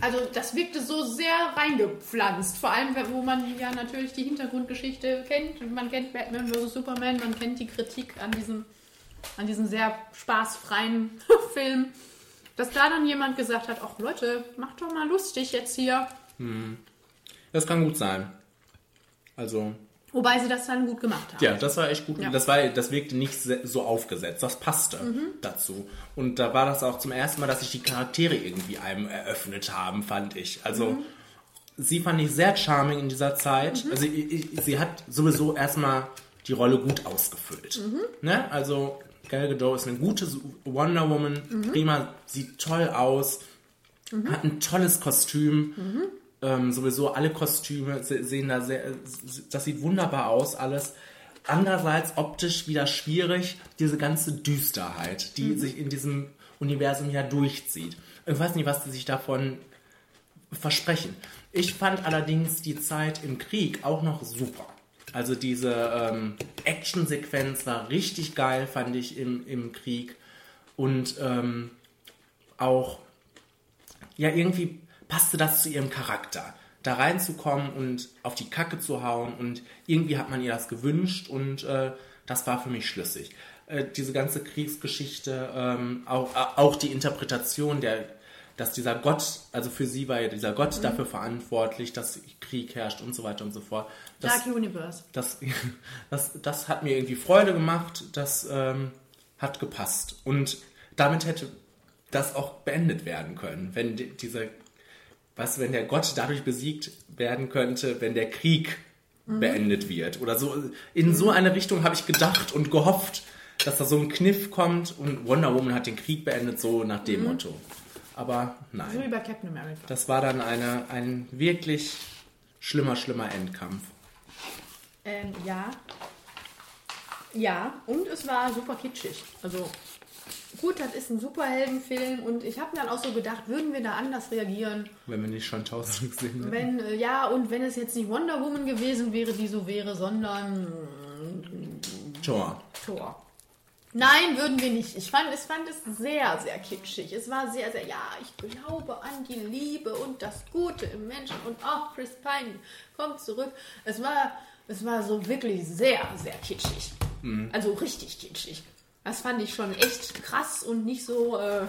Speaker 2: also das wirkte so sehr reingepflanzt, vor allem wo man ja natürlich die Hintergrundgeschichte kennt. Man kennt Batman vs. Superman, man kennt die Kritik an diesem, an diesem sehr spaßfreien Film. Dass da dann jemand gesagt hat, ach Leute, macht doch mal lustig jetzt hier.
Speaker 1: Hm. Das kann gut sein. Also,
Speaker 2: Wobei sie das dann gut gemacht haben.
Speaker 1: ja, das war echt gut.
Speaker 2: Ja.
Speaker 1: Das, war, das wirkte nicht so aufgesetzt. Das passte
Speaker 2: Mhm.
Speaker 1: dazu. Und da war das auch zum ersten Mal, dass sich die Charaktere irgendwie einem eröffnet haben, fand ich. Also,
Speaker 2: Mhm.
Speaker 1: sie fand ich sehr charming in dieser Zeit.
Speaker 2: Mhm.
Speaker 1: Also, ich, ich, sie hat sowieso erstmal die Rolle gut ausgefüllt.
Speaker 2: Mhm.
Speaker 1: Ne? Also, Gal Gadot ist eine gute Wonder Woman.
Speaker 2: Mhm.
Speaker 1: Prima, sieht toll aus.
Speaker 2: Mhm.
Speaker 1: Hat ein tolles Kostüm. Ähm, sowieso alle Kostüme se- sehen da sehr, das sieht wunderbar aus, alles. Andererseits optisch wieder schwierig, diese ganze Düsterheit, die
Speaker 2: Mhm.
Speaker 1: sich in diesem Universum ja durchzieht. Ich weiß nicht, was sie sich davon versprechen. Ich fand allerdings die Zeit im Krieg auch noch super. Also diese ähm, Actionsequenz war richtig geil, fand ich im, im Krieg. Und ähm, auch, ja, irgendwie passte das zu ihrem Charakter. Da reinzukommen und auf die Kacke zu hauen und irgendwie hat man ihr das gewünscht und äh, das war für mich schlüssig. Äh, diese ganze Kriegsgeschichte, ähm, auch, äh, auch die Interpretation der, dass dieser Gott, also für sie war ja dieser Gott
Speaker 2: Mhm.
Speaker 1: dafür verantwortlich, dass Krieg herrscht und so weiter und so fort. Das,
Speaker 2: Dark Universe.
Speaker 1: das, das, das hat mir irgendwie Freude gemacht, das ähm, hat gepasst. Und damit hätte das auch beendet werden können, wenn die, diese, du, wenn der Gott dadurch besiegt werden könnte, wenn der Krieg
Speaker 2: Mhm.
Speaker 1: beendet wird. Oder so. In so eine Richtung habe ich gedacht und gehofft, dass da so ein Kniff kommt und Wonder Woman hat den Krieg beendet, so nach dem
Speaker 2: Mhm.
Speaker 1: Motto. Aber
Speaker 2: So
Speaker 1: nein.
Speaker 2: wie bei Captain America.
Speaker 1: Das war dann eine, ein wirklich schlimmer, schlimmer Endkampf.
Speaker 2: Ähm, ja. Ja, und es war super kitschig. Also, gut, das ist ein Superheldenfilm und ich habe dann auch so gedacht, würden wir da anders reagieren?
Speaker 1: Wenn wir nicht schon tausend gesehen hätten.
Speaker 2: Wenn, äh, ja, und wenn es jetzt nicht Wonder Woman gewesen wäre, die so wäre, sondern
Speaker 1: Tor.
Speaker 2: Thor. Nein, würden wir nicht. Ich fand, ich fand es sehr, sehr kitschig. Es war sehr, sehr, ja, ich glaube an die Liebe und das Gute im Menschen und auch Chris Pine kommt zurück. Es war, es war so wirklich sehr, sehr kitschig.
Speaker 1: Mhm.
Speaker 2: Also richtig kitschig. Das fand ich schon echt krass und nicht so, äh,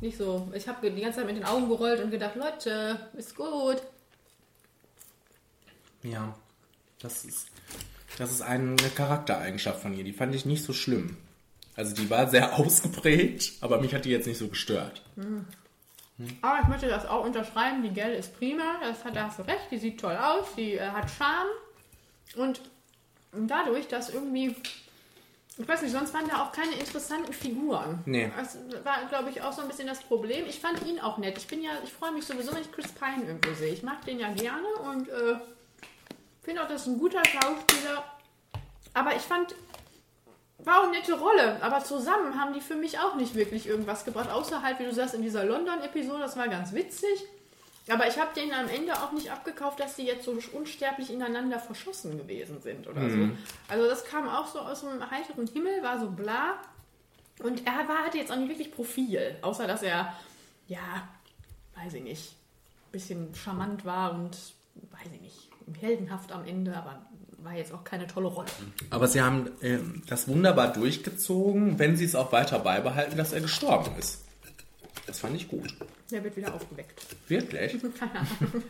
Speaker 2: nicht so. Ich habe die ganze Zeit mit den Augen gerollt und gedacht, Leute, ist gut.
Speaker 1: Ja, das ist, das ist eine Charaktereigenschaft von ihr. Die fand ich nicht so schlimm. Also die war sehr ausgeprägt, aber mich hat die jetzt nicht so gestört.
Speaker 2: Hm. Aber ich möchte das auch unterschreiben. Die Gelle ist prima. Das hat, da hast du recht. Die sieht toll aus. Die äh, hat Charme. Und dadurch, dass irgendwie. Ich weiß nicht, sonst waren da auch keine interessanten Figuren.
Speaker 1: Nee.
Speaker 2: Das war, glaube ich, auch so ein bisschen das Problem. Ich fand ihn auch nett. Ich bin ja, ich freue mich sowieso, wenn ich Chris Pine irgendwo sehe. Ich mag den ja gerne und äh, finde auch, das ist ein guter Schauspieler. Aber ich fand, war auch eine nette Rolle, aber zusammen haben die für mich auch nicht wirklich irgendwas gebracht, außer halt, wie du sagst, in dieser London-Episode, das war ganz witzig. Aber ich habe denen am Ende auch nicht abgekauft, dass die jetzt so unsterblich ineinander verschossen gewesen sind oder
Speaker 1: Mhm.
Speaker 2: so. Also das kam auch so aus dem heiteren Himmel, war so bla. Und er war, hatte jetzt auch nicht wirklich Profil, außer dass er, ja, weiß ich nicht, ein bisschen charmant war und, weiß ich nicht, heldenhaft am Ende, aber war jetzt auch keine tolle Rolle.
Speaker 1: Aber sie haben ähm, das wunderbar durchgezogen, wenn sie es auch weiter beibehalten, dass er gestorben ist. Das fand ich gut.
Speaker 2: Der wird wieder aufgeweckt.
Speaker 1: Wirklich?
Speaker 2: Keine Ahnung.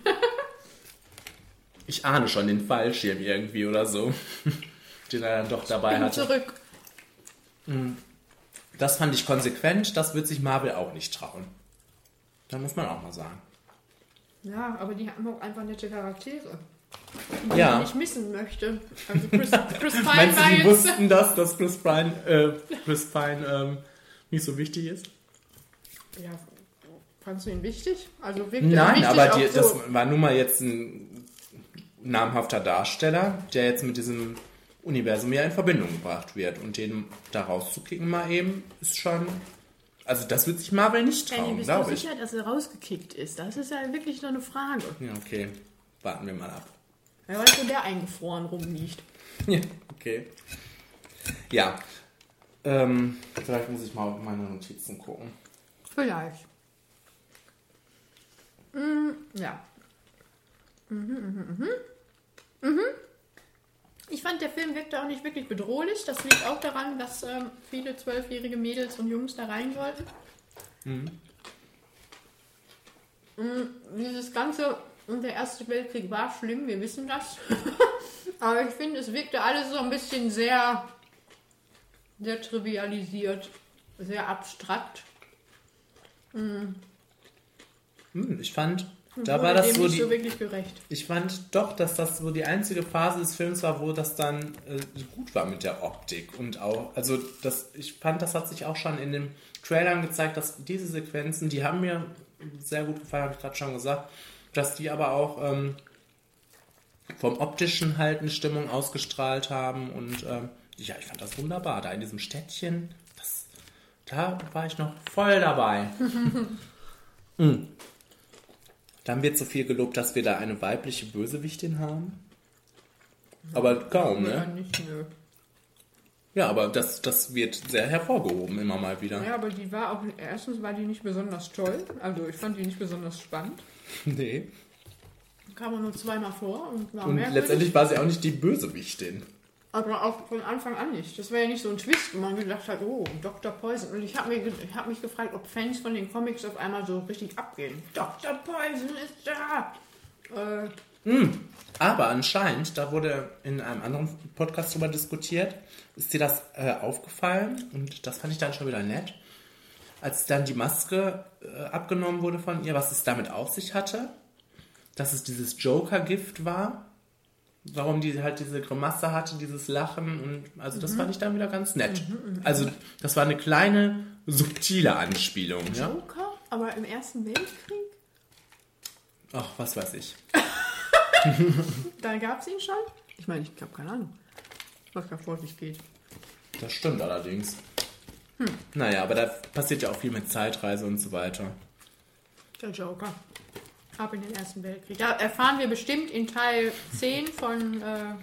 Speaker 1: Ich ahne schon den Fallschirm irgendwie oder so, den er dann doch dabei
Speaker 2: Bin
Speaker 1: hatte.
Speaker 2: zurück.
Speaker 1: Mm. Das fand ich konsequent, das wird sich Marvel auch nicht trauen. Da muss man auch mal sagen.
Speaker 2: Ja, aber die haben auch einfach nette Charaktere. Die
Speaker 1: Ja.
Speaker 2: ich nicht missen möchte. Also Chris, Chris Pine
Speaker 1: Meinst du,
Speaker 2: war
Speaker 1: die
Speaker 2: jetzt...
Speaker 1: wussten das, dass Chris Pine, äh, Chris Pine ähm, nicht so wichtig ist?
Speaker 2: Ja, fandst du ihn wichtig? Also wirklich
Speaker 1: Nein,
Speaker 2: wichtig
Speaker 1: aber die,
Speaker 2: so.
Speaker 1: das war nun mal jetzt ein namhafter Darsteller, der jetzt mit diesem Universum ja in Verbindung gebracht wird. Und den da rauszukicken mal eben ist schon. Also das wird sich Marvel nicht trauen,
Speaker 2: bist du
Speaker 1: glaube ich.
Speaker 2: sicher, dass er rausgekickt ist? Das ist ja wirklich noch eine Frage.
Speaker 1: Ja, okay. Warten wir mal ab.
Speaker 2: Wer weiß, wo der eingefroren rumliegt.
Speaker 1: Ja, okay. Ja. Ähm, vielleicht muss ich mal auf meine Notizen gucken.
Speaker 2: Vielleicht. Mm, ja. Mhm, mhm, mhm. Mhm. Ich fand, der Film wirkte auch nicht wirklich bedrohlich. Das liegt auch daran, dass ähm, viele zwölfjährige Mädels und Jungs da rein sollten. Mm, Dieses Ganze und der Erste Weltkrieg war schlimm, wir wissen das. Aber ich finde, es wirkte alles so ein bisschen sehr, sehr trivialisiert, sehr abstrakt.
Speaker 1: Hm, ich fand, da
Speaker 2: wurde
Speaker 1: war das so die.
Speaker 2: so wirklich gerecht.
Speaker 1: Ich fand doch, dass das so die einzige Phase des Films war, wo das dann äh, gut war mit der Optik und auch, also das, ich fand, das hat sich auch schon in den Trailern gezeigt, dass diese Sequenzen, die haben mir sehr gut gefallen, habe ich gerade schon gesagt, dass die aber auch ähm, vom optischen halt eine Stimmung ausgestrahlt haben und ähm, ja, ich fand das wunderbar, da in diesem Städtchen, das, da war ich noch voll dabei. Mm. Dann wird so viel gelobt, dass wir da eine weibliche Bösewichtin haben. Aber kaum,
Speaker 2: Ja,
Speaker 1: ne?
Speaker 2: nicht, nö.
Speaker 1: Ja, aber das, das wird sehr hervorgehoben immer mal wieder.
Speaker 2: Ja, aber die war auch, erstens war die nicht besonders toll. Also ich fand die nicht besonders spannend.
Speaker 1: Nee.
Speaker 2: Kam man nur zweimal vor und war
Speaker 1: Und
Speaker 2: merkwürdig.
Speaker 1: letztendlich war sie auch nicht die Bösewichtin.
Speaker 2: Aber auch von Anfang an nicht. Das war ja nicht so ein Twist, wo man gedacht hat, oh, Dr. Poison. Und ich habe hab mich gefragt, ob Fans von den Comics auf einmal so richtig abgehen. Dr. Poison ist da! Äh,
Speaker 1: Aber anscheinend, da wurde in einem anderen Podcast drüber diskutiert, ist dir das äh, aufgefallen und das fand ich dann schon wieder nett, als dann die Maske äh, abgenommen wurde von ihr, was es damit auf sich hatte, dass es dieses Joker-Gift war, warum die halt diese Grimasse hatte, dieses Lachen und also das fand ich dann wieder ganz nett. Also das war eine kleine, subtile Anspielung. Ja?
Speaker 2: Joker? Aber im Ersten Weltkrieg?
Speaker 1: Ach, was weiß ich.
Speaker 2: Da gab es ihn schon? Ich meine, ich habe keine Ahnung, was da vor sich geht.
Speaker 1: Das stimmt allerdings. Naja, aber da passiert ja auch viel mit Zeitreise und so weiter.
Speaker 2: Der Joker. Ab in den Ersten Weltkrieg. Da erfahren wir bestimmt in Teil 10 von äh,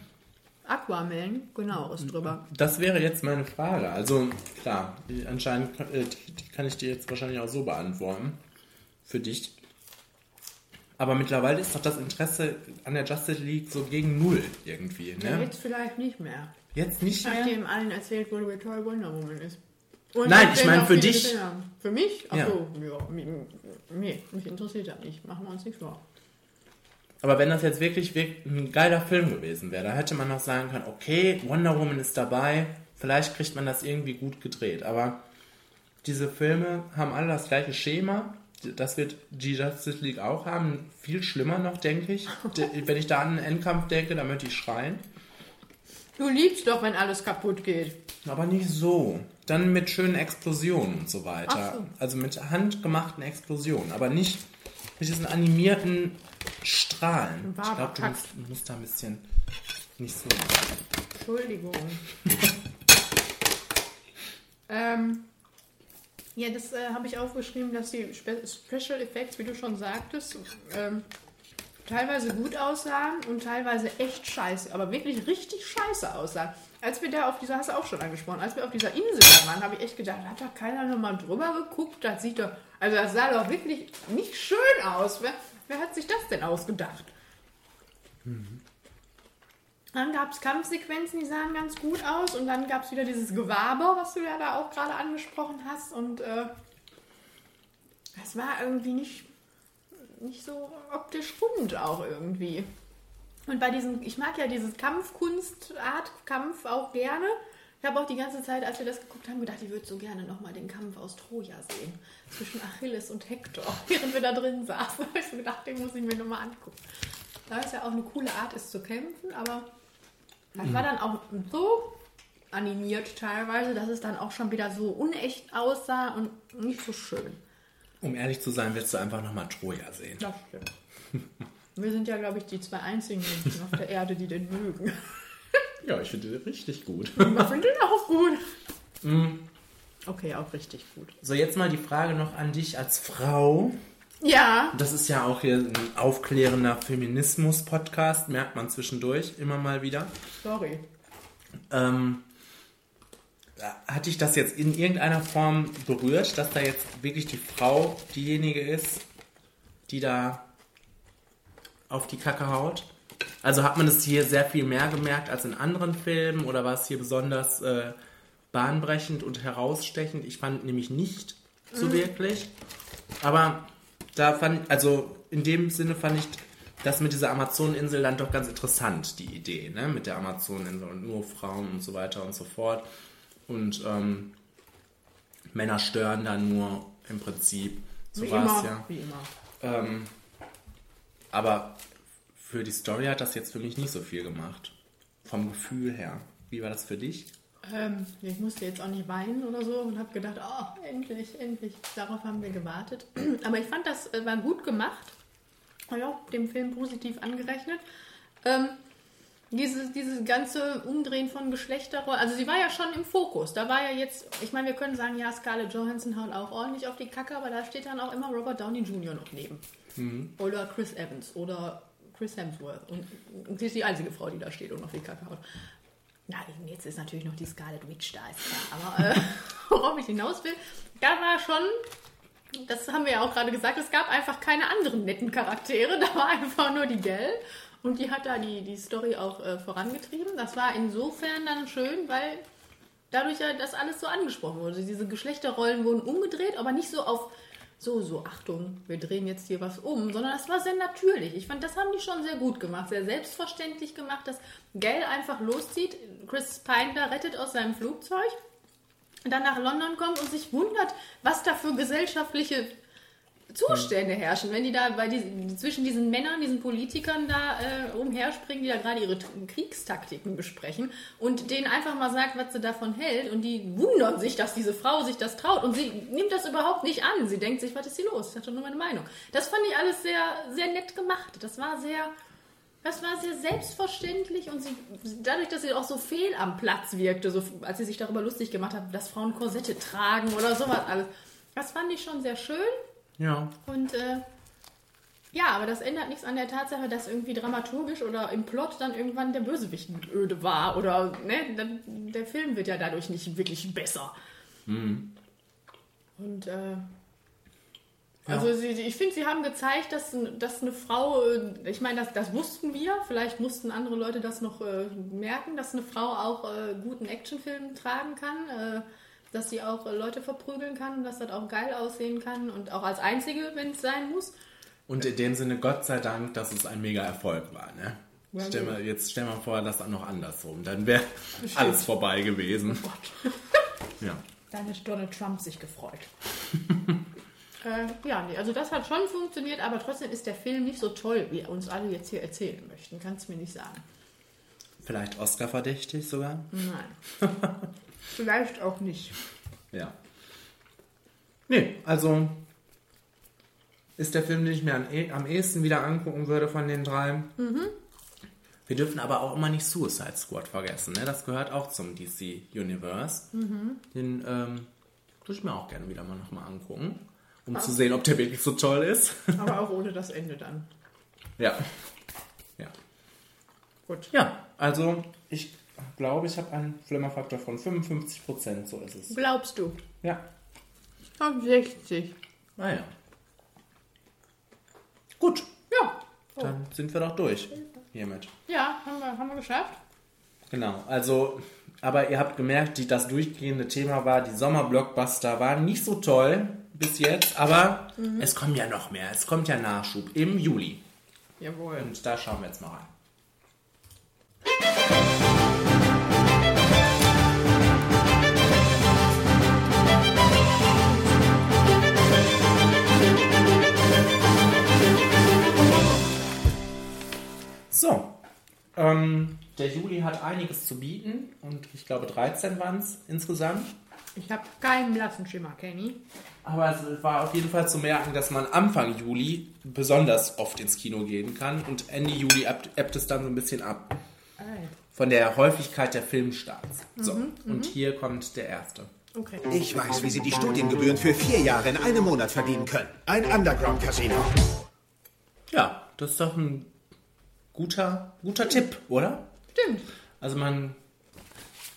Speaker 2: Aquaman genaueres drüber.
Speaker 1: Das wäre jetzt meine Frage. Also klar, die, anscheinend kann- äh, kann ich dir jetzt wahrscheinlich auch so beantworten. Für dich. Aber mittlerweile ist doch das Interesse an der Justice League so gegen null irgendwie.
Speaker 2: Ja,
Speaker 1: Ne?
Speaker 2: jetzt vielleicht nicht mehr.
Speaker 1: Jetzt nicht mehr?
Speaker 2: Nachdem allen erzählt wurde, wie toll Wonder Woman ist. Und
Speaker 1: Nein, ich meine für dich.
Speaker 2: Für mich? Ach
Speaker 1: Ja.
Speaker 2: so, ja. Nee, mich interessiert das nicht. Machen wir uns nicht vor.
Speaker 1: Aber wenn das jetzt wirklich, wirklich ein geiler Film gewesen wäre, da hätte man noch sagen können, okay, Wonder Woman ist dabei, vielleicht kriegt man das irgendwie gut gedreht. Aber diese Filme haben alle das gleiche Schema. Das wird die Justice League auch haben. Viel schlimmer noch, denke ich. Wenn ich da an den Endkampf denke, dann möchte ich schreien.
Speaker 2: Du liebst doch, wenn alles kaputt geht.
Speaker 1: Aber nicht so. Dann mit schönen Explosionen und so weiter.
Speaker 2: So.
Speaker 1: Also mit handgemachten Explosionen. Aber nicht mit diesen animierten Strahlen.
Speaker 2: War
Speaker 1: ich glaube, du musst, musst da ein bisschen nicht so.
Speaker 2: Entschuldigung. ähm, ja, das äh, habe ich aufgeschrieben, dass die Spe Special Effects, wie du schon sagtest, ähm, teilweise gut aussahen und teilweise echt scheiße, aber wirklich richtig scheiße aussahen. Als wir da auf dieser, hast du auch schon angesprochen, als wir auf dieser Insel waren, habe ich echt gedacht, hat da keiner nochmal drüber geguckt? Das sieht doch, also das sah doch wirklich nicht schön aus. Wer, wer hat sich das denn ausgedacht? Dann gab es Kampfsequenzen, die sahen ganz gut aus. Und dann gab es wieder dieses Gewaber, was du ja da auch gerade angesprochen hast. Und äh, war irgendwie nicht, nicht so optisch rund auch irgendwie. Und bei diesem, ich mag ja dieses Kampfkunstart, Kampf auch gerne. Ich habe auch die ganze Zeit, als wir das geguckt haben, gedacht, ich würde so gerne nochmal den Kampf aus Troja sehen. Zwischen Achilles und Hektor. Während wir da drin saßen, habe ich so gedacht, den muss ich mir nochmal angucken. Da ist ja auch eine coole Art, ist zu kämpfen, aber das war dann auch so animiert teilweise, dass es dann auch schon wieder so unecht aussah und nicht so schön.
Speaker 1: Um ehrlich zu sein, willst du einfach nochmal Troja sehen.
Speaker 2: Das stimmt. Wir sind ja, glaube ich, die zwei einzigen Menschen auf der Erde, die den mögen.
Speaker 1: Ja, ich finde den richtig gut.
Speaker 2: Ich finde den auch gut. Okay, auch richtig gut.
Speaker 1: So, jetzt mal die Frage noch an dich als Frau.
Speaker 2: Ja,
Speaker 1: Das ist ja auch hier ein aufklärender Feminismus-Podcast, merkt man zwischendurch immer mal wieder.
Speaker 2: sorry.
Speaker 1: Ähm, hat dich das jetzt in irgendeiner Form berührt, dass da jetzt wirklich die Frau diejenige ist, die da auf die Kacke haut? Also hat man es hier sehr viel mehr gemerkt als in anderen Filmen oder war es hier besonders äh, bahnbrechend und herausstechend? Ich fand nämlich nicht, so wirklich. Aber da fand, also in dem Sinne fand ich das mit dieser Amazoneninsel dann doch ganz interessant, die Idee, ne? Mit der Amazoneninsel und nur Frauen und so weiter und so fort. Und ähm, Männer stören dann nur im Prinzip. So war's,
Speaker 2: immer,
Speaker 1: ja.
Speaker 2: wie immer.
Speaker 1: Ähm, aber für die Story hat das jetzt für mich nicht so viel gemacht. Vom Gefühl her. Wie war das für dich?
Speaker 2: Ähm, ich musste jetzt auch nicht weinen oder so und habe gedacht, oh, endlich, endlich. Darauf haben wir gewartet. Aber ich fand, das äh, war gut gemacht. Habe ich auch dem Film positiv angerechnet. Ähm, dieses, dieses ganze Umdrehen von Geschlechterrollen, also sie war ja schon im Fokus. Da war ja jetzt, ich meine, wir können sagen, ja, Scarlett Johansson haut auch ordentlich auf die Kacke, aber da steht dann auch immer Robert Downey Jr. noch neben. Oder Chris Evans oder Chris Hemsworth. Und, und sie ist die einzige Frau, die da steht und auf die Kacke haut. Na, jetzt ist natürlich noch die Scarlet Witch da, ist klar. Aber äh, worauf ich hinaus will, da war schon, das haben wir ja auch gerade gesagt, es gab einfach keine anderen netten Charaktere. Da war einfach nur die Gell. Und die hat da die, die Story auch äh, vorangetrieben. Das war insofern dann schön, weil dadurch ja das alles so angesprochen wurde. Diese Geschlechterrollen wurden umgedreht, aber nicht so auf so, so, Achtung, wir drehen jetzt hier was um, sondern das war sehr natürlich. Ich fand, das haben die schon sehr gut gemacht, sehr selbstverständlich gemacht, dass Gell einfach loszieht, Chris Pine da rettet aus seinem Flugzeug, dann nach London kommt und sich wundert, was da für gesellschaftliche Zustände herrschen, wenn die da bei diesen, zwischen diesen Männern, diesen Politikern da äh, umherspringen, die da gerade ihre Kriegstaktiken besprechen und denen einfach mal sagt, was sie davon hält und die wundern sich, dass diese Frau sich das traut und sie nimmt das überhaupt nicht an. Sie denkt sich, was ist hier los? Ich hatte nur meine Meinung. Das fand ich alles sehr, sehr nett gemacht. Das war sehr, das war sehr selbstverständlich und sie, dadurch, dass sie auch so fehl am Platz wirkte, so, als sie sich darüber lustig gemacht hat, dass Frauen Korsette tragen oder sowas alles. Das fand ich schon sehr schön.
Speaker 1: Ja.
Speaker 2: Und äh, ja, aber das ändert nichts an der Tatsache, dass irgendwie dramaturgisch oder im Plot dann irgendwann der Bösewicht öde war. Oder ne, der Film wird ja dadurch nicht wirklich besser. Und äh, also sie, ich finde, sie haben gezeigt, dass, dass eine Frau, äh, ich meine, das, das wussten wir, vielleicht mussten andere Leute das noch äh, merken, dass eine Frau auch äh, guten Actionfilm tragen kann, äh, dass sie auch Leute verprügeln kann, dass das auch geil aussehen kann und auch als einzige, wenn es sein muss.
Speaker 1: Und in dem Sinne, Gott sei Dank, dass es ein mega Erfolg war. Ne?
Speaker 2: Ja,
Speaker 1: stell mal, jetzt stell mal vor, das auch noch andersrum. Dann wäre alles vorbei gewesen. ja.
Speaker 2: Dann hätte Donald Trump sich gefreut. äh, ja, nee, also das hat schon funktioniert, aber trotzdem ist der Film nicht so toll, wie uns alle jetzt hier erzählen möchten. Kannst du mir nicht sagen.
Speaker 1: Vielleicht Oscar-verdächtig sogar.
Speaker 2: Nein. Vielleicht auch nicht.
Speaker 1: Ja. Nee, also ist der Film, den ich mir am, eh- am ehesten wieder angucken würde von den drei. Wir dürfen aber auch immer nicht Suicide Squad vergessen. Ne? Das gehört auch zum DC Universe. Den ähm, würde ich mir auch gerne wieder mal nochmal angucken, um zu sehen, ob der wirklich so toll ist.
Speaker 2: Aber auch ohne das Ende dann.
Speaker 1: ja. Ja.
Speaker 2: Gut.
Speaker 1: Ja, also ich glaube, ich habe einen Flimmerfaktor von 55%, so ist es.
Speaker 2: Glaubst du?
Speaker 1: Ja.
Speaker 2: Ab 60.
Speaker 1: Naja. Gut,
Speaker 2: Ja.
Speaker 1: dann sind wir doch durch hiermit.
Speaker 2: Ja, haben wir, haben wir geschafft.
Speaker 1: Genau, also, aber ihr habt gemerkt, die, das durchgehende Thema war, die Sommerblockbuster waren nicht so toll bis jetzt, aber es kommt ja noch mehr. Es kommt ja Nachschub im Juli.
Speaker 2: Jawohl.
Speaker 1: Und da schauen wir jetzt mal rein. So, ähm, der Juli hat einiges zu bieten und ich glaube 13 waren es insgesamt.
Speaker 2: Ich habe keinen blassen Schimmer, Kenny.
Speaker 1: Aber es war auf jeden Fall zu merken, dass man Anfang Juli besonders oft ins Kino gehen kann und Ende Juli ebbt, ebbt es dann so ein bisschen ab von der Häufigkeit der Filmstarts. So, und hier kommt der erste.
Speaker 2: Okay.
Speaker 11: Ich weiß, wie Sie die Studiengebühren für vier Jahre in einem Monat verdienen können. Ein Underground-Casino.
Speaker 1: Ja, das ist doch ein guter, guter Tipp, oder?
Speaker 2: Stimmt.
Speaker 1: Also man,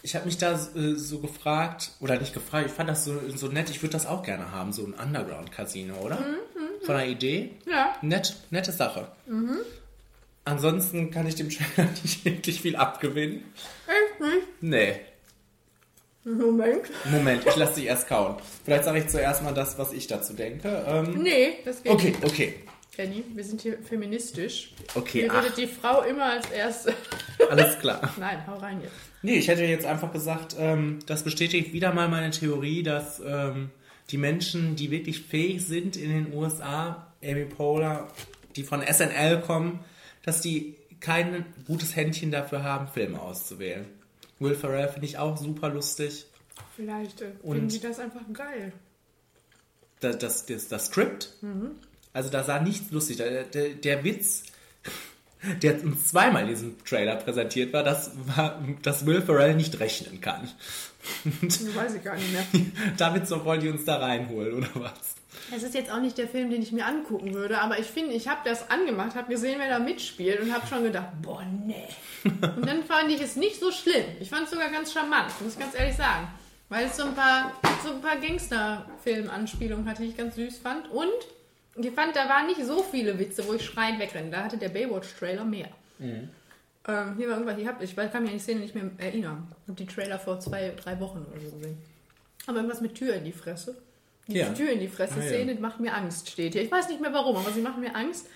Speaker 1: ich habe mich da äh, so gefragt, oder nicht gefragt, ich fand das so, so nett, ich würde das auch gerne haben, so ein Underground-Casino, oder? Von der Idee.
Speaker 2: Ja.
Speaker 1: Nett, nette Sache. Ansonsten kann ich dem Trailer nicht wirklich viel abgewinnen.
Speaker 2: Echt nicht?
Speaker 1: Nee.
Speaker 2: Moment.
Speaker 1: Moment, ich lasse dich erst kauen. Vielleicht sage ich zuerst mal das, was ich dazu denke. Ähm,
Speaker 2: Nee, das geht
Speaker 1: Okay,
Speaker 2: nicht.
Speaker 1: okay.
Speaker 2: Kenny, wir sind hier feministisch.
Speaker 1: Okay,
Speaker 2: Hier
Speaker 1: ach.
Speaker 2: redet die Frau immer als Erste.
Speaker 1: Alles klar.
Speaker 2: Nein, hau rein jetzt.
Speaker 1: Nee, ich hätte jetzt einfach gesagt, ähm, das bestätigt wieder mal meine Theorie, dass ähm, die Menschen, die wirklich fähig sind in den USA, Amy Poehler, die von SNL kommen, dass die kein gutes Händchen dafür haben, Filme auszuwählen. Will Ferrell finde ich auch super lustig.
Speaker 2: Vielleicht äh,
Speaker 1: Und-
Speaker 2: finden sie das einfach geil.
Speaker 1: Das, das, das, das Skript,
Speaker 2: Mhm.
Speaker 1: also da sah nichts lustig. Der, der, der Witz, der uns zweimal in diesem Trailer präsentiert war, das war, dass Will Ferrell nicht rechnen kann.
Speaker 2: Das weiß ich gar nicht mehr.
Speaker 1: Damit so wollen die uns da reinholen, oder was?
Speaker 2: Es ist jetzt auch nicht der Film, den ich mir angucken würde, aber ich finde, ich habe das angemacht, habe gesehen, wer da mitspielt und habe schon gedacht, boah, nee. Und dann fand ich es nicht so schlimm. Ich fand es sogar ganz charmant, muss ich ganz ehrlich sagen. Weil es so ein paar, so ein paar Gangster-Film-Anspielungen hatte, die ich ganz süß fand. Und ich fand, da waren nicht so viele Witze, wo ich schreiend wegrenne. Da hatte der Baywatch-Trailer mehr. Ähm, hier war irgendwas, ich, hab, ich kann mich an die Szene nicht mehr erinnern. Ich habe die Trailer vor zwei, drei Wochen oder so gesehen. Aber irgendwas mit Tür in die Fresse. Die
Speaker 1: Ja.
Speaker 2: Tür in die
Speaker 1: Ah,
Speaker 2: Fresse-Szene
Speaker 1: ja.
Speaker 2: macht mir Angst, steht hier. Ich weiß nicht mehr warum, aber sie macht mir Angst.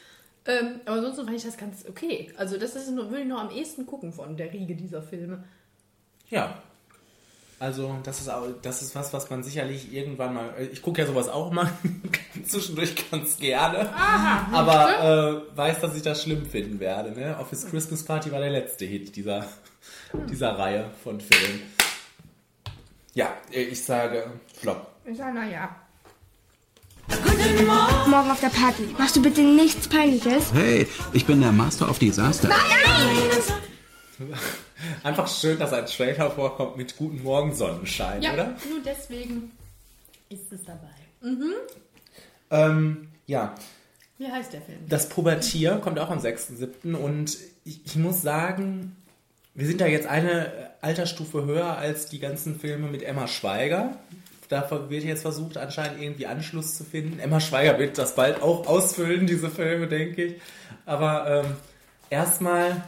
Speaker 2: Ähm, aber ansonsten fand ich das ganz okay. Also das ist nur, würde ich noch am ehesten gucken von der Riege dieser Filme.
Speaker 1: Ja. Also, das ist, auch, das ist was, was man sicherlich irgendwann mal. Ich gucke ja sowas auch mal zwischendurch ganz gerne.
Speaker 2: Aha,
Speaker 1: aber äh, weiß, dass ich das schlimm finden werde. Ne? Office Christmas Party war der letzte Hit dieser, dieser Reihe von Filmen. Ja, ich sage Flop.
Speaker 2: Ich sage, naja.
Speaker 12: Morgen auf der Party. Machst du bitte nichts Peinliches?
Speaker 5: Hey, ich bin der Master of Disaster.
Speaker 1: Einfach schön, dass ein Trailer vorkommt mit Guten Morgen Sonnenschein,
Speaker 2: Ja,
Speaker 1: oder?
Speaker 2: nur deswegen ist es dabei. Mhm.
Speaker 1: Ähm, ja,
Speaker 2: Wie heißt der Film?
Speaker 1: Das Pubertier kommt auch am 6.7. und ich, ich muss sagen, wir sind da jetzt eine Altersstufe höher als die ganzen Filme mit Emma Schweiger. Da wird jetzt versucht, anscheinend irgendwie Anschluss zu finden. Emma Schweiger wird das bald auch ausfüllen, diese Filme, denke ich. Aber ähm, erstmal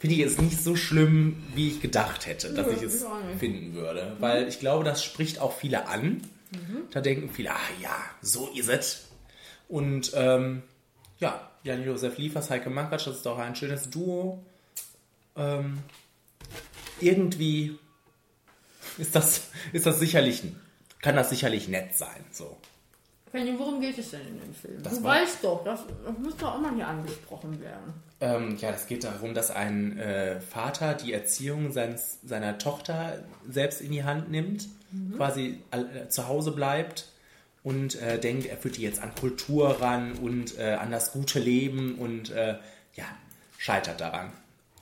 Speaker 1: finde ich es nicht so schlimm, wie ich gedacht hätte, dass
Speaker 2: Nö,
Speaker 1: ich es finden würde. Weil ich glaube, das spricht auch viele an.
Speaker 2: Mhm.
Speaker 1: Da denken viele, ah ja, so ist es. Und ähm, ja, Jan-Josef Liefers, Heike Makatsch, das ist doch ein schönes Duo. Ähm, irgendwie ist das, ist das sicherlich, kann das sicherlich nett sein. So.
Speaker 2: Fanny, worum geht es denn in dem Film?
Speaker 1: Das
Speaker 2: du
Speaker 1: war-
Speaker 2: weißt doch, das, das doch auch mal hier angesprochen werden.
Speaker 1: Ähm, ja, es geht darum, dass ein äh, Vater die Erziehung seines, seiner Tochter selbst in die Hand nimmt,
Speaker 2: Mhm.
Speaker 1: quasi äh, zu Hause bleibt und äh, denkt, er führt die jetzt an Kultur ran und äh, an das gute Leben und äh, ja, scheitert daran.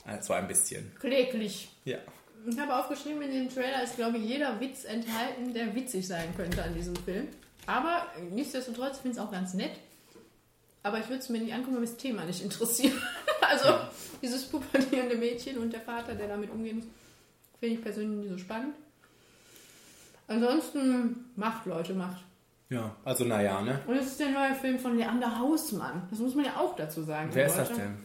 Speaker 1: Also ein bisschen.
Speaker 2: Kläglich.
Speaker 1: Ja.
Speaker 2: Ich habe aufgeschrieben, in dem Trailer ist, glaube ich, jeder Witz enthalten, der witzig sein könnte an diesem Film. Aber nichtsdestotrotz finde ich es auch ganz nett. Aber ich würde es mir nicht angucken, wenn mich das Thema nicht interessiert. also dieses pubertierende Mädchen und der Vater, der damit umgehen muss, finde ich persönlich nicht so spannend. Ansonsten macht, Leute, macht.
Speaker 1: Ja, also naja, ne?
Speaker 2: Und es ist der neue Film von Leander Hausmann. Das muss man ja auch dazu sagen.
Speaker 1: Wer ist das
Speaker 2: Deutschland.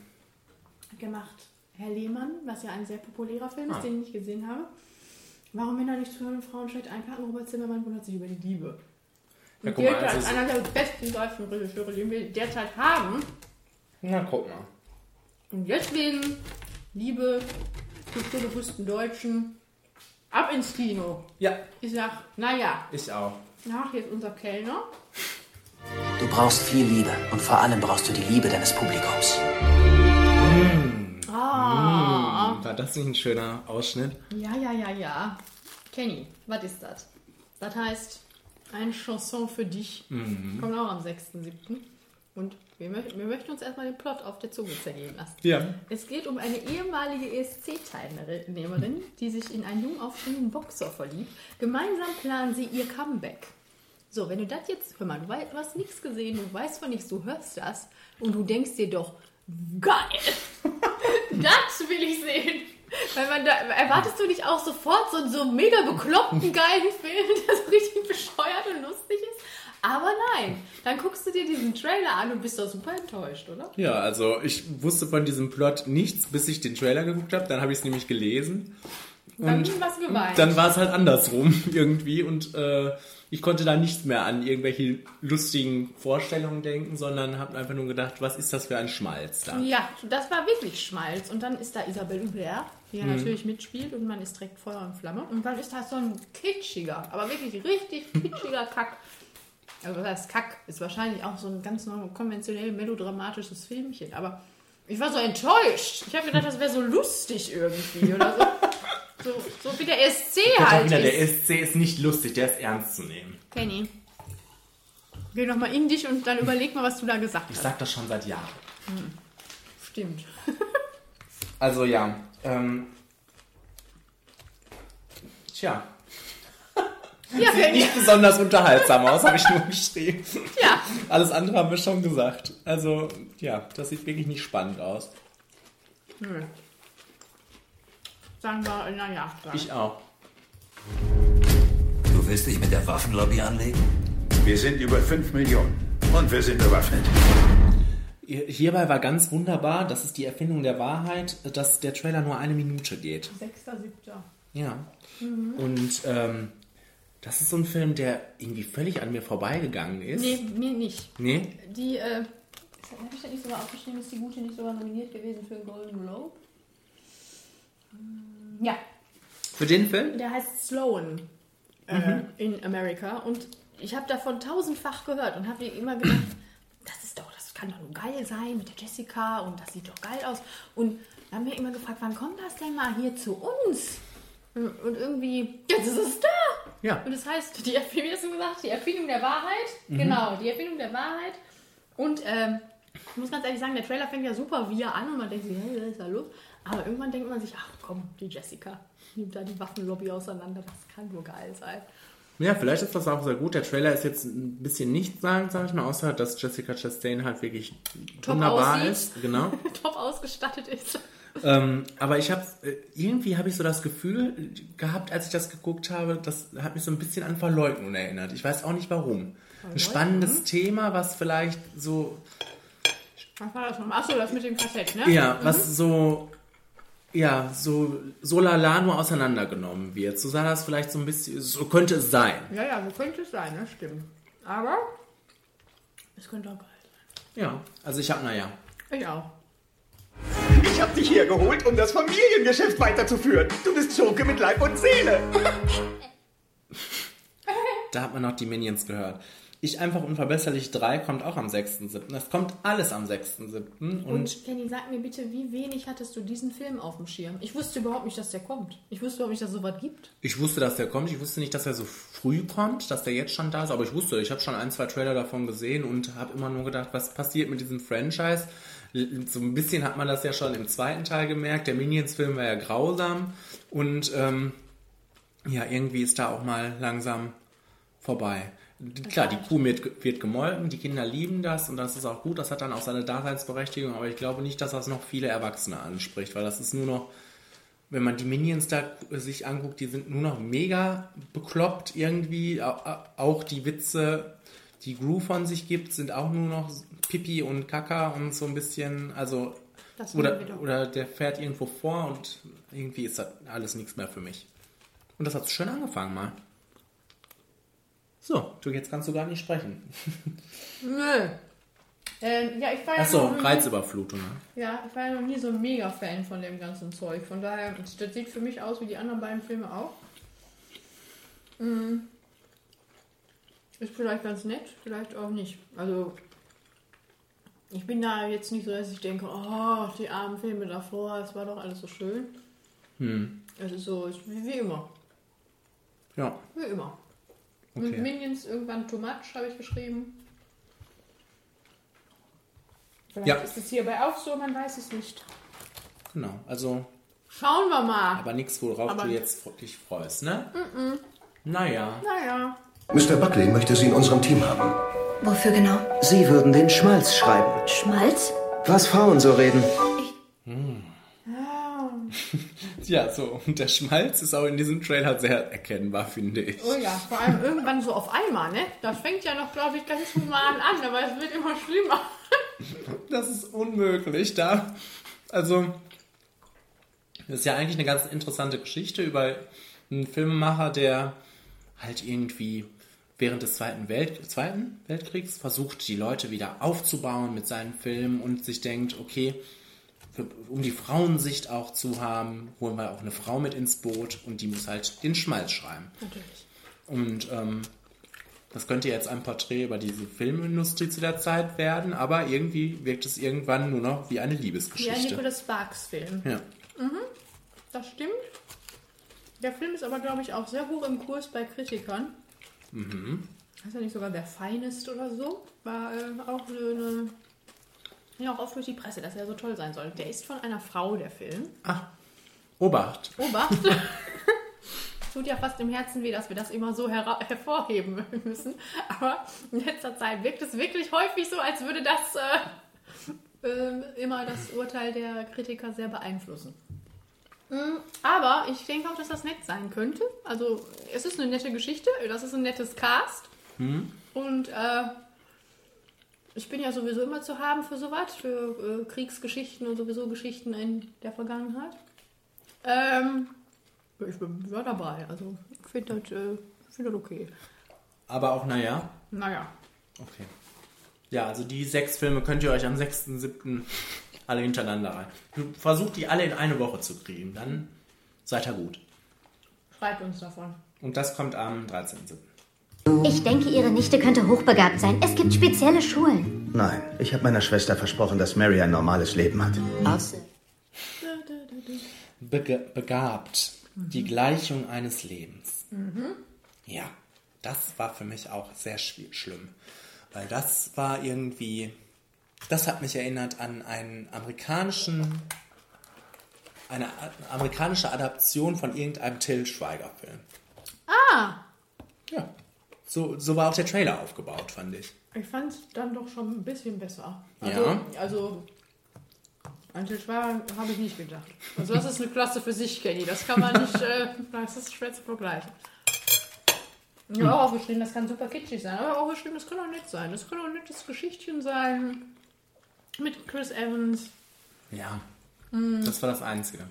Speaker 1: denn?
Speaker 2: Gemacht Herr Lehmann, was ja ein sehr populärer Film ist,
Speaker 1: Ah.
Speaker 2: den ich nicht gesehen habe. Warum Männer nicht zu Frauen schlecht einpacken? Robert Zimmermann wundert sich über die Liebe.
Speaker 1: Ja,
Speaker 2: Und
Speaker 1: guck mal,
Speaker 2: gilt als einer der besten deutschen Regisseure, die wir derzeit haben.
Speaker 1: Na, guck mal.
Speaker 2: Und deswegen, liebe kulturbewussten Deutschen, ab ins Kino.
Speaker 1: Ja.
Speaker 2: Ich sag, naja,
Speaker 1: Ich auch.
Speaker 2: nach jetzt unser Kellner.
Speaker 13: Du brauchst viel Liebe und vor allem brauchst du die Liebe deines Publikums.
Speaker 2: Ah.
Speaker 1: Hm, war das nicht ein schöner Ausschnitt?
Speaker 2: Ja, ja, ja, ja. Kenny, was ist das? Das heißt, eine Chanson für dich.
Speaker 1: Mhm.
Speaker 2: Kommt auch am 6.7. Und wir, möchten- wir möchten uns erstmal den Plot auf der Zunge zergehen lassen.
Speaker 1: Ja.
Speaker 2: Es geht um eine ehemalige ESC-Teilnehmerin, die sich in einen jung aufstrebenden Boxer verliebt. Gemeinsam planen sie ihr Comeback. So, wenn du das jetzt, hör mal, du, wei- du hast nichts gesehen, du weißt von nichts, du hörst das und du denkst dir doch, geil, das will ich sehen. Weil man da, erwartest du nicht auch sofort so einen so mega bekloppten, geilen Film, der so richtig bescheuert und lustig ist? Aber nein, dann guckst du dir diesen Trailer an und bist doch super enttäuscht, oder?
Speaker 1: Ja, also ich wusste von diesem Plot nichts, bis ich den Trailer geguckt habe. Dann habe ich es nämlich gelesen.
Speaker 2: Dann
Speaker 1: Und
Speaker 2: geweint.
Speaker 1: dann war es halt andersrum irgendwie und äh, ich konnte da nicht mehr an irgendwelche lustigen Vorstellungen denken, sondern habe einfach nur gedacht, was ist das für ein Schmalz da?
Speaker 2: Ja, das war wirklich Schmalz. Und dann ist da Isabelle Hubert, die ja
Speaker 1: Mhm.
Speaker 2: natürlich mitspielt und man ist direkt Feuer und Flamme. Und dann ist da so ein kitschiger, aber wirklich richtig kitschiger Kack. Also heißt Kack? Ist wahrscheinlich auch so ein ganz konventionell melodramatisches Filmchen. Aber ich war so enttäuscht. Ich habe gedacht, das wäre so lustig irgendwie oder so. So, so wie der SC halt
Speaker 1: Katharina, der
Speaker 2: ist.
Speaker 1: SC ist nicht lustig, der ist ernst zu nehmen.
Speaker 2: Kenny. Geh nochmal in dich und dann überleg mal, was du da gesagt
Speaker 1: Ich
Speaker 2: hast.
Speaker 1: sag das schon seit Jahren.
Speaker 2: Hm. Stimmt.
Speaker 1: Also ja, ähm, tja,
Speaker 2: Ja,
Speaker 1: sieht nicht besonders unterhaltsam aus, habe ich nur geschrieben.
Speaker 2: Ja.
Speaker 1: Alles andere haben wir schon gesagt. Also ja, das sieht wirklich nicht spannend aus.
Speaker 2: Nö. Sagen wir, naja.
Speaker 1: Ich auch.
Speaker 5: Du willst dich mit der Waffenlobby anlegen?
Speaker 6: Wir sind über 5 Millionen und wir sind bewaffnet.
Speaker 1: Hierbei war ganz wunderbar, das ist die Erfindung der Wahrheit, dass der Trailer nur eine Minute geht.
Speaker 2: 6.7.
Speaker 1: Ja.
Speaker 2: Mhm.
Speaker 1: Und ähm, das ist so ein Film, der irgendwie völlig an mir vorbeigegangen ist.
Speaker 2: Nee, mir nicht.
Speaker 1: Nee?
Speaker 2: Die, äh, habe ich da nicht sogar aufgeschrieben, ist die Gute nicht sogar nominiert gewesen für Golden Globe? Ja,
Speaker 1: Für den Film?
Speaker 2: der heißt Sloan äh,
Speaker 1: Mhm.
Speaker 2: in America und ich habe davon tausendfach gehört und habe immer gedacht, das ist doch, das kann doch nur geil sein mit der Jessica und das sieht doch geil aus. Und dann haben wir immer gefragt, wann kommt das denn mal hier zu uns? Und irgendwie, jetzt ist es da!
Speaker 1: Ja.
Speaker 2: Und das heißt, die, wie hast du gesagt, die Erfindung der Wahrheit.
Speaker 1: Mhm.
Speaker 2: Genau, die Erfindung der Wahrheit. Und ähm, ich muss ganz ehrlich sagen, der Trailer fängt ja super wir an und man denkt sich, hey, was ist da los? Aber irgendwann denkt man sich, ach komm, die Jessica nimmt da die Waffenlobby auseinander, das kann nur geil sein.
Speaker 1: Ja, vielleicht ist das auch sehr gut. Der Trailer ist jetzt ein bisschen nichtssagend, sage ich mal, außer dass Jessica Chastain halt wirklich
Speaker 2: Top
Speaker 1: wunderbar
Speaker 2: aussieht.
Speaker 1: ist. Genau.
Speaker 2: Top ausgestattet ist.
Speaker 1: Ähm, aber ich habe irgendwie habe ich so das Gefühl gehabt, als ich das geguckt habe, das hat mich so ein bisschen an Verleugnung erinnert. Ich weiß auch nicht warum. Ein spannendes Thema, was vielleicht so
Speaker 2: Was war das nochmal? Achso, das mit dem Kassett, ne?
Speaker 1: ja,
Speaker 2: Mhm.
Speaker 1: was so ja, so so lala nur auseinandergenommen wird. So sah das vielleicht so ein bisschen so könnte es sein.
Speaker 2: Ja, ja, so könnte es sein, ne? Stimmt. Aber es könnte auch geil
Speaker 1: Ja, also ich habe naja,
Speaker 2: sein. Ich auch.
Speaker 11: Ich hab dich hier geholt, um das Familiengeschäft weiterzuführen. Du bist Schurke mit Leib und Seele.
Speaker 1: Da hat man noch die Minions gehört. Ich einfach unverbesserlich 3 kommt auch am 6.7. Es kommt alles am 6.7. Und,
Speaker 2: Und Kenny, sag mir bitte, wie wenig hattest du diesen Film auf dem Schirm? Ich wusste überhaupt nicht, dass der kommt. Ich wusste überhaupt nicht, dass es sowas gibt.
Speaker 1: ich wusste, dass der kommt. Ich wusste nicht, dass er so früh kommt, dass der jetzt schon da ist. Aber ich wusste, ich habe schon ein, zwei Trailer davon gesehen und habe immer nur gedacht, was passiert mit diesem Franchise? So ein bisschen hat man das ja schon im zweiten Teil gemerkt. Der Minions-Film war ja grausam. Und ähm, ja, irgendwie ist da auch mal langsam vorbei. Klar, die Kuh wird, wird gemolken, die Kinder lieben das und das ist auch gut, das hat dann auch seine Daseinsberechtigung, aber ich glaube nicht, dass das noch viele Erwachsene anspricht, weil das ist nur noch, wenn man die Minions da sich anguckt, die sind nur noch mega bekloppt irgendwie, Au- au- auch die Witze, die Gru von sich gibt, sind auch nur noch Pipi und Kaka und so ein bisschen, also,
Speaker 2: Das
Speaker 1: oder, oder der fährt irgendwo vor und irgendwie ist das alles nichts mehr für mich. Und das hat schön angefangen mal. So, du, jetzt kannst du gar nicht sprechen.
Speaker 2: Nö. Ähm, ja, ich war ja
Speaker 1: Achso,
Speaker 2: noch nie-
Speaker 1: Reizüberflutung. Ne?
Speaker 2: Ja, ich war ja noch nie so ein Mega-Fan von dem ganzen Zeug. Von daher, das sieht für mich aus wie die anderen beiden Filme auch. Mm. Ist vielleicht ganz nett, vielleicht auch nicht. Also, ich bin da jetzt nicht so, dass ich denke, oh, die armen Filme davor, es war doch alles so schön.
Speaker 1: Hm.
Speaker 2: Es ist so, ist wie, wie immer.
Speaker 1: Ja.
Speaker 2: Wie immer.
Speaker 1: Okay.
Speaker 2: Mit Minions irgendwann too much, habe ich geschrieben. Vielleicht
Speaker 1: Ja.
Speaker 2: ist es hierbei auch so, man weiß es nicht.
Speaker 1: Genau. Also,
Speaker 2: Schauen wir mal.
Speaker 1: aber nichts, worauf
Speaker 2: Aber-
Speaker 1: du jetzt dich freust, ne?
Speaker 2: Mhm.
Speaker 1: Naja.
Speaker 2: Naja.
Speaker 14: Mr. Buckley möchte Sie in unserem Team haben.
Speaker 13: Wofür genau? Sie würden den Schmalz schreiben.
Speaker 4: Schmalz?
Speaker 13: Was Frauen so reden.
Speaker 1: Ja, so. Und der Schmalz ist auch in diesem Trailer sehr erkennbar, finde ich.
Speaker 2: Oh ja, vor allem irgendwann so auf einmal, ne? Das fängt ja noch, glaube ich, ganz human an, aber es wird immer schlimmer.
Speaker 1: Das ist unmöglich, da. Also, Das ist ja eigentlich eine ganz interessante Geschichte über einen Filmemacher, der halt irgendwie während des Zweiten, Welt Zweiten Weltkriegs versucht, die Leute wieder aufzubauen mit seinen Filmen und sich denkt, okay, für, um die Frauensicht auch zu haben, holen wir auch eine Frau mit ins Boot und die muss halt den Schmalz schreiben.
Speaker 2: Natürlich.
Speaker 1: Und ähm, das könnte jetzt ein Porträt über diese Filmindustrie zu der Zeit werden, aber irgendwie wirkt es irgendwann nur noch wie eine
Speaker 2: Ja,
Speaker 1: Liebesgeschichte.
Speaker 2: Nicholas Sparks Film.
Speaker 1: Ja.
Speaker 2: Mhm, das stimmt. Der Film ist aber, glaube ich, auch sehr hoch im Kurs bei Kritikern.
Speaker 1: Mhm.
Speaker 2: Heißt ja nicht sogar der Finest oder so? War äh, auch eine. Ja, auch oft durch die Presse, dass er so toll sein soll. Der ist von einer Frau, der Film.
Speaker 1: Obacht.
Speaker 2: Obacht! Tut ja fast im Herzen weh, dass wir das immer so hervorheben müssen. Aber in letzter Zeit wirkt es wirklich häufig so, als würde das äh, äh, immer das Urteil der Kritiker sehr beeinflussen. Mm, Aber ich denke auch, dass das nett sein könnte. Also, es ist eine nette Geschichte, das ist ein nettes Cast.
Speaker 1: Hm?
Speaker 2: Und äh, ich bin ja sowieso immer zu haben für sowas, für äh, Kriegsgeschichten und sowieso Geschichten in der Vergangenheit. Ähm, ich bin ja dabei, also ich finde das, äh, find das okay.
Speaker 1: Aber auch, naja.
Speaker 2: Naja,
Speaker 1: Okay. Ja, also die sechs Filme könnt ihr euch am 6.7. alle hintereinander rein. Versucht die alle in eine Woche zu kriegen, dann seid ihr gut.
Speaker 2: schreibt uns davon.
Speaker 1: Und das kommt am 13.7.
Speaker 4: Ich denke, Ihre Nichte könnte hochbegabt sein. Es gibt spezielle Schulen.
Speaker 6: Nein, ich habe meiner Schwester versprochen, dass Mary ein normales Leben hat.
Speaker 1: Bega begabt. Die Gleichung eines Lebens.
Speaker 2: Mhm.
Speaker 1: Ja, das war für mich auch sehr schlimm. Weil das war irgendwie. Das hat mich erinnert an einen amerikanischen. Eine amerikanische Adaption von irgendeinem Till Schweiger-Film.
Speaker 2: Ah,
Speaker 1: Ja. So, so war auch der Trailer aufgebaut, fand ich.
Speaker 2: ich fand es dann doch schon ein bisschen besser.
Speaker 1: Ja.
Speaker 2: Also, also an Til Schweiger habe ich nicht gedacht. Also das ist eine Klasse für sich, Kenny. Das kann man nicht, äh, das ist schwer zu vergleichen. Ja, auch bestimmt, das kann super kitschig sein, aber auch bestimmt, das kann auch nett sein. Das kann auch ein nettes Geschichtchen sein. Mit Chris Evans.
Speaker 1: Ja.
Speaker 2: Mhm.
Speaker 1: Das war das Einzige.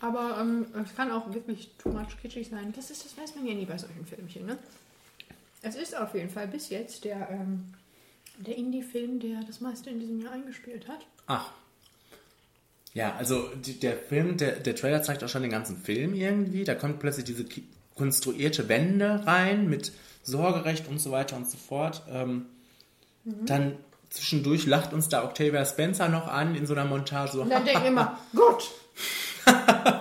Speaker 2: Aber ähm, es kann auch wirklich too much kitschig sein. Das, ist, das weiß man ja nie bei solchen Filmchen, ne? Es ist auf jeden Fall bis jetzt der, ähm, der Indie-Film, der das meiste in diesem Jahr eingespielt hat.
Speaker 1: Ach. Ja, also die, der Film, der, der Trailer zeigt auch schon den ganzen Film irgendwie. Da kommt plötzlich diese konstruierte Wende rein mit Sorgerecht und so weiter und so fort. Ähm,
Speaker 2: Mhm.
Speaker 1: Dann zwischendurch lacht uns da Octavia Spencer noch an in so einer Montage. So,
Speaker 2: Und dann denken wir immer, Gott!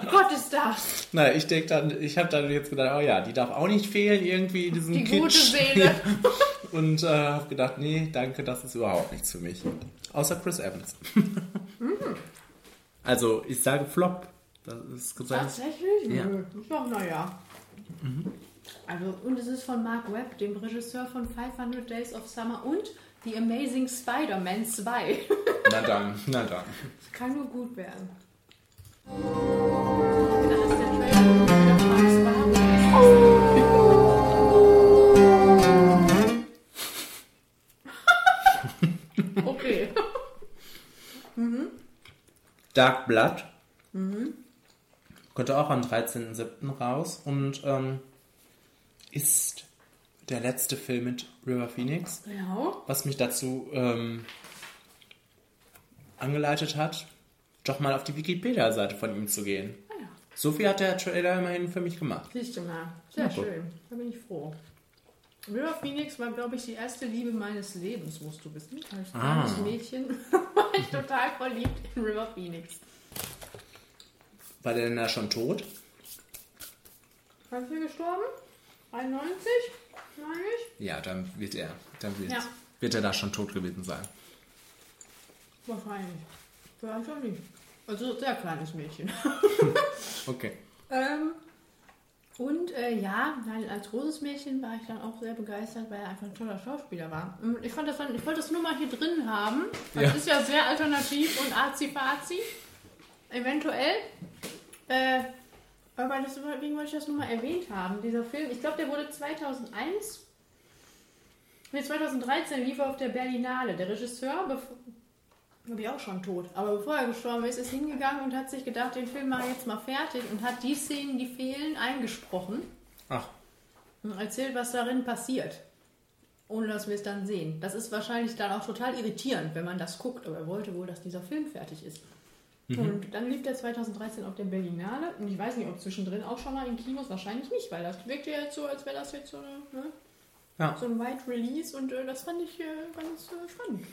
Speaker 2: Gott ist das!
Speaker 1: Na, ich denke dann, ich habe dann jetzt gedacht, oh ja, die darf auch nicht fehlen irgendwie in diesem
Speaker 2: Die
Speaker 1: Kitsch.
Speaker 2: gute Seele.
Speaker 1: Und äh, habe gedacht, nee, danke, das ist überhaupt nichts für mich. Außer Chris Evans.
Speaker 2: Mhm.
Speaker 1: Also, ich sage Flop. Das ist gesagt.
Speaker 2: Tatsächlich?
Speaker 1: Ja.
Speaker 2: Ist doch, naja.
Speaker 1: Mhm.
Speaker 2: Also, und es ist von Mark Webb, dem Regisseur von 500 Days of Summer und The Amazing Spider-Man 2.
Speaker 1: Na dann, na dann.
Speaker 2: Das kann nur gut werden. Okay. mhm.
Speaker 1: Dark Blood
Speaker 2: Mhm.
Speaker 1: kommt auch am 13.07. raus und ähm, ist der letzte Film mit River Phoenix.
Speaker 2: Ja.
Speaker 1: Was mich dazu ähm, angeleitet hat, doch mal auf die Wikipedia-Seite von ihm zu gehen.
Speaker 2: Ah ja.
Speaker 1: So viel hat der Trailer immerhin für mich gemacht.
Speaker 2: Siehst du mal. Sehr
Speaker 1: gut.
Speaker 2: schön. Da bin ich froh. River Phoenix war, glaube ich, die erste Liebe meines Lebens, musst du wissen. Als
Speaker 1: Ah.
Speaker 2: kleines Mädchen war ich total verliebt in River Phoenix.
Speaker 1: War der denn da schon tot?
Speaker 2: Wann ist er gestorben? 91? Meine ich?
Speaker 1: Ja, dann wird er, dann wird,
Speaker 2: Ja.
Speaker 1: wird er da schon tot gewesen sein.
Speaker 2: Wahrscheinlich. Vielleicht auch nicht. Also sehr kleines Mädchen.
Speaker 1: Okay.
Speaker 2: ähm, und äh, ja, als großes Mädchen war ich dann auch sehr begeistert, weil er einfach ein toller Schauspieler war. Und Ich, fand das dann, ich wollte das nur mal hier drin haben. Das
Speaker 1: Ja.
Speaker 2: ist ja sehr alternativ und arzi-fazi. Eventuell. Äh, aber deswegen wollte ich das nur mal erwähnt haben. Dieser Film, ich glaube, der wurde 2001, nee, 2013 lief er auf der Berlinale. Der Regisseur, Glaube ich auch schon tot. Aber bevor er gestorben ist, ist hingegangen und hat sich gedacht, den Film mache ich jetzt mal fertig und hat die Szenen, die fehlen, eingesprochen
Speaker 1: Ach,
Speaker 2: und erzählt, was darin passiert. Ohne dass wir es dann sehen. Das ist wahrscheinlich dann auch total irritierend, wenn man das guckt. Aber er wollte wohl, dass dieser Film fertig ist.
Speaker 1: Mhm.
Speaker 2: Und dann lief der 2013 auf der Berlinale. Und ich weiß nicht, ob zwischendrin auch schon mal in Kinos. Wahrscheinlich nicht, weil das wirkte ja jetzt so, als wäre das jetzt so, eine, ne?
Speaker 1: Ja.
Speaker 2: so ein Wide Release. Und äh, das fand ich äh, ganz äh, spannend.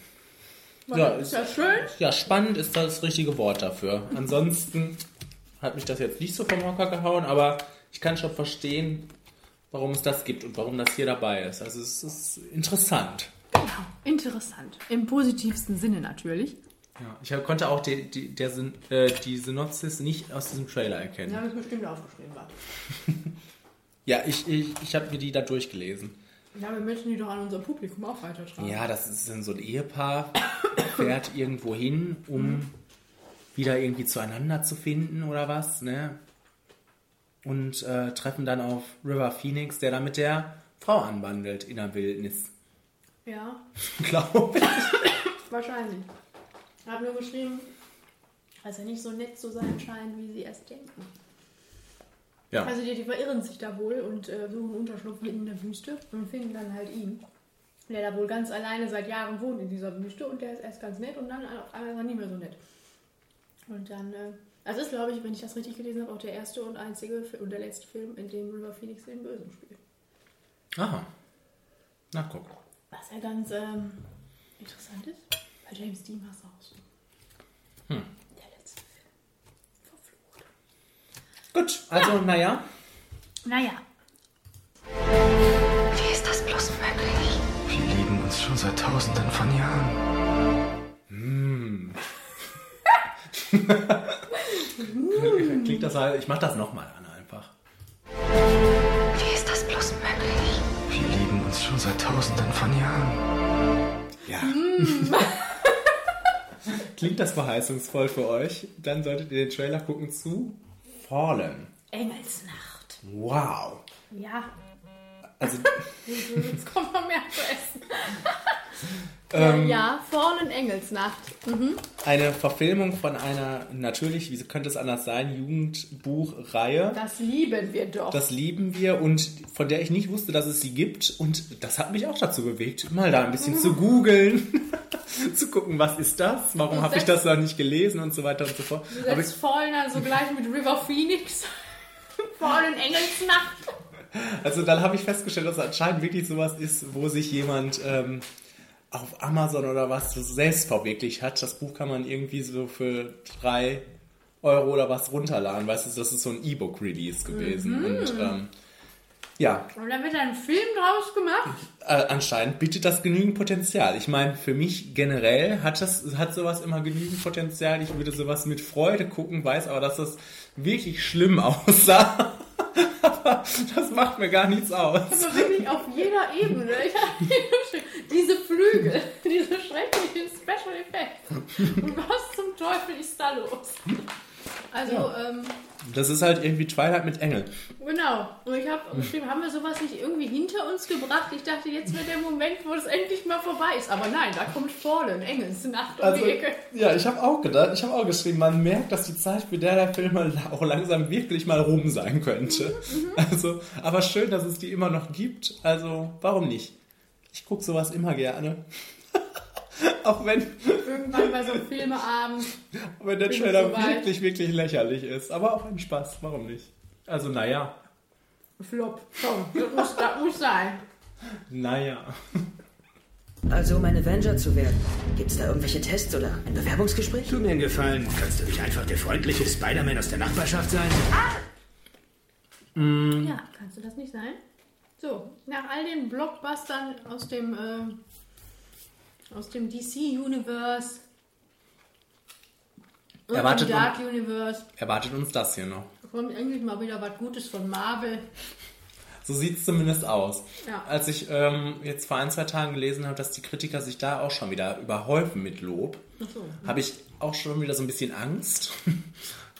Speaker 2: War
Speaker 1: Ja,
Speaker 2: ist ja schön.
Speaker 1: Ja, spannend ist das richtige Wort dafür. Ansonsten hat mich das jetzt nicht so vom Hocker gehauen, aber ich kann schon verstehen, warum es das gibt und warum das hier dabei ist. Also es ist interessant.
Speaker 2: Interessant. Im positivsten Sinne natürlich.
Speaker 1: Ja, ich konnte auch die, die, der, äh, die Synopsis nicht aus diesem Trailer erkennen.
Speaker 2: Ja, habe ich bestimmt aufgeschrieben. Warte.
Speaker 1: Ja, ich, ich, ich habe mir die da durchgelesen.
Speaker 2: Ja, wir möchten die doch an unser Publikum auch weitertragen.
Speaker 1: Ja, das ist dann so ein Ehepaar, fährt irgendwo hin, um wieder irgendwie zueinander zu finden oder was, ne? Und äh, treffen dann auf River Phoenix, der da mit der Frau anwandelt in der Wildnis.
Speaker 2: Ja,
Speaker 1: Glaube ich.
Speaker 2: wahrscheinlich. Ich habe nur geschrieben, dass er nicht so nett zu sein scheint, wie sie erst denken.
Speaker 1: Ja.
Speaker 2: Also die, die verirren sich da wohl und äh, suchen Unterschlupf mitten in der Wüste und finden dann halt ihn. Der da wohl ganz alleine seit Jahren wohnt in dieser Wüste und der ist erst ganz nett und dann auf einmal ist er nicht mehr so nett. Und dann, äh, also ist glaube ich, wenn ich das richtig gelesen habe, auch der erste und einzige und der letzte Film, in dem River Phoenix den Bösen spielt.
Speaker 1: Aha. Na guck.
Speaker 2: Was ja ganz ähm, interessant ist, bei James Dean war es auch so.
Speaker 1: Hm.
Speaker 2: Der letzte Film.
Speaker 1: Gut, also naja.
Speaker 2: Naja.
Speaker 15: Wie ist das bloß möglich?
Speaker 14: Wir lieben uns schon seit tausenden von Jahren.
Speaker 1: Hm. Klingt das halt, ich mach das nochmal an einfach.
Speaker 15: Wie ist das bloß möglich?
Speaker 14: Wir lieben uns schon seit tausenden von Jahren.
Speaker 1: Ja. Klingt das verheißungsvoll für euch? Dann solltet ihr den Trailer gucken zu Fallen.
Speaker 2: Engelsnacht.
Speaker 1: Wow.
Speaker 2: Ja.
Speaker 1: Also,
Speaker 2: Jetzt kommt noch mehr zu essen.
Speaker 1: ähm,
Speaker 2: ja, Fallen Engelsnacht. Mhm.
Speaker 1: eine Verfilmung von einer, natürlich, wie könnte es anders sein, Jugendbuchreihe.
Speaker 2: Das lieben wir doch.
Speaker 1: Das lieben wir und von der ich nicht wusste, dass es sie gibt. Und das hat mich auch dazu bewegt, mal da ein bisschen zu googeln, zu gucken, was ist das, warum habe ich
Speaker 2: setzt-
Speaker 1: das noch nicht gelesen und so weiter und so fort.
Speaker 2: Du
Speaker 1: Aber
Speaker 2: setzt Fallen also gleich mit River Phoenix. Fallen Engelsnacht.
Speaker 1: Also dann habe ich festgestellt, dass es anscheinend wirklich sowas ist, wo sich jemand ähm, auf Amazon oder was selbst verwirklicht hat. Das Buch kann man irgendwie so für drei Euro oder was runterladen. Weißt du, das ist so ein E-Book-Release gewesen.
Speaker 2: Mhm.
Speaker 1: Und ähm, ja,
Speaker 2: Und dann wird ein Film draus gemacht.
Speaker 1: äh, anscheinend bietet das genügend Potenzial. Ich meine, für mich generell hat das hat sowas immer genügend Potenzial. Ich würde sowas mit Freude gucken, weiß aber, dass das wirklich schlimm aussah. Aber das macht mir gar nichts aus.
Speaker 2: Also wirklich auf jeder Ebene. Diese Flügel, diese schrecklichen Special Effects. Und was zum Teufel ist da los? Also, ähm,
Speaker 1: Das ist halt irgendwie Twilight mit Engeln.
Speaker 2: genau. Und ich habe geschrieben, haben wir sowas nicht irgendwie hinter uns gebracht? Ich dachte, jetzt wird der Moment, wo es endlich mal vorbei ist. Aber nein, da kommt Fallen, Engelsnacht um
Speaker 1: Also,
Speaker 2: die Ecke.
Speaker 1: ja, ich habe auch gedacht, ich habe auch geschrieben, man merkt, dass die Zeit, für der der Film auch langsam wirklich mal rum sein könnte. Also, aber schön, dass es die immer noch gibt. Also, warum nicht? Ich gucke sowas immer gerne. auch wenn,
Speaker 2: Irgendwann bei so einem Filmeabend.
Speaker 1: wenn der Trailer
Speaker 2: soweit.
Speaker 1: wirklich, wirklich lächerlich ist. Aber auch ein Spaß, warum nicht? Also, naja.
Speaker 2: Flop. Komm, das muss, das muss sein.
Speaker 1: Naja.
Speaker 13: Also, um ein Avenger zu werden, gibt's da irgendwelche Tests oder ein Bewerbungsgespräch?
Speaker 16: Tu mir einen Gefallen. Kannst du nicht einfach der freundliche Spider-Man aus der Nachbarschaft sein?
Speaker 2: Ja, kannst du das nicht sein? So, nach all den Blockbustern aus dem, äh, aus dem DC-Universe und
Speaker 1: Erwartet
Speaker 2: dem Dark Universe
Speaker 1: Erwartet uns das hier noch.
Speaker 2: kommt endlich mal wieder was Gutes von Marvel.
Speaker 1: So sieht es zumindest aus.
Speaker 2: Ja.
Speaker 1: Als ich ähm, jetzt vor ein, zwei Tagen gelesen habe, dass die Kritiker sich da auch schon wieder überhäufen mit Lob,
Speaker 2: so.
Speaker 1: habe ich auch schon wieder so ein bisschen Angst.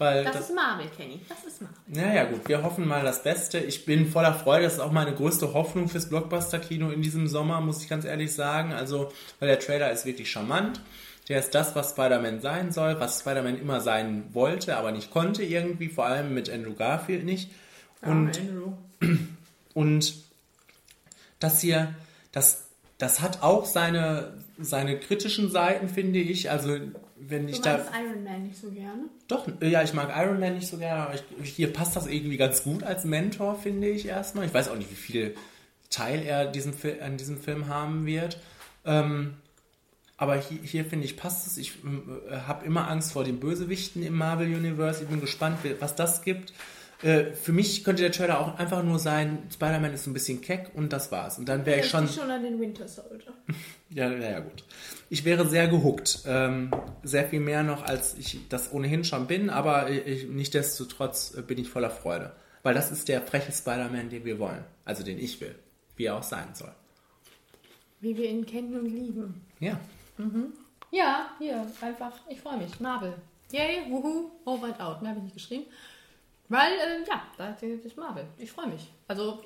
Speaker 1: Weil
Speaker 2: Das,
Speaker 1: das,
Speaker 2: ist Marvel, Kenny. Das ist Marvel.
Speaker 1: naja gut, wir hoffen mal das Beste. Ich bin voller Freude, das ist auch meine größte Hoffnung fürs Blockbuster-Kino in diesem Sommer, muss ich ganz ehrlich sagen. Also, weil der Trailer ist wirklich charmant. Der ist das, was Spider-Man sein soll, was Spider-Man immer sein wollte, aber nicht konnte irgendwie, vor allem mit Andrew Garfield nicht. Und,
Speaker 2: Andrew.
Speaker 1: und das hier, das, das hat auch seine, seine kritischen Seiten, finde ich. Also, wenn ich da.
Speaker 2: Iron Man nicht so gerne.
Speaker 1: Doch, ja, ich mag Iron Man nicht so gerne, aber ich, hier passt das irgendwie ganz gut als Mentor, finde ich erstmal. Ich weiß auch nicht, wie viel Teil er diesem an diesem Film haben wird. Ähm, aber hier, hier finde ich, passt es. Ich äh, habe immer Angst vor den Bösewichten im Marvel Universe. Ich bin gespannt, was das gibt. Äh, für mich könnte der Trailer auch einfach nur sein, Spider-Man ist ein bisschen keck und das war's. Und dann wäre ich schon.
Speaker 2: Ich schon an den Winter Soldier.
Speaker 1: Ja, ja, ja, gut. Ich wäre sehr gehuckt. Ähm, sehr viel mehr noch, als ich das ohnehin schon bin, aber ich, nichtsdestotrotz äh, bin ich voller Freude. Weil das ist der freche Spider-Man, den wir wollen. Also den ich will. Wie er auch sein soll.
Speaker 2: Wie wir ihn kennen und lieben.
Speaker 1: Ja.
Speaker 2: Mhm. Ja, hier, einfach, ich freue mich. Marvel. Yay, wuhu, over and out. Mehr habe ich nicht geschrieben. Weil, äh, ja, da ist Marvel. Ich freue mich. Also,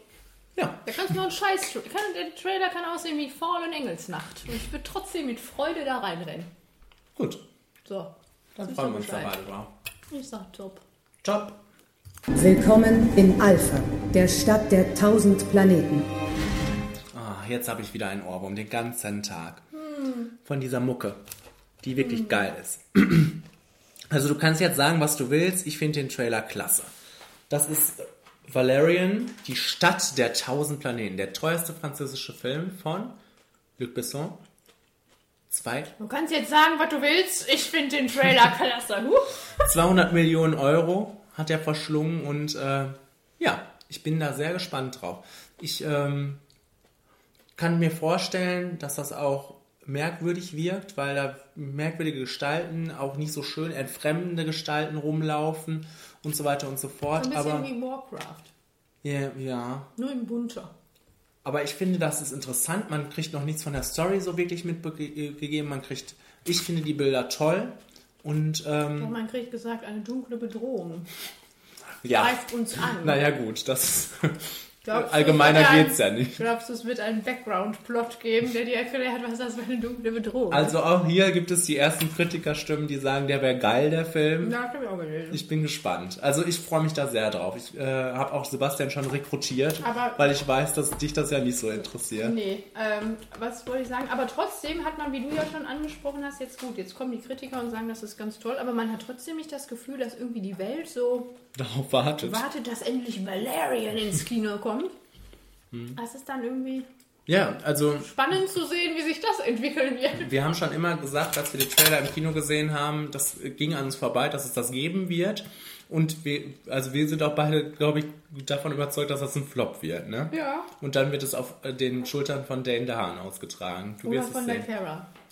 Speaker 1: ja.
Speaker 2: Da kannst du nur einen Scheiß. Kann, der Trailer kann aussehen wie Fallen Engelsnacht. Und ich würde trotzdem mit Freude da reinrennen.
Speaker 1: Gut.
Speaker 2: So.
Speaker 1: Dann freuen wir uns da beide drauf.
Speaker 2: Ich sag top.
Speaker 1: Top.
Speaker 17: Willkommen in Alpha, der Stadt der tausend Planeten.
Speaker 1: Ah, jetzt habe ich wieder einen Ohrwurm, den ganzen Tag.
Speaker 2: Hm.
Speaker 1: Von dieser Mucke, die wirklich
Speaker 2: Hm.
Speaker 1: geil ist. Also du kannst jetzt sagen, was du willst. Ich finde den Trailer klasse. Das ist Valerian, die Stadt der tausend Planeten. Der teuerste französische Film von Luc Besson. Zwei,
Speaker 2: Du kannst jetzt sagen, was du willst. Ich finde den Trailer klasse. Huh.
Speaker 1: 200 Millionen Euro hat er verschlungen und äh, ja, ich bin da sehr gespannt drauf. Ich ähm, kann mir vorstellen, dass das auch merkwürdig wirkt, weil da merkwürdige Gestalten, auch nicht so schön entfremdende Gestalten rumlaufen und so weiter und so
Speaker 2: So
Speaker 1: fort.
Speaker 2: ein bisschen
Speaker 1: aber
Speaker 2: wie Warcraft.
Speaker 1: ja, ja,
Speaker 2: Nur im bunter.
Speaker 1: aber ich finde, das ist interessant. Man kriegt noch nichts von der Story so wirklich mitgegeben. Man kriegt, ich finde die Bilder toll und ähm,
Speaker 2: Und man kriegt gesagt, eine dunkle Bedrohung.
Speaker 1: ja.
Speaker 2: Greift uns an.
Speaker 1: Naja gut, das
Speaker 2: Glaubst
Speaker 1: allgemeiner
Speaker 2: es ein-
Speaker 1: geht's ja nicht.
Speaker 2: Glaubst du, es wird einen Background-Plot geben, der dir erklärt, was das für eine dunkle Bedrohung ist?
Speaker 1: Also auch hier gibt es die ersten Kritikerstimmen, die sagen, der wäre geil, der Film.
Speaker 2: Ja, ich auch gelesen.
Speaker 1: Ich bin gespannt. Also ich freue mich da sehr drauf. Ich äh, habe auch Sebastian schon rekrutiert,
Speaker 2: Aber-
Speaker 1: weil ich weiß, dass dich das ja nicht so interessiert.
Speaker 2: Nee, ähm, was wollte ich sagen? Aber trotzdem hat man, wie du ja schon angesprochen hast, jetzt gut, jetzt kommen die Kritiker und sagen, das ist ganz toll, aber man hat trotzdem nicht das Gefühl, dass irgendwie die Welt so
Speaker 1: Darauf wartet.
Speaker 2: wartet, dass endlich Valerian ins Kino kommt.
Speaker 1: Hm.
Speaker 2: Das ist dann irgendwie
Speaker 1: Ja, also
Speaker 2: spannend zu sehen, wie sich das entwickeln wird.
Speaker 1: wir haben schon immer gesagt, als wir den Trailer im Kino gesehen haben, das ging an uns vorbei, dass es das geben wird. Und wir, also wir sind auch beide, glaube ich, davon überzeugt, dass das ein Flop wird, ne?
Speaker 2: Ja.
Speaker 1: Und dann wird es auf äh, den Schultern von Dane DeHaan ausgetragen. Du
Speaker 2: Oder
Speaker 1: wirst
Speaker 2: von
Speaker 1: es sehen.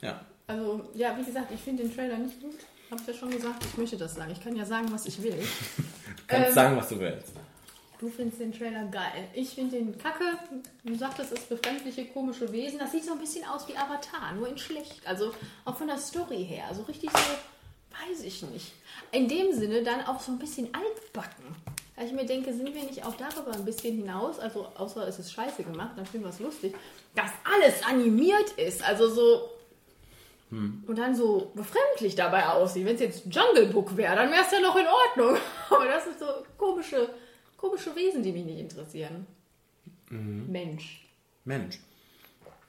Speaker 1: Ja.
Speaker 2: Also, ja, wie gesagt, ich finde den Trailer nicht gut. Hab's ja schon gesagt, ich möchte das sagen. Ich kann ja sagen, was ich will.
Speaker 1: Du kannst
Speaker 2: Ähm,
Speaker 1: sagen, was du willst.
Speaker 2: Du findest den Trailer geil. Ich finde den kacke. Du sagtest, es ist befremdliche, komische Wesen. Das sieht so ein bisschen aus wie Avatar, nur in schlecht. Also auch von der Story her. So richtig so, weiß ich nicht. In dem Sinne dann auch so ein bisschen altbacken. Weil ich mir denke, sind wir nicht auch darüber ein bisschen hinaus? Also außer es ist scheiße gemacht, dann finden wir es lustig. Dass alles animiert ist. Also so
Speaker 1: Hm.
Speaker 2: und dann so befremdlich dabei aussieht. Wenn es jetzt Jungle Book wäre, dann wäre es ja noch in Ordnung. Aber das sind so komische, komische Wesen, die mich nicht interessieren.
Speaker 1: Mhm.
Speaker 2: Mensch.
Speaker 1: Mensch,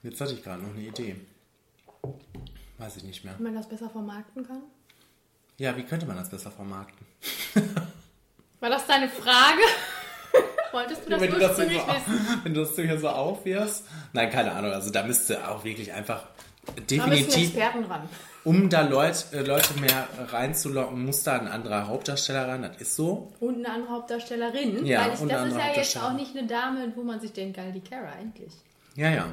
Speaker 1: jetzt hatte ich gerade noch eine Idee. Weiß ich nicht mehr.
Speaker 2: Ob man das besser vermarkten kann?
Speaker 1: Ja, wie könnte man das besser vermarkten?
Speaker 2: War das deine Frage? Wolltest du das
Speaker 1: wenn, du das so,
Speaker 2: wissen?
Speaker 1: wenn du das hier so aufwirfst? Nein, keine Ahnung. Also da müsste auch wirklich einfach
Speaker 2: Da müssen
Speaker 1: definitiv,
Speaker 2: Experten ran.
Speaker 1: Um da Leut, äh, Leute mehr reinzulocken, muss da ein anderer Hauptdarsteller ran. Das ist so.
Speaker 2: Und eine andere Hauptdarstellerin.
Speaker 1: Ja,
Speaker 2: weil ich,
Speaker 1: und
Speaker 2: das ist ja jetzt auch nicht eine Dame, wo man sich denkt, geil, die Cara, endlich.
Speaker 1: Ja, ja.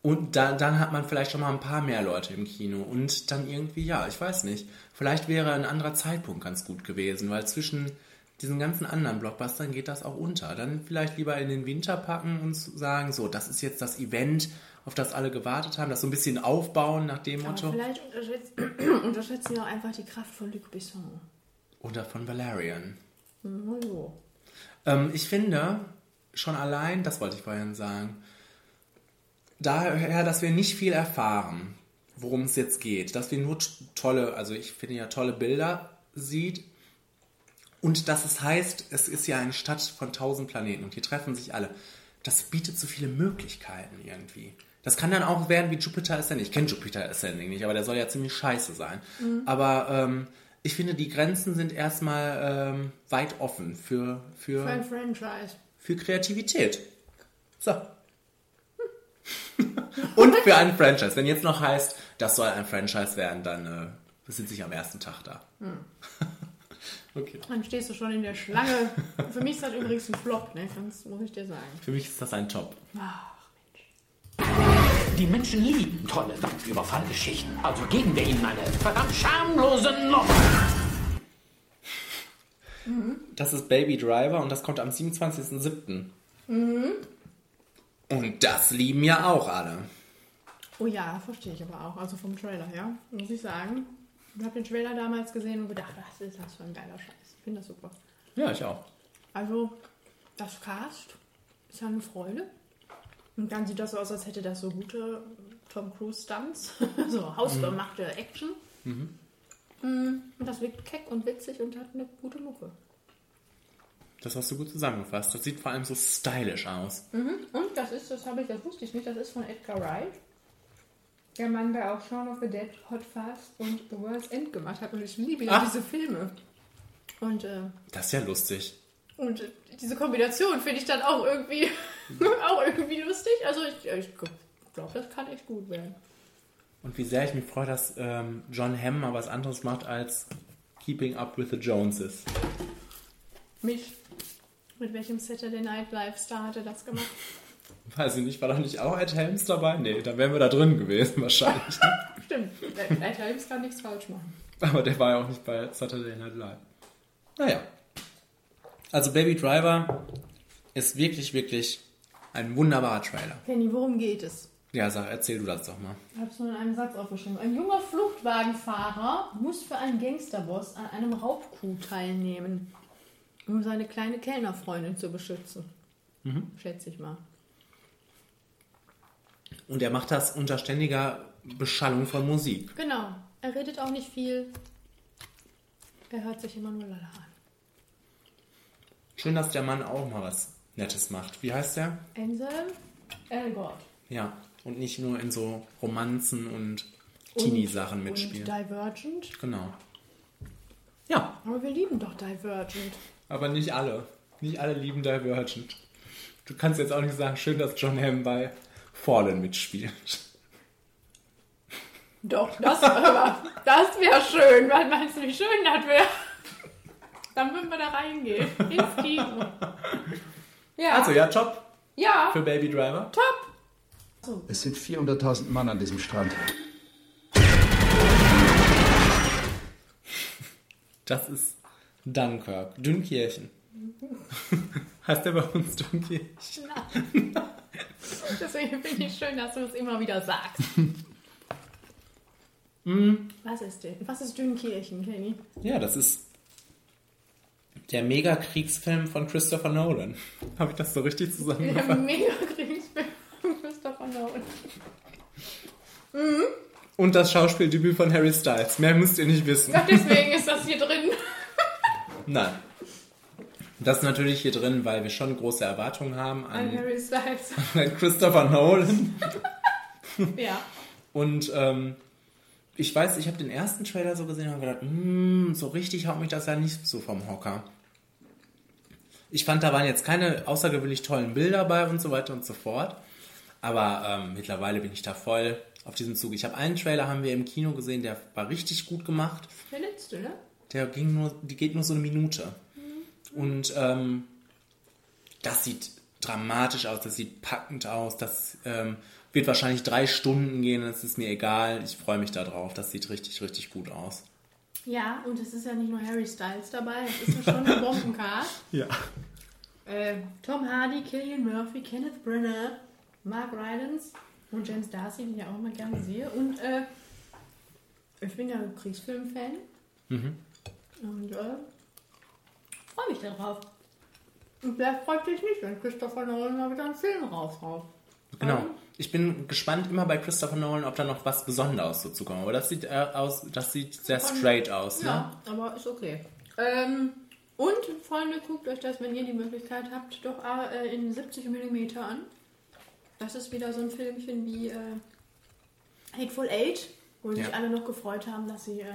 Speaker 1: Und da, dann hat man vielleicht schon mal ein paar mehr Leute im Kino. Und dann irgendwie, ja, ich weiß nicht. Vielleicht wäre ein anderer Zeitpunkt ganz gut gewesen, weil zwischen diesen ganzen anderen Blockbustern geht das auch unter. Dann vielleicht lieber in den Winter packen und sagen, so, das ist jetzt das Event, auf das alle gewartet haben, das so ein bisschen aufbauen nach dem
Speaker 2: Aber
Speaker 1: Motto.
Speaker 2: vielleicht unterschätzen, unterschätzen wir auch einfach die Kraft von Luc Besson.
Speaker 1: Oder von Valerian.
Speaker 2: Mhm, so.
Speaker 1: Ähm, ich finde, schon allein, das wollte ich vorhin sagen, daher, dass wir nicht viel erfahren, worum es jetzt geht. Dass wir nur tolle, also ich finde ja tolle Bilder sieht. Und dass es heißt, es ist ja eine Stadt von tausend Planeten und hier treffen sich alle. Das bietet so viele Möglichkeiten irgendwie. Das kann dann auch werden wie Jupiter Ascending. Ich kenne Jupiter Ascending nicht, aber der soll ja ziemlich scheiße sein.
Speaker 2: Mhm.
Speaker 1: Aber ähm, ich finde, die Grenzen sind erstmal ähm, weit offen für, für,
Speaker 2: Für ein Franchise.
Speaker 1: für Kreativität. So. Und für ein Franchise. Wenn jetzt noch heißt, das soll ein Franchise werden, dann äh, sitze ich am ersten Tag da.
Speaker 2: Hm.
Speaker 1: Okay.
Speaker 2: Dann stehst du schon in der Schlange. Für mich ist das übrigens ein Flop, ne? Das muss ich dir sagen.
Speaker 1: Für mich ist das ein Top.
Speaker 2: Ach,
Speaker 18: Die Menschen lieben tolle Überfallgeschichten. Also geben wir ihnen eine verdammt schamlose Nummer.
Speaker 1: Das ist Baby Driver und das kommt am 27.07.
Speaker 2: Mhm.
Speaker 1: Und das lieben ja auch alle.
Speaker 2: Oh ja, verstehe ich aber auch. Also vom Trailer, ja. Muss ich sagen. Ich habe den Trailer damals gesehen und gedacht, was ist das für ein geiler Scheiß. Ich finde das super.
Speaker 1: Ja, ich auch.
Speaker 2: Also, das Cast ist ja eine Freude. Und dann sieht das so aus, als hätte das so gute Tom Cruise Stunts. so hausgemachte Action.
Speaker 1: Mhm.
Speaker 2: Mm, Und das wirkt keck und witzig und hat eine gute Mucke.
Speaker 1: Das hast du gut zusammengefasst. Das sieht vor allem so stylisch aus.
Speaker 2: Mhm. Und das ist, das habe ich, das wusste ich nicht, das ist von Edgar Wright. Der Mann, der auch Shaun of the Dead, Hot Fast und The World's End gemacht hat. Und ich liebe ja diese Filme. Und, äh,
Speaker 1: Das ist ja lustig.
Speaker 2: Und diese Kombination finde ich dann auch irgendwie, auch irgendwie lustig. Also ich, ich glaube, das kann echt gut werden.
Speaker 1: Und wie sehr ich mich freue, dass ähm, John Hamm mal was anderes macht als Keeping Up with the Joneses.
Speaker 2: Mich. Mit welchem Saturday Night Live Star hat er das gemacht?
Speaker 1: Weiß ich nicht, war da nicht auch Ed Helms dabei? Nee, dann wären wir da drin gewesen wahrscheinlich.
Speaker 2: Stimmt. Ed Helms kann nichts falsch machen.
Speaker 1: Aber der war ja auch nicht bei Saturday Night Live. Naja. Also Baby Driver ist wirklich, wirklich ein wunderbarer Trailer.
Speaker 2: Penny, worum geht es?
Speaker 1: Ja, sag, erzähl du das doch mal.
Speaker 2: Ich habe es nur in einem Satz aufgeschrieben. Ein junger Fluchtwagenfahrer muss für einen Gangsterboss an einem Raubcoup teilnehmen, um seine kleine Kellnerfreundin zu beschützen.
Speaker 1: Mhm.
Speaker 2: Schätze ich mal.
Speaker 1: Und er macht das unter ständiger Beschallung von Musik.
Speaker 2: Genau. Er redet auch nicht viel. Er hört sich immer nur lala an.
Speaker 1: Schön, dass der Mann auch mal was Nettes macht. Wie heißt der?
Speaker 2: Ansel Elgort.
Speaker 1: Ja. Und nicht nur in so Romanzen und Teenie-Sachen mitspielt.
Speaker 2: Und Divergent.
Speaker 1: Genau. Ja.
Speaker 2: Aber wir lieben doch Divergent.
Speaker 1: Aber nicht alle. Nicht alle lieben Divergent. Du kannst jetzt auch nicht sagen, schön, dass John Hamm bei Fallen mitspielt.
Speaker 2: Doch, das, das wäre schön. Was meinst du, wie schön das wäre? Dann würden wir da reingehen. Ins Kino. Ja.
Speaker 1: Also ja, top
Speaker 2: Ja.
Speaker 1: für Baby Driver.
Speaker 2: Top.
Speaker 19: Es sind 400.000 Mann an diesem Strand.
Speaker 1: Das ist Dunkirk. Dünkirchen. heißt der bei uns Dünkirchen?
Speaker 2: Nein. Deswegen finde ich schön, dass du es immer wieder sagst.
Speaker 1: Mm,
Speaker 2: Was ist denn? Was ist Dünkirchen, Kenny?
Speaker 1: Ja, das ist der Megakriegsfilm von Christopher Nolan. Habe ich das so richtig
Speaker 2: Der
Speaker 1: zusammengefasst?
Speaker 2: Mega-Kriegsfilm von Christopher Nolan. Mhm.
Speaker 1: Und das Schauspieldebüt von Harry Styles. Mehr müsst ihr nicht wissen.
Speaker 2: Ach, deswegen ist das hier drin.
Speaker 1: Nein. Das ist natürlich hier drin, weil wir schon große Erwartungen haben
Speaker 2: An
Speaker 1: an,
Speaker 2: Harry Styles.
Speaker 1: an Christopher Nolan.
Speaker 2: ja.
Speaker 1: Und ähm, ich weiß, ich habe den ersten Trailer so gesehen und habe gedacht, "Mm, so richtig haut mich das ja nicht so vom Hocker. Ich fand, da waren jetzt keine außergewöhnlich tollen Bilder bei und so weiter und so fort. Aber ähm, mittlerweile bin ich da voll auf diesem Zug. Ich habe einen Trailer haben wir im Kino gesehen, der war richtig gut gemacht.
Speaker 2: Der letzte, ne?
Speaker 1: Der ging nur, die geht nur so eine Minute. Und ähm, das sieht dramatisch aus, das sieht packend aus, das ähm, wird wahrscheinlich drei Stunden gehen, das ist mir egal. Ich freue mich da drauf, das sieht richtig, richtig gut aus.
Speaker 2: Ja, und es ist ja nicht nur Harry Styles dabei, es ist ja schon ein Bombencast.
Speaker 1: Ja.
Speaker 2: Äh, Tom Hardy, Killian Murphy, Kenneth Brenner, Mark Rylance und James Darcy, den ich auch immer gerne sehe. Und äh, ich bin ja Kriegsfilm-Fan
Speaker 1: Mhm.
Speaker 2: und äh, freue mich darauf. Und wer freut sich nicht, wenn Christopher Nolan mal wieder einen Film raushaut?
Speaker 1: Genau. Ich bin gespannt immer bei Christopher Nolan, ob da noch was Besonderes dazu kommt. Aber das sieht äh, aus, das sieht sehr straight aus, ne?
Speaker 2: Ja, aber ist okay. Ähm, und, Freunde, guckt euch das, wenn ihr die Möglichkeit habt, doch äh, in 70 mm an. Das ist wieder so ein Filmchen wie äh, Hateful Eight, wo sich
Speaker 1: Ja.
Speaker 2: alle noch gefreut haben, dass sie, äh,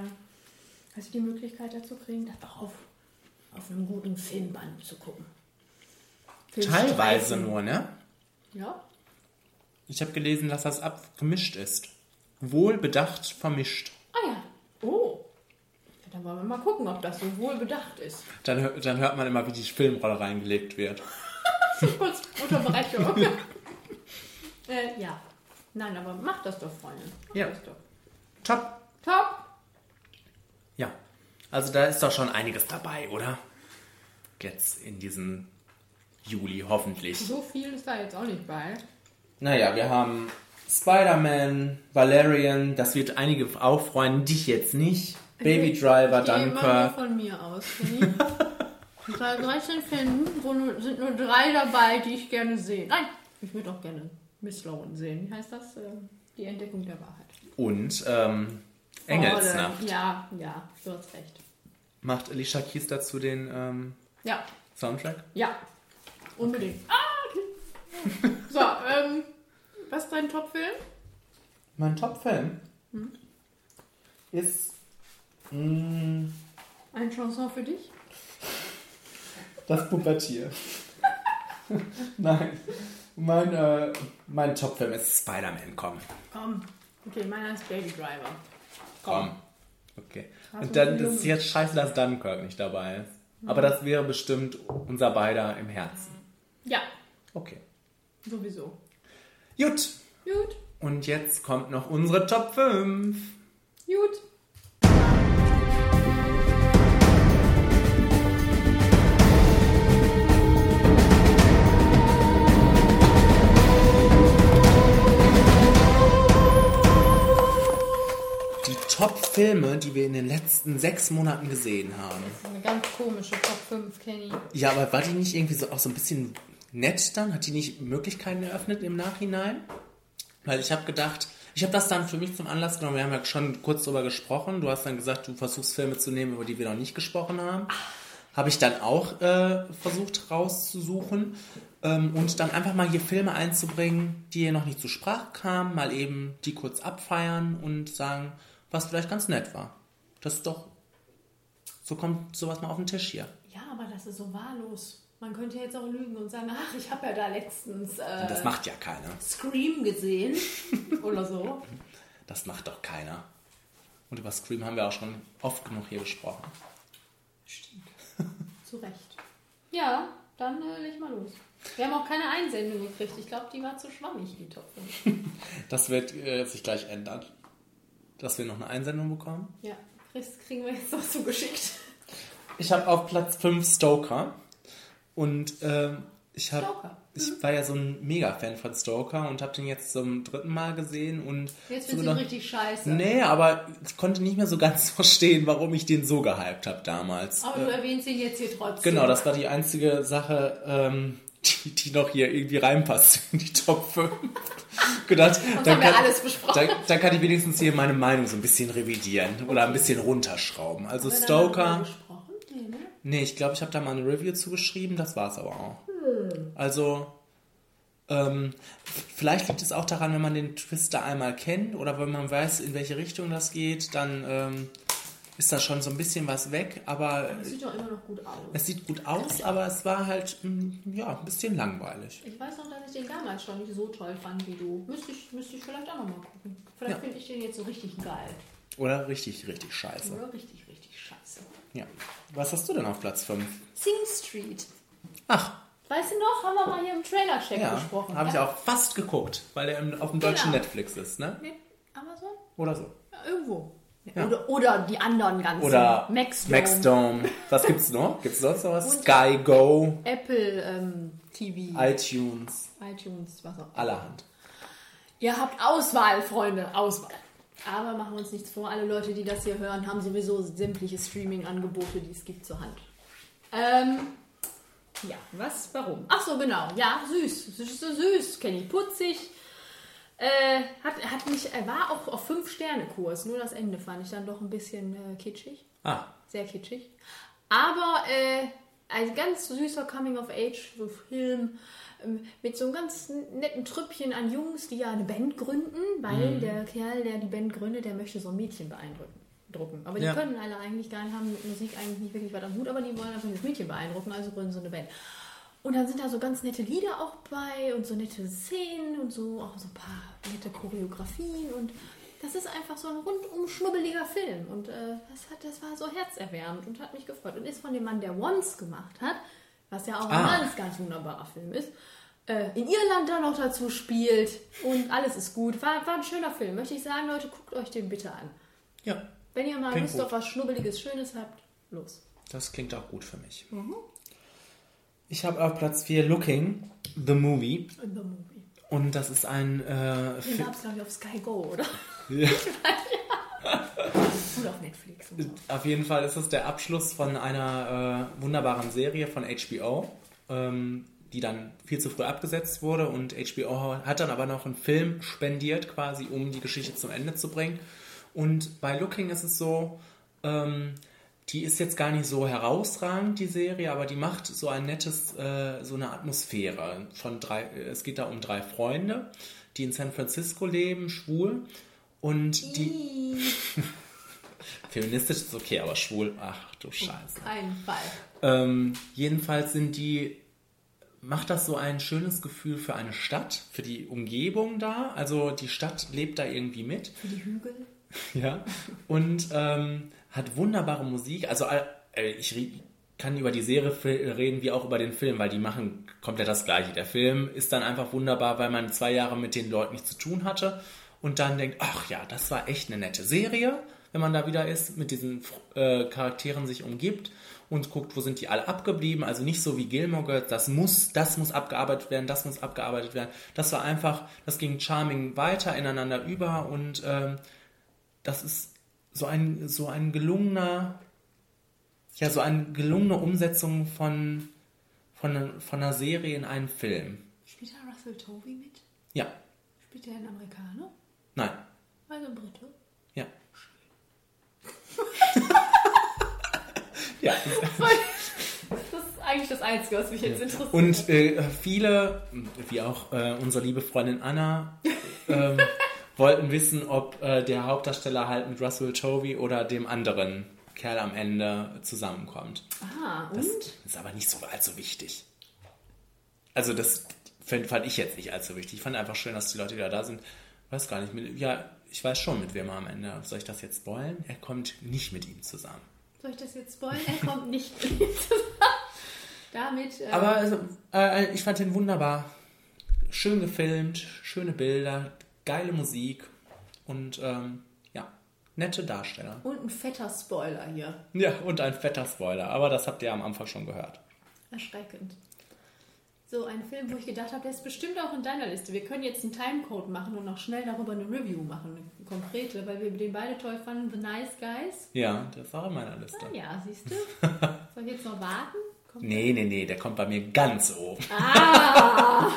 Speaker 2: dass sie die Möglichkeit dazu kriegen, das auch auf, auf einem guten Filmband zu gucken.
Speaker 1: Teilweise
Speaker 2: Filmstreifen.
Speaker 1: nur, ne?
Speaker 2: Ja,
Speaker 1: Ich habe gelesen, dass das abgemischt ist. Wohl bedacht vermischt.
Speaker 2: Ah ja. Oh. Ja, dann wollen wir mal gucken, ob das so wohl bedacht ist.
Speaker 1: Dann, dann hört man immer, wie die Filmrolle reingelegt wird.
Speaker 2: Kurz Unterbrechung. äh, ja. Nein, aber macht das doch, Freunde. Macht
Speaker 1: Ja.
Speaker 2: Das doch.
Speaker 1: Top.
Speaker 2: Top.
Speaker 1: Ja. Also da ist doch schon einiges dabei, oder? Jetzt in diesem Juli, hoffentlich.
Speaker 2: So viel ist da jetzt auch nicht bei.
Speaker 1: Naja, wir haben Spider-Man, Valerian, das wird einige auffreuen, dich jetzt nicht. Baby Driver,
Speaker 2: Ich gehe immer von mir aus, soll 13 finden, wo nur, sind nur drei dabei, die ich gerne sehe. Nein, ich würde auch gerne Miss Lauren sehen. Wie heißt das? Ähm, Die Entdeckung der Wahrheit.
Speaker 1: Und ähm, Engelsnacht.
Speaker 2: Oh, ja, ja, du hast recht.
Speaker 1: Macht Alicia Keys dazu den ähm,
Speaker 2: Ja,
Speaker 1: Soundtrack?
Speaker 2: ja, unbedingt. Ah, okay. So, ähm, was ist dein Top-Film?
Speaker 1: Mein Top-Film
Speaker 2: Hm?
Speaker 1: ist mh,
Speaker 2: Ein Chanson für dich?
Speaker 1: das Pubertier. Nein, mein, äh, mein Top-Film ist Spider-Man, komm.
Speaker 2: Komm. Okay, meiner ist Baby Driver.
Speaker 1: Komm. Okay.
Speaker 2: Hast du
Speaker 1: Und dann ist jetzt scheiße, dass Dunkirk nicht dabei ist. Aber
Speaker 2: Mhm.
Speaker 1: das wäre bestimmt unser beider im Herzen.
Speaker 2: Ja,
Speaker 1: Okay.
Speaker 2: Sowieso.
Speaker 1: Gut.
Speaker 2: Gut,
Speaker 1: Und jetzt kommt noch unsere Top 5.
Speaker 2: gut.
Speaker 1: Die Top-Filme, die wir in den letzten sechs Monaten gesehen haben.
Speaker 2: Eine ganz komische Top 5, Kenny.
Speaker 1: Ja, aber war die nicht irgendwie so auch so ein bisschen nett dann? Hat die nicht Möglichkeiten eröffnet im Nachhinein? Weil ich habe gedacht, ich habe das dann für mich zum Anlass genommen. Wir haben ja schon kurz darüber gesprochen. Du hast dann gesagt, du versuchst Filme zu nehmen, über die wir noch nicht gesprochen haben. Habe ich dann auch äh, versucht rauszusuchen ähm, und dann einfach mal hier Filme einzubringen, die hier noch nicht zur Sprache kamen, mal eben die kurz abfeiern und sagen, was vielleicht ganz nett war. Das ist doch, so kommt sowas mal auf den Tisch hier.
Speaker 2: Ja, aber das ist so wahllos. Man könnte jetzt auch lügen und sagen, ach, ich habe ja da letztens äh,
Speaker 1: Das macht ja keiner.
Speaker 2: Scream gesehen oder so.
Speaker 1: Das macht doch keiner. Und über Scream haben wir auch schon oft genug hier gesprochen.
Speaker 2: Zu Recht. Ja, dann äh, leg mal los. Wir haben auch keine Einsendung gekriegt. Ich glaube, die war zu schwammig, die Top 5.
Speaker 1: Das wird äh, sich gleich ändern. Dass wir noch eine Einsendung bekommen.
Speaker 2: Ja, Chris kriegen wir jetzt noch zugeschickt.
Speaker 1: Ich habe auf Platz 5 Stoker. Und ähm, ich, hab,
Speaker 2: Stoker.
Speaker 1: ich war ja so ein Mega-Fan von Stoker und habe den jetzt zum dritten Mal gesehen. Und
Speaker 2: Jetzt
Speaker 1: so gedacht,
Speaker 2: richtig scheiße.
Speaker 1: Nee, aber ich konnte nicht mehr so ganz verstehen, warum ich den so gehypt habe damals.
Speaker 2: Aber
Speaker 1: Äh,
Speaker 2: du erwähnst ihn jetzt hier trotzdem.
Speaker 1: Genau, das war die einzige Sache, ähm, die, die noch hier irgendwie reinpasst in die Top 5. Gedacht,
Speaker 2: alles besprochen.
Speaker 1: Dann, dann kann ich wenigstens hier meine Meinung so ein bisschen revidieren oder ein bisschen runterschrauben. Also Stoker.
Speaker 2: Nee, ne?
Speaker 1: Nee, ich glaube, ich habe da mal eine Review zugeschrieben, das war's aber auch.
Speaker 2: Hm.
Speaker 1: Also, ähm, vielleicht liegt es auch daran, wenn man den Twister einmal kennt oder wenn man weiß, in welche Richtung das geht, dann ähm, ist da schon so ein bisschen was weg, aber
Speaker 2: Das sieht doch immer noch gut aus.
Speaker 1: es sieht gut aus, aber es war halt, mm, ja, ein bisschen langweilig.
Speaker 2: Ich weiß noch, dass ich den damals schon nicht so toll fand wie du. Müsste ich, müsste ich vielleicht auch noch mal gucken. Vielleicht
Speaker 1: Ja.
Speaker 2: finde ich den jetzt so richtig geil.
Speaker 1: Oder richtig, richtig scheiße.
Speaker 2: Oder richtig, richtig scheiße.
Speaker 1: Ja. Was hast du denn auf Platz 5?
Speaker 2: Sing Street.
Speaker 1: Ach.
Speaker 2: Weißt du noch, haben wir mal hier im Trailer-Check
Speaker 1: Ja,
Speaker 2: gesprochen.
Speaker 1: habe ich
Speaker 2: ja?
Speaker 1: auch fast geguckt, weil der auf dem deutschen
Speaker 2: Genau.
Speaker 1: Netflix ist, ne?
Speaker 2: Nee, Amazon?
Speaker 1: Oder so.
Speaker 2: Ja, irgendwo.
Speaker 1: Ja.
Speaker 2: Oder, oder die anderen ganzen.
Speaker 1: Oder
Speaker 2: Maxdome.
Speaker 1: Maxdome. Was gibt's noch? Gibt's sonst noch was?
Speaker 2: Und-
Speaker 1: Sky Go,
Speaker 2: Apple ähm, TV.
Speaker 1: iTunes,
Speaker 2: iTunes, was auch
Speaker 1: allerhand.
Speaker 2: Ihr habt Auswahl, Freunde, Auswahl. Aber machen wir uns nichts vor, alle Leute, die das hier hören, haben sowieso sämtliche Streaming-Angebote, die es gibt, zur Hand. Ähm, ja, was, warum? Ach so, genau. Ja, süß. Ist so süß, Kenny. Putzig. Äh, hat, hat mich, er war auch auf 5-Sterne-Kurs, nur das Ende fand ich dann doch ein bisschen äh, kitschig.
Speaker 1: Ah.
Speaker 2: Sehr kitschig. Aber äh, ein ganz süßer Coming-of-Age-Film ähm, mit so einem ganz netten Trüppchen an Jungs, die ja eine Band gründen, weil
Speaker 1: Mhm.
Speaker 2: der Kerl, der die Band gründet, der möchte so ein Mädchen beeindrucken. Drucken. Aber die
Speaker 1: Ja.
Speaker 2: können alle eigentlich gar nicht, haben mit Musik eigentlich nicht wirklich was am Hut, aber die wollen einfach das Mädchen beeindrucken, also gründen so eine Band. Und dann sind da so ganz nette Lieder auch bei und so nette Szenen und so auch so ein paar nette Choreografien und das ist einfach so ein rundum schnubbeliger Film und äh, das, hat, das war so herzerwärmend und hat mich gefreut und ist von dem Mann, der Once gemacht hat, was ja auch ein
Speaker 1: Ah.
Speaker 2: ganz, ganz wunderbarer Film ist, äh, in Irland da noch dazu spielt und alles ist gut. War, war ein schöner Film, möchte ich sagen, Leute, guckt euch den bitte an.
Speaker 1: Ja.
Speaker 2: Wenn ihr mal
Speaker 1: Klingt
Speaker 2: Lust
Speaker 1: gut.
Speaker 2: auf was Schnubbeliges, Schönes habt, los.
Speaker 1: Das klingt auch gut für mich.
Speaker 2: Mhm.
Speaker 1: Ich habe auf Platz 4 Looking, The Movie.
Speaker 2: The Movie.
Speaker 1: Und das ist ein äh,
Speaker 2: Den gab es, glaube ich, auf Sky Go, oder?
Speaker 1: Ja.
Speaker 2: Oder auf Netflix. Und so.
Speaker 1: Auf jeden Fall ist es der Abschluss von einer äh, wunderbaren Serie von HBO, ähm, die dann viel zu früh abgesetzt wurde und HBO hat dann aber noch einen Film spendiert, quasi, um die Geschichte zum Ende zu bringen. Und bei Looking ist es so, ähm, die ist jetzt gar nicht so herausragend, die Serie, aber die macht so ein nettes, äh, so eine Atmosphäre von drei, es geht da um drei Freunde, die in San Francisco leben, schwul und die feministisch ist okay, aber schwul, ach du Scheiße.
Speaker 2: Kein Fall.
Speaker 1: Ähm, jedenfalls sind die, macht das so ein schönes Gefühl für eine Stadt, für die Umgebung da. Also die Stadt lebt da irgendwie mit.
Speaker 2: Für die Hügel.
Speaker 1: Ja. Und ähm, hat wunderbare Musik. Also äh, ich kann über die Serie reden wie auch über den Film, weil die machen komplett das Gleiche. Der Film ist dann einfach wunderbar, weil man zwei Jahre mit den Leuten nichts zu tun hatte und dann denkt, ach ja, das war echt eine nette Serie, wenn man da wieder ist, mit diesen äh, Charakteren sich umgibt und guckt, wo sind die alle abgeblieben. Also nicht so wie Gilmore Girls, das muss, das muss abgearbeitet werden, das muss abgearbeitet werden. Das war einfach, das ging charming weiter ineinander über und ähm, das ist so ein, so ein gelungener, ja, so eine gelungene Umsetzung von, von, von einer Serie in einen Film.
Speaker 2: Spielt da Russell Tovey mit?
Speaker 1: Ja,
Speaker 2: Spielt er ein Amerikaner?
Speaker 1: Nein,
Speaker 2: Also ein Brite?
Speaker 1: ja. ja.
Speaker 2: Das ist eigentlich das Einzige, was mich jetzt interessiert.
Speaker 1: Und äh, viele, wie auch äh, unsere liebe Freundin Anna, ähm, wollten wissen, ob äh, der Hauptdarsteller halt mit Russell Tovey oder dem anderen Kerl am Ende zusammenkommt.
Speaker 2: Ah, und?
Speaker 1: Das ist aber nicht so allzu wichtig. Also das fand, fand ich jetzt nicht allzu wichtig. Ich fand einfach schön, dass die Leute wieder da sind. Weiß gar nicht, mit, ja, ich weiß schon, mit wem er am Ende. Soll ich das jetzt spoilen? Er kommt nicht mit ihm zusammen.
Speaker 2: Soll ich das jetzt spoilern? Er kommt nicht mit mir zusammen. Damit. äh,
Speaker 1: Aber also, äh, ich fand den wunderbar. Schön gefilmt, schöne Bilder, geile Musik und ähm, ja, nette Darsteller.
Speaker 2: Und ein fetter Spoiler hier.
Speaker 1: Ja, und ein fetter Spoiler, aber das habt ihr am Anfang schon gehört.
Speaker 2: Erschreckend. So, ein Film, wo ich gedacht habe, der ist bestimmt auch in deiner Liste. Wir können jetzt einen Timecode machen und noch schnell darüber eine Review machen, eine konkrete, weil wir den beide toll fanden. The Nice Guys.
Speaker 1: Ja, das ist auch in meiner Liste.
Speaker 2: Ah, ja, siehst du? Soll ich jetzt noch warten? Kommt
Speaker 1: Nee, nee, nee, der kommt bei mir ganz oben.
Speaker 2: Ah!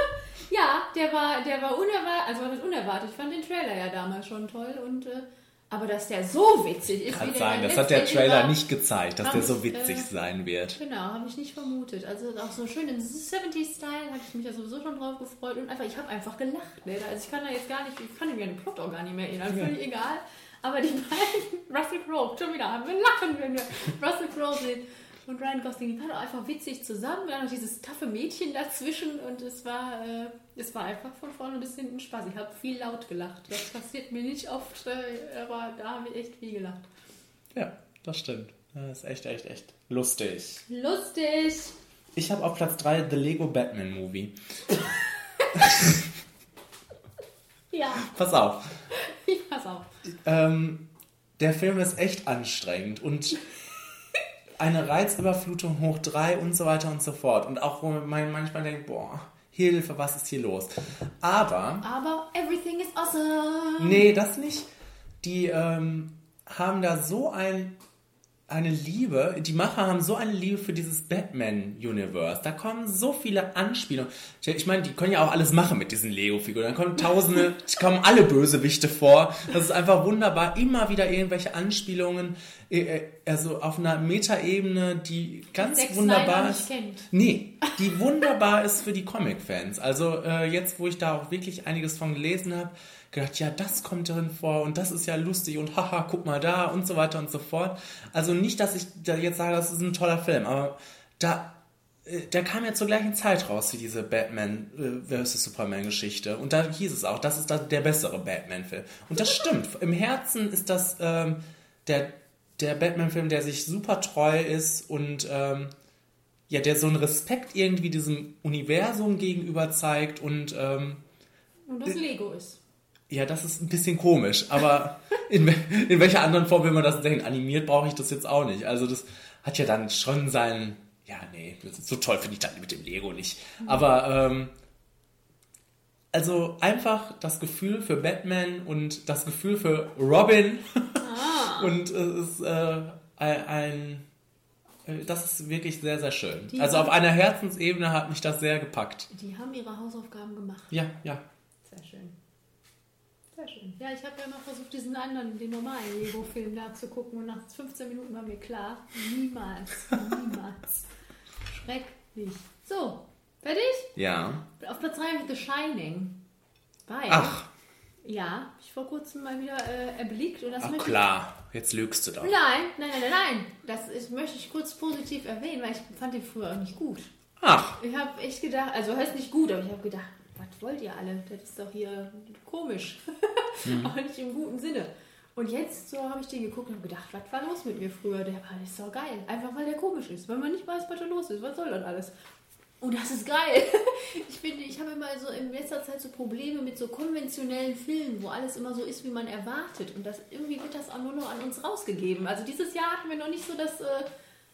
Speaker 2: ja, der war, der war unerwartet, also war das unerwartet. Ich fand den Trailer ja damals schon toll und äh, aber dass der so witzig ist,
Speaker 1: Kann
Speaker 2: der
Speaker 1: das hat der Trailer
Speaker 2: war,
Speaker 1: nicht gezeigt, dass der so
Speaker 2: ich,
Speaker 1: witzig
Speaker 2: äh,
Speaker 1: sein wird.
Speaker 2: Genau, habe ich nicht vermutet. Also auch so schön im 70s-Style hatte ich mich ja sowieso schon drauf gefreut und einfach, ich habe einfach gelacht. Ne? Also ich kann da jetzt gar nicht, ich kann mir den Plot auch gar nicht mehr erinnern,
Speaker 1: Ja.
Speaker 2: völlig egal. Aber die beiden, Russell Crowe, schon wieder, haben wir lachen, wenn wir Russell Crowe sehen. Und Ryan Gosling, die waren auch einfach witzig zusammen. Wir haben noch dieses taffe Mädchen dazwischen und es war, äh, es war einfach von vorne bis hinten Spaß. Ich habe viel laut gelacht. Das passiert mir nicht oft, äh, aber da habe ich echt viel gelacht.
Speaker 1: Ja, das stimmt. Das ist echt, echt, echt lustig.
Speaker 2: Lustig!
Speaker 1: Ich habe auf Platz 3 The Lego Batman Movie.
Speaker 2: Ja,
Speaker 1: Pass auf.
Speaker 2: ich pass auf.
Speaker 1: Ähm, der Film ist echt anstrengend und eine Reizüberflutung hoch 3 und so weiter und so fort. Und auch wo man manchmal denkt, boah, Hilfe, was ist hier los? Aber,
Speaker 2: Aber everything is awesome.
Speaker 1: nee, das nicht. Die ähm, haben da so ein eine Liebe, die Macher haben so eine Liebe für dieses Batman-Universe. Da kommen so viele Anspielungen. Ich meine, die können ja auch alles machen mit diesen Lego-Figuren. Da kommen tausende, kommen alle Bösewichte vor. Das ist einfach wunderbar. Immer wieder irgendwelche Anspielungen, äh, äh, also auf einer Metaebene, die ganz
Speaker 2: Zack
Speaker 1: wunderbar ist.
Speaker 2: kennt.
Speaker 1: Nee, die wunderbar ist für die Comic-Fans. Also äh, jetzt, wo ich da auch wirklich einiges von gelesen habe, gedacht, ja, das kommt darin vor und das ist ja lustig und haha, guck mal da und so weiter und so fort. Also nicht, dass ich da jetzt sage, das ist ein toller Film, aber da, äh, der kam ja zur gleichen Zeit raus wie diese Batman äh, vs. Superman Geschichte. Und da hieß es auch, das ist der bessere Batman-Film. Und das stimmt. Im Herzen ist das ähm, der, der Batman-Film, der sich super treu ist und ähm, ja, der so einen Respekt irgendwie diesem Universum gegenüber zeigt und ähm,
Speaker 2: Und das Lego ist.
Speaker 1: Ja, das ist ein bisschen komisch, aber in, in welcher anderen Form will man das sehen? Animiert brauche ich das jetzt auch nicht. Also das hat ja dann schon seinen, ja, nee, das ist so toll finde ich das mit dem Lego nicht. Aber ähm, also einfach das Gefühl für Batman und das Gefühl für Robin und es ist äh, ein, äh, das ist wirklich sehr, sehr schön.
Speaker 2: Die
Speaker 1: also auf einer Herzensebene hat mich das sehr gepackt.
Speaker 2: Die haben ihre Hausaufgaben gemacht.
Speaker 1: Ja, ja.
Speaker 2: Sehr schön. Ja, ich habe ja immer versucht, diesen anderen, den normalen Lego-Film da zu gucken und nach 15 Minuten war mir klar, niemals, niemals. Schrecklich. So, fertig?
Speaker 1: Ja.
Speaker 2: Auf Platz 3 habe ich The Shining. Weil,
Speaker 1: Ach.
Speaker 2: ja, ich vor kurzem mal wieder äh, erblickt und das
Speaker 1: Ach klar, jetzt lügst du doch.
Speaker 2: Nein, nein, nein, nein, nein. Das ist, möchte ich kurz positiv erwähnen, weil ich fand den früher auch nicht gut.
Speaker 1: Ach.
Speaker 2: Ich habe echt gedacht, also heißt nicht gut, aber ich habe gedacht, was wollt ihr alle? Das ist doch hier komisch.
Speaker 1: Mhm.
Speaker 2: aber nicht im guten Sinne. Und jetzt so habe ich den geguckt und gedacht, was war los mit mir früher? Der war nicht so geil. Einfach weil der komisch ist. Weil man nicht weiß, was da los ist. Was soll das alles? Und das ist geil. Ich finde, ich habe immer so in letzter Zeit so Probleme mit so konventionellen Filmen, wo alles immer so ist, wie man erwartet. Und das irgendwie wird das auch nur noch an uns rausgegeben. Also dieses Jahr hatten wir noch nicht so das äh,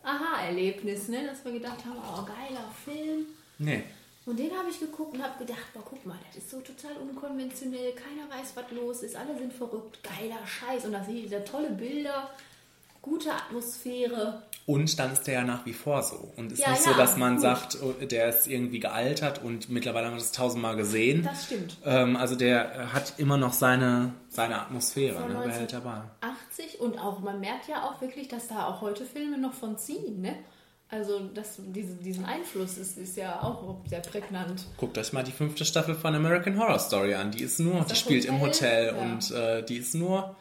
Speaker 2: Aha-Erlebnis, ne? dass wir gedacht haben, oh, geiler Film.
Speaker 1: Nee.
Speaker 2: Und den habe ich geguckt und habe gedacht, boah, guck mal, das ist so total unkonventionell, keiner weiß, was los ist, alle sind verrückt, geiler Scheiß. Und da sehe ich da tolle Bilder, gute Atmosphäre.
Speaker 1: Und dann ist der ja nach wie vor so. Und es ist
Speaker 2: Ja,
Speaker 1: nicht
Speaker 2: ja,
Speaker 1: so, dass man
Speaker 2: gut.
Speaker 1: sagt, oh, der ist irgendwie gealtert und mittlerweile haben wir das tausendmal gesehen.
Speaker 2: Das stimmt.
Speaker 1: Ähm, also der hat immer noch seine, seine Atmosphäre,
Speaker 2: Von
Speaker 1: ne? behält dabei.
Speaker 2: 80 und auch, man merkt ja auch wirklich, dass da auch heute Filme noch von ziehen, ne? Also das, diese, diesen Einfluss ist, ist ja auch sehr prägnant.
Speaker 1: Guckt euch mal die fünfte Staffel von American Horror Story an. Die ist nur, die
Speaker 2: das
Speaker 1: spielt im
Speaker 2: Hotel?
Speaker 1: Hotel
Speaker 2: Ja.
Speaker 1: und äh, die ist nur,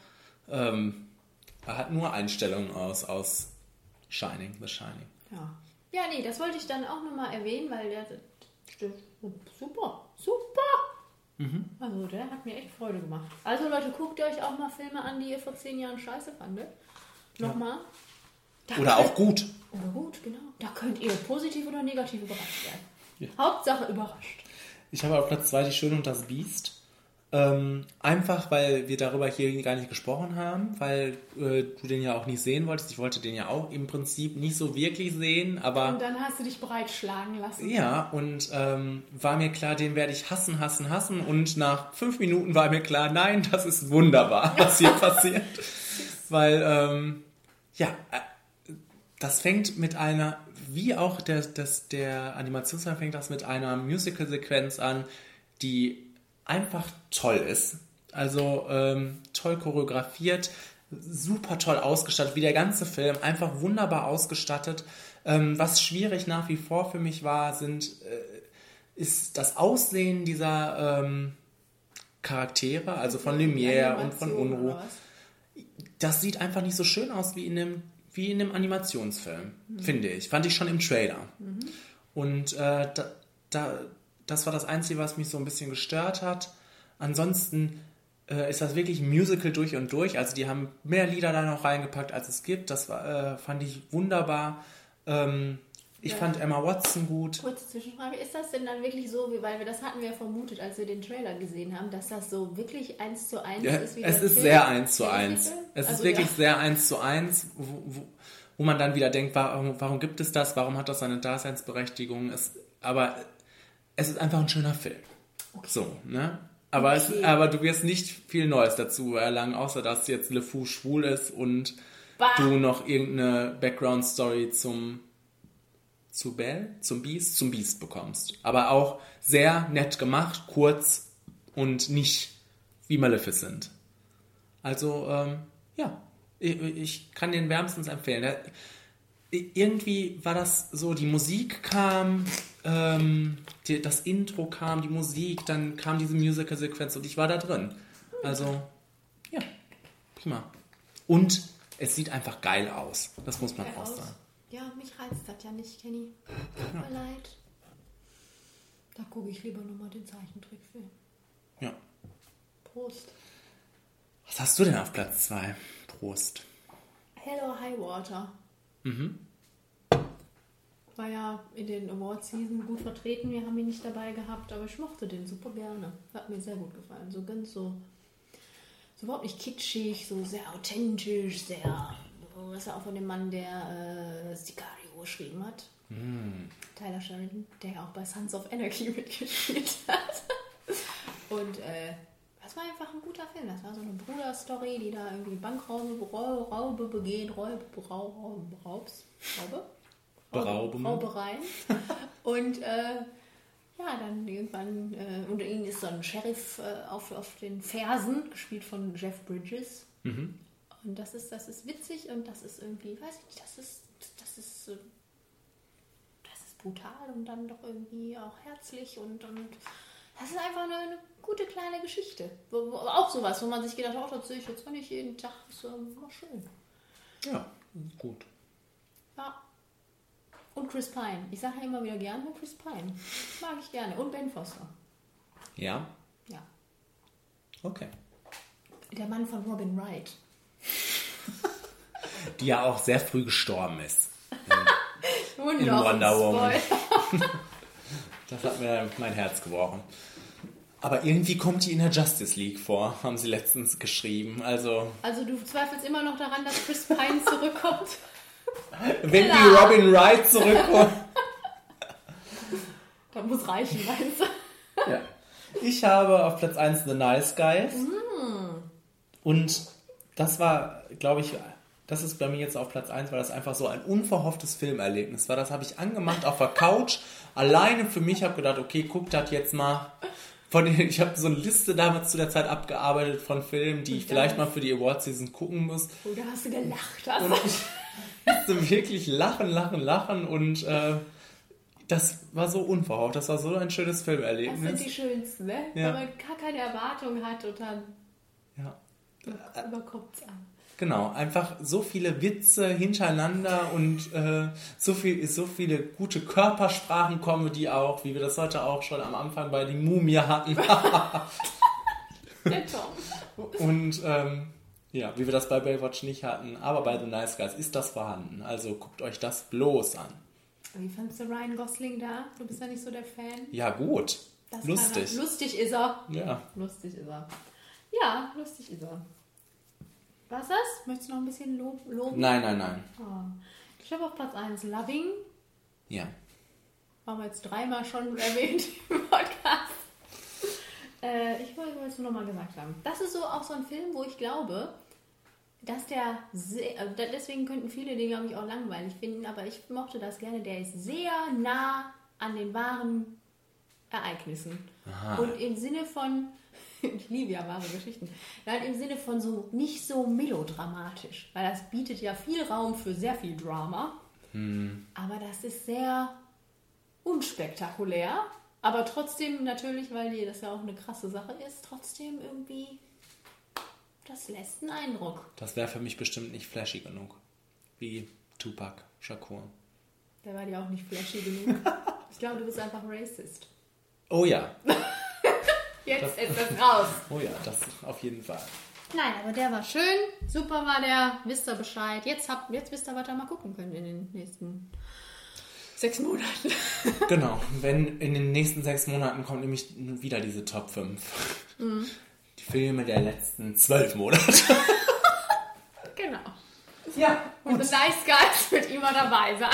Speaker 1: ähm, hat nur Einstellungen aus, aus Shining, The Shining.
Speaker 2: Ja. Ja, nee, das wollte ich dann auch nochmal erwähnen, weil der, der super, super.
Speaker 1: Mhm.
Speaker 2: Also der hat mir echt Freude gemacht. Also Leute, guckt euch auch mal Filme an, die ihr vor zehn Jahren scheiße fandet. Nochmal. Da
Speaker 1: Oder auch gut.
Speaker 2: Oder gut, genau. Da könnt ihr positiv oder negativ überrascht werden. Hauptsache überrascht.
Speaker 1: Ich habe auf Platz 2 Die Schöne und das Biest. Ähm, einfach, weil wir darüber hier gar nicht gesprochen haben, weil äh, du den ja auch nicht sehen wolltest. Ich wollte den ja auch im Prinzip nicht so wirklich sehen, aber
Speaker 2: Und dann hast du dich breitschlagen lassen.
Speaker 1: ja, und ähm, war mir klar, den werde ich hassen, hassen, hassen. Und nach fünf Minuten war mir klar, nein, das ist wunderbar, was hier passiert. Weil, ähm, ja, äh, das fängt mit einer, wie auch der, das, der Animationsfilm fängt das mit einer Musical-Sequenz an, die einfach toll ist. Also ähm, toll choreografiert, super toll ausgestattet, wie der ganze Film, einfach wunderbar ausgestattet. Ähm, was schwierig nach wie vor für mich war, sind, äh, ist das Aussehen dieser ähm, Charaktere, also von Lumière und von Unruh. Das sieht einfach nicht so schön aus wie in einem, wie in einem Animationsfilm,
Speaker 2: Mhm.
Speaker 1: finde ich. Fand ich schon im Trailer.
Speaker 2: Mhm.
Speaker 1: Und äh, da, da, das war das Einzige, was mich so ein bisschen gestört hat. Ansonsten äh, ist das wirklich ein Musical durch und durch. Also die haben mehr Lieder da noch reingepackt, als es gibt. Das war, äh, fand ich wunderbar. Ähm, ich
Speaker 2: Ja.
Speaker 1: fand Emma Watson gut.
Speaker 2: Kurze Zwischenfrage, ist das denn dann wirklich so, wie, weil wir das hatten wir ja vermutet, als wir den Trailer gesehen haben, dass das so wirklich eins zu eins
Speaker 1: Ja,
Speaker 2: ist? Wie
Speaker 1: es ist
Speaker 2: Film?
Speaker 1: sehr eins zu eins. Es
Speaker 2: Also
Speaker 1: ist wirklich
Speaker 2: ja.
Speaker 1: sehr eins zu eins, wo, wo, wo man dann wieder denkt, warum, warum gibt es das? Warum hat das seine Daseinsberechtigung? Es, aber es ist einfach ein schöner Film. So, ne? Aber, es,
Speaker 2: Okay.
Speaker 1: aber du wirst nicht viel Neues dazu erlangen, außer dass jetzt LeFou schwul ist und
Speaker 2: Bah.
Speaker 1: du noch irgendeine Background-Story zum zu Belle, zum Beast, zum Beast bekommst. Aber auch sehr nett gemacht, kurz und nicht wie Maleficent. Also, ähm, ja, ich, ich kann den wärmstens empfehlen. Irgendwie war das so, die Musik kam, ähm, die, das Intro kam, die Musik, dann kam diese Musical-Sequenz und ich war da drin. Also, ja, prima. Und es sieht einfach geil aus. Das muss man auch sagen.
Speaker 2: Ja, mich reizt das ja nicht, Kenny. Tut mir leid. Da gucke ich lieber nochmal den Zeichentrickfilm.
Speaker 1: Ja.
Speaker 2: Prost.
Speaker 1: Was hast du denn auf Platz 2? Prost.
Speaker 2: Hello High Water.
Speaker 1: Mhm.
Speaker 2: War ja in den Award Season gut vertreten. Wir haben ihn nicht dabei gehabt, aber ich mochte den super gerne. Hat mir sehr gut gefallen. So ganz so, so überhaupt nicht kitschig, so sehr authentisch, sehr. Ist ja auch von dem Mann, der äh, Sicario geschrieben hat.
Speaker 1: Hm.
Speaker 2: Tyler Sheridan, der ja auch bei Sons of Anarchy mitgespielt hat. Und äh, das war einfach ein guter Film. Das war so eine Bruderstory, die da irgendwie Bankraube, Raube, Raube begehen, Räube, Rau, Raube, Raubs, Raube?
Speaker 1: Berauben.
Speaker 2: Raubereien. Und äh, ja, dann irgendwann, äh, unter ihnen ist so ein Sheriff äh, auf, auf den Fersen, gespielt von Jeff Bridges.
Speaker 1: Mhm.
Speaker 2: Und das ist, das ist witzig und das ist irgendwie, weiß ich nicht, das ist, das ist, das ist brutal und dann doch irgendwie auch herzlich und, und das ist einfach eine, eine gute kleine Geschichte. Wo, wo, auch sowas, wo man sich gedacht hat, oh, das sehe ich jetzt auch nicht jeden Tag, ist war schön.
Speaker 1: Ja, gut.
Speaker 2: Ja. Und Chris Pine. Ich sage ja immer wieder gerne Chris Pine. Mag ich gerne. Und Ben Foster.
Speaker 1: Ja?
Speaker 2: Ja.
Speaker 1: Okay.
Speaker 2: Der Mann von Robin Wright.
Speaker 1: Die ja auch sehr früh gestorben ist. In
Speaker 2: Wunderbar.
Speaker 1: Wonder Woman. Das hat mir mein Herz gebrochen. Aber irgendwie kommt die in der Justice League vor, haben sie letztens geschrieben. Also,
Speaker 2: Also du zweifelst immer noch daran, dass Chris Pine zurückkommt?
Speaker 1: wenn
Speaker 2: Klar.
Speaker 1: die Robin Wright zurückkommt.
Speaker 2: Das muss reichen, meinst du?
Speaker 1: ja. Ich habe auf Platz 1 The Nice Guys.
Speaker 2: Mm.
Speaker 1: Und das war, glaube ich, das ist bei mir jetzt auf Platz 1, weil das einfach so ein unverhofftes Filmerlebnis war. Das habe ich angemacht auf der Couch, alleine für mich, habe gedacht, okay, guck das jetzt mal. Von den, ich habe so eine Liste damals zu der Zeit abgearbeitet von Filmen, die ich vielleicht mal für die Award Season gucken muss.
Speaker 2: Oh, da hast du gelacht. Hast
Speaker 1: Und ich musste wirklich lachen, lachen, lachen und äh, das war so unverhofft. Das war so ein schönes
Speaker 2: Das
Speaker 1: Filmerlebnis.
Speaker 2: sind die schönsten, ne?
Speaker 1: Ja.
Speaker 2: Wenn man gar keine Erwartung hat und dann
Speaker 1: Ja.
Speaker 2: überkommt es an.
Speaker 1: Genau, einfach so viele Witze hintereinander und äh, so, viel, so viele gute Körpersprachen-Comedy auch, wie wir das heute auch schon am Anfang bei die Mumie hatten.
Speaker 2: Der Tom.
Speaker 1: und ähm, ja, wie wir das bei Baywatch nicht hatten, aber bei The Nice Guys ist das vorhanden. Also guckt euch das bloß an.
Speaker 2: Wie fandst du Ryan Gosling da? Du bist ja nicht so der Fan.
Speaker 1: Ja, gut.
Speaker 2: Das
Speaker 1: Lustig.
Speaker 2: Er. Lustig ist er.
Speaker 1: Ja.
Speaker 2: Lustig ist er. Ja, lustig ist er. Was das? Möchtest du noch ein bisschen lob loben?
Speaker 1: Nein, nein, nein.
Speaker 2: Oh. Ich habe auf Platz 1 Loving.
Speaker 1: Ja.
Speaker 2: Haben wir jetzt dreimal schon erwähnt im Podcast. Äh, ich wollte es nur noch mal gesagt haben. Das ist so auch so ein Film, wo ich glaube, dass der sehr, äh, deswegen könnten viele den, glaube ich, auch langweilig finden, aber ich mochte das gerne. Der ist sehr nah an den wahren Ereignissen.
Speaker 1: Aha.
Speaker 2: Und im Sinne von, ich liebe ja wahre Geschichten, nein, im Sinne von so nicht so melodramatisch, weil das bietet ja viel Raum für sehr viel Drama.
Speaker 1: Hm.
Speaker 2: Aber das ist sehr unspektakulär. Aber trotzdem natürlich, weil die, das ja auch eine krasse Sache ist, trotzdem irgendwie, das lässt einen Eindruck.
Speaker 1: Das wäre für mich bestimmt nicht flashy genug. Wie Tupac Shakur.
Speaker 2: Der war dir auch nicht flashy genug. Ich glaube, du bist einfach racist.
Speaker 1: Oh ja.
Speaker 2: Jetzt ist das raus.
Speaker 1: Oh ja, das auf jeden Fall.
Speaker 2: Nein, aber der war schön. Super war der. Wisst ihr Bescheid. Jetzt, habt, jetzt wisst ihr, was ihr mal gucken könnt in den nächsten sechs Monaten.
Speaker 1: Genau, wenn in den nächsten sechs Monaten kommt nämlich wieder diese Top 5.
Speaker 2: Mhm.
Speaker 1: Die Filme der letzten zwölf Monate.
Speaker 2: Genau.
Speaker 1: Ja.
Speaker 2: Und The Nice Guys wird immer dabei sein.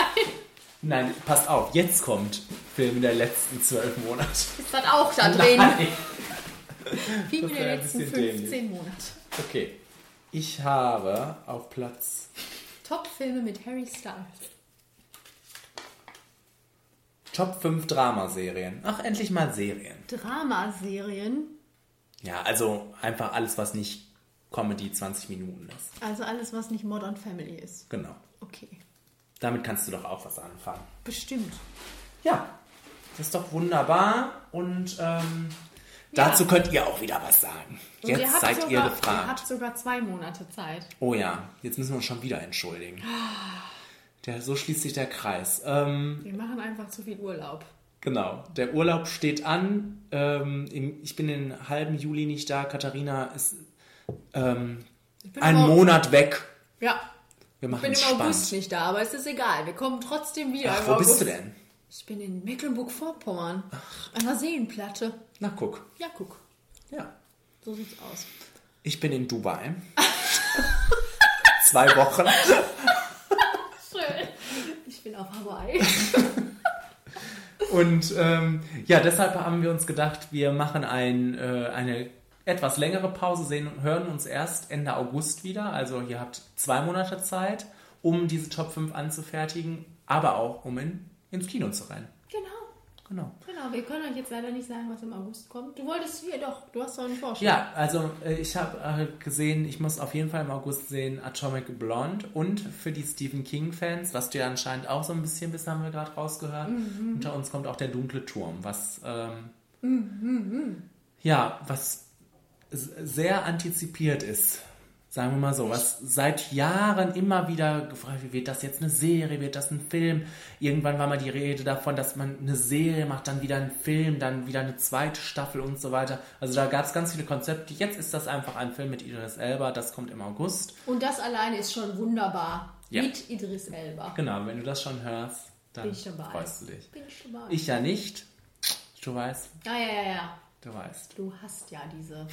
Speaker 1: Nein, passt auf, jetzt kommt Filme der letzten zwölf Monate.
Speaker 2: Ist das auch da drin?
Speaker 1: Nein.
Speaker 2: Der
Speaker 1: wäre ein
Speaker 2: letzten
Speaker 1: bisschen
Speaker 2: 15 Monate.
Speaker 1: Okay. Ich habe auf Platz
Speaker 2: Top-Filme mit Harry Styles.
Speaker 1: Top 5 Dramaserien. Ach, endlich mal Serien.
Speaker 2: Dramaserien.
Speaker 1: Ja, also einfach alles, was nicht Comedy 20 Minuten ist.
Speaker 2: Also alles, was nicht Modern Family ist.
Speaker 1: Genau.
Speaker 2: Okay.
Speaker 1: Damit kannst du doch auch was anfangen.
Speaker 2: Bestimmt.
Speaker 1: Ja, das ist doch wunderbar. Und ähm, dazu könnt ihr auch wieder was sagen. Jetzt
Speaker 2: habt
Speaker 1: seid
Speaker 2: sogar,
Speaker 1: ihr
Speaker 2: Ihr
Speaker 1: gefragt.
Speaker 2: habt sogar zwei Monate Zeit.
Speaker 1: Oh ja, jetzt müssen wir uns schon wieder entschuldigen. Der, so schließt sich der Kreis. Ähm,
Speaker 2: Wir machen einfach zu viel Urlaub.
Speaker 1: genau, der Urlaub steht an. Ähm, im, ich bin den halben Juli nicht da. Katharina ist ähm,
Speaker 2: bin
Speaker 1: einen Monat weg.
Speaker 2: Ja.
Speaker 1: Wir
Speaker 2: Ich
Speaker 1: machen
Speaker 2: bin
Speaker 1: es
Speaker 2: im. August nicht da, aber es ist egal. Wir kommen trotzdem wieder.
Speaker 1: Ach, wo bist
Speaker 2: August.
Speaker 1: du denn?
Speaker 2: Ich bin in Mecklenburg-Vorpommern. An der Seenplatte.
Speaker 1: Na guck.
Speaker 2: Ja, guck.
Speaker 1: Ja.
Speaker 2: So sieht's aus.
Speaker 1: Ich bin in Dubai. Zwei Wochen.
Speaker 2: Schön. Ich bin auf Hawaii.
Speaker 1: Und ähm, ja, deshalb haben wir uns gedacht, wir machen ein, äh, eine etwas längere Pause, sehen, hören uns erst Ende August wieder. Also ihr habt zwei Monate Zeit, um diese Top 5 anzufertigen, aber auch um in, ins Kino zu rennen.
Speaker 2: Genau.
Speaker 1: Genau.
Speaker 2: Genau, wir können euch jetzt leider nicht sagen, was im August kommt. Du wolltest hier doch, du hast doch einen Vorschlag.
Speaker 1: Ja, also äh, ich habe äh, gesehen, ich muss auf jeden Fall im August sehen Atomic Blonde und für die Stephen King-Fans, was du ja anscheinend auch so ein bisschen bist, haben wir gerade rausgehört.
Speaker 2: Mhm.
Speaker 1: Unter uns kommt auch der dunkle Turm, was ähm,
Speaker 2: Mhm, mhm.
Speaker 1: ja, was sehr antizipiert ist. Sagen wir mal so, was seit Jahren immer wieder gefragt wird, wird das jetzt eine Serie, wird das ein Film? Irgendwann war mal die Rede davon, dass man eine Serie macht, dann wieder einen Film, dann wieder eine zweite Staffel und so weiter. Also da gab es ganz viele Konzepte. Jetzt ist das einfach ein Film mit Idris Elba, das kommt im August.
Speaker 2: Und das alleine ist schon wunderbar.
Speaker 1: Ja.
Speaker 2: Mit Idris Elba.
Speaker 1: Genau, wenn du das schon hörst, dann
Speaker 2: Bin ich dabei.
Speaker 1: freust du dich.
Speaker 2: Bin ich dabei.
Speaker 1: Ich ja nicht. Du weißt,
Speaker 2: Ja, ja, ja, ja.
Speaker 1: du weißt.
Speaker 2: Du hast ja diese,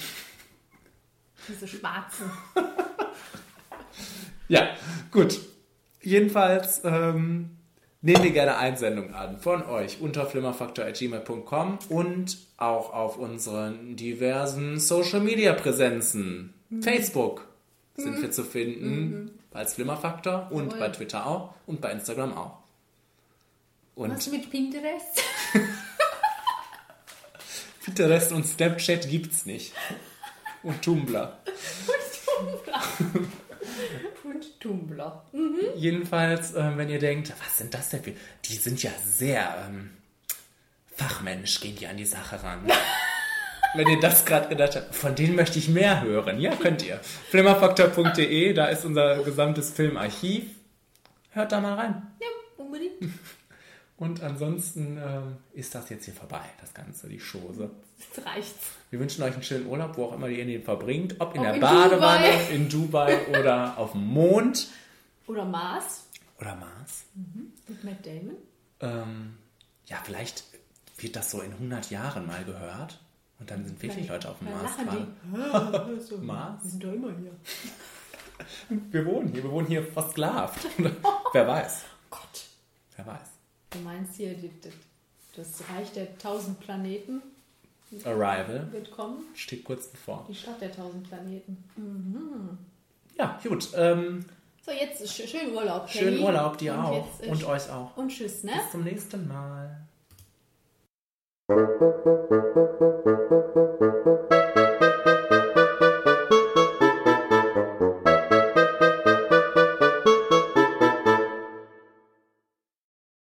Speaker 2: diese schwarzen.
Speaker 1: Ja, gut. Jedenfalls ähm, nehmen wir gerne Einsendungen an von euch unter flimmerfaktor.gmail.com und auch auf unseren diversen Social Media Präsenzen.
Speaker 2: Mhm.
Speaker 1: Facebook sind
Speaker 2: Mhm.
Speaker 1: wir zu finden
Speaker 2: Mhm.
Speaker 1: als Flimmerfaktor und
Speaker 2: Jawohl.
Speaker 1: bei Twitter auch und bei Instagram auch. Und
Speaker 2: Was mit Pinterest?
Speaker 1: Pinterest und Snapchat gibt's nicht. Und Tumblr.
Speaker 2: Tumblr. Und Tumblr. Mhm.
Speaker 1: Jedenfalls, ähm, wenn ihr denkt, was sind das denn für... Die sind ja sehr ähm, fachmännisch, gehen die an die Sache ran. wenn ihr das gerade gedacht habt, von denen möchte ich mehr hören. Ja, könnt ihr. Flimmerfaktor.de, da ist unser gesamtes Filmarchiv. Hört da mal rein.
Speaker 2: Ja, unbedingt.
Speaker 1: Und ansonsten ähm, ist das jetzt hier vorbei, das Ganze, die Chose.
Speaker 2: Jetzt reicht's.
Speaker 1: Wir wünschen euch einen schönen Urlaub, wo auch immer ihr ihn verbringt. Ob in
Speaker 2: Ob
Speaker 1: der
Speaker 2: in
Speaker 1: Badewanne,
Speaker 2: Dubai.
Speaker 1: in Dubai oder auf dem Mond
Speaker 2: Oder Mars.
Speaker 1: oder Mars.
Speaker 2: Mhm. Mit Matt Damon.
Speaker 1: Ähm, ja, vielleicht wird das so in 100 Jahren mal gehört. Und dann sind wirklich Leute auf dem Mars gerade.
Speaker 2: die. so,
Speaker 1: Mars?
Speaker 2: Wir sind doch immer hier.
Speaker 1: Wir wohnen hier, wir wohnen hier versklavt. Wer weiß.
Speaker 2: Gott.
Speaker 1: Wer weiß.
Speaker 2: Du meinst hier die, die, das Reich der tausend Planeten?
Speaker 1: Arrival
Speaker 2: Wird kommen?
Speaker 1: steht kurz bevor.
Speaker 2: Die Stadt der tausend Planeten. Mhm.
Speaker 1: Ja, gut. Ähm,
Speaker 2: So, jetzt schönen Urlaub,
Speaker 1: schönen
Speaker 2: Kenny.
Speaker 1: Urlaub dir
Speaker 2: Und
Speaker 1: auch.
Speaker 2: jetzt, äh,
Speaker 1: Und euch auch.
Speaker 2: Und tschüss, ne?
Speaker 1: Bis zum nächsten Mal.
Speaker 20: Thank you.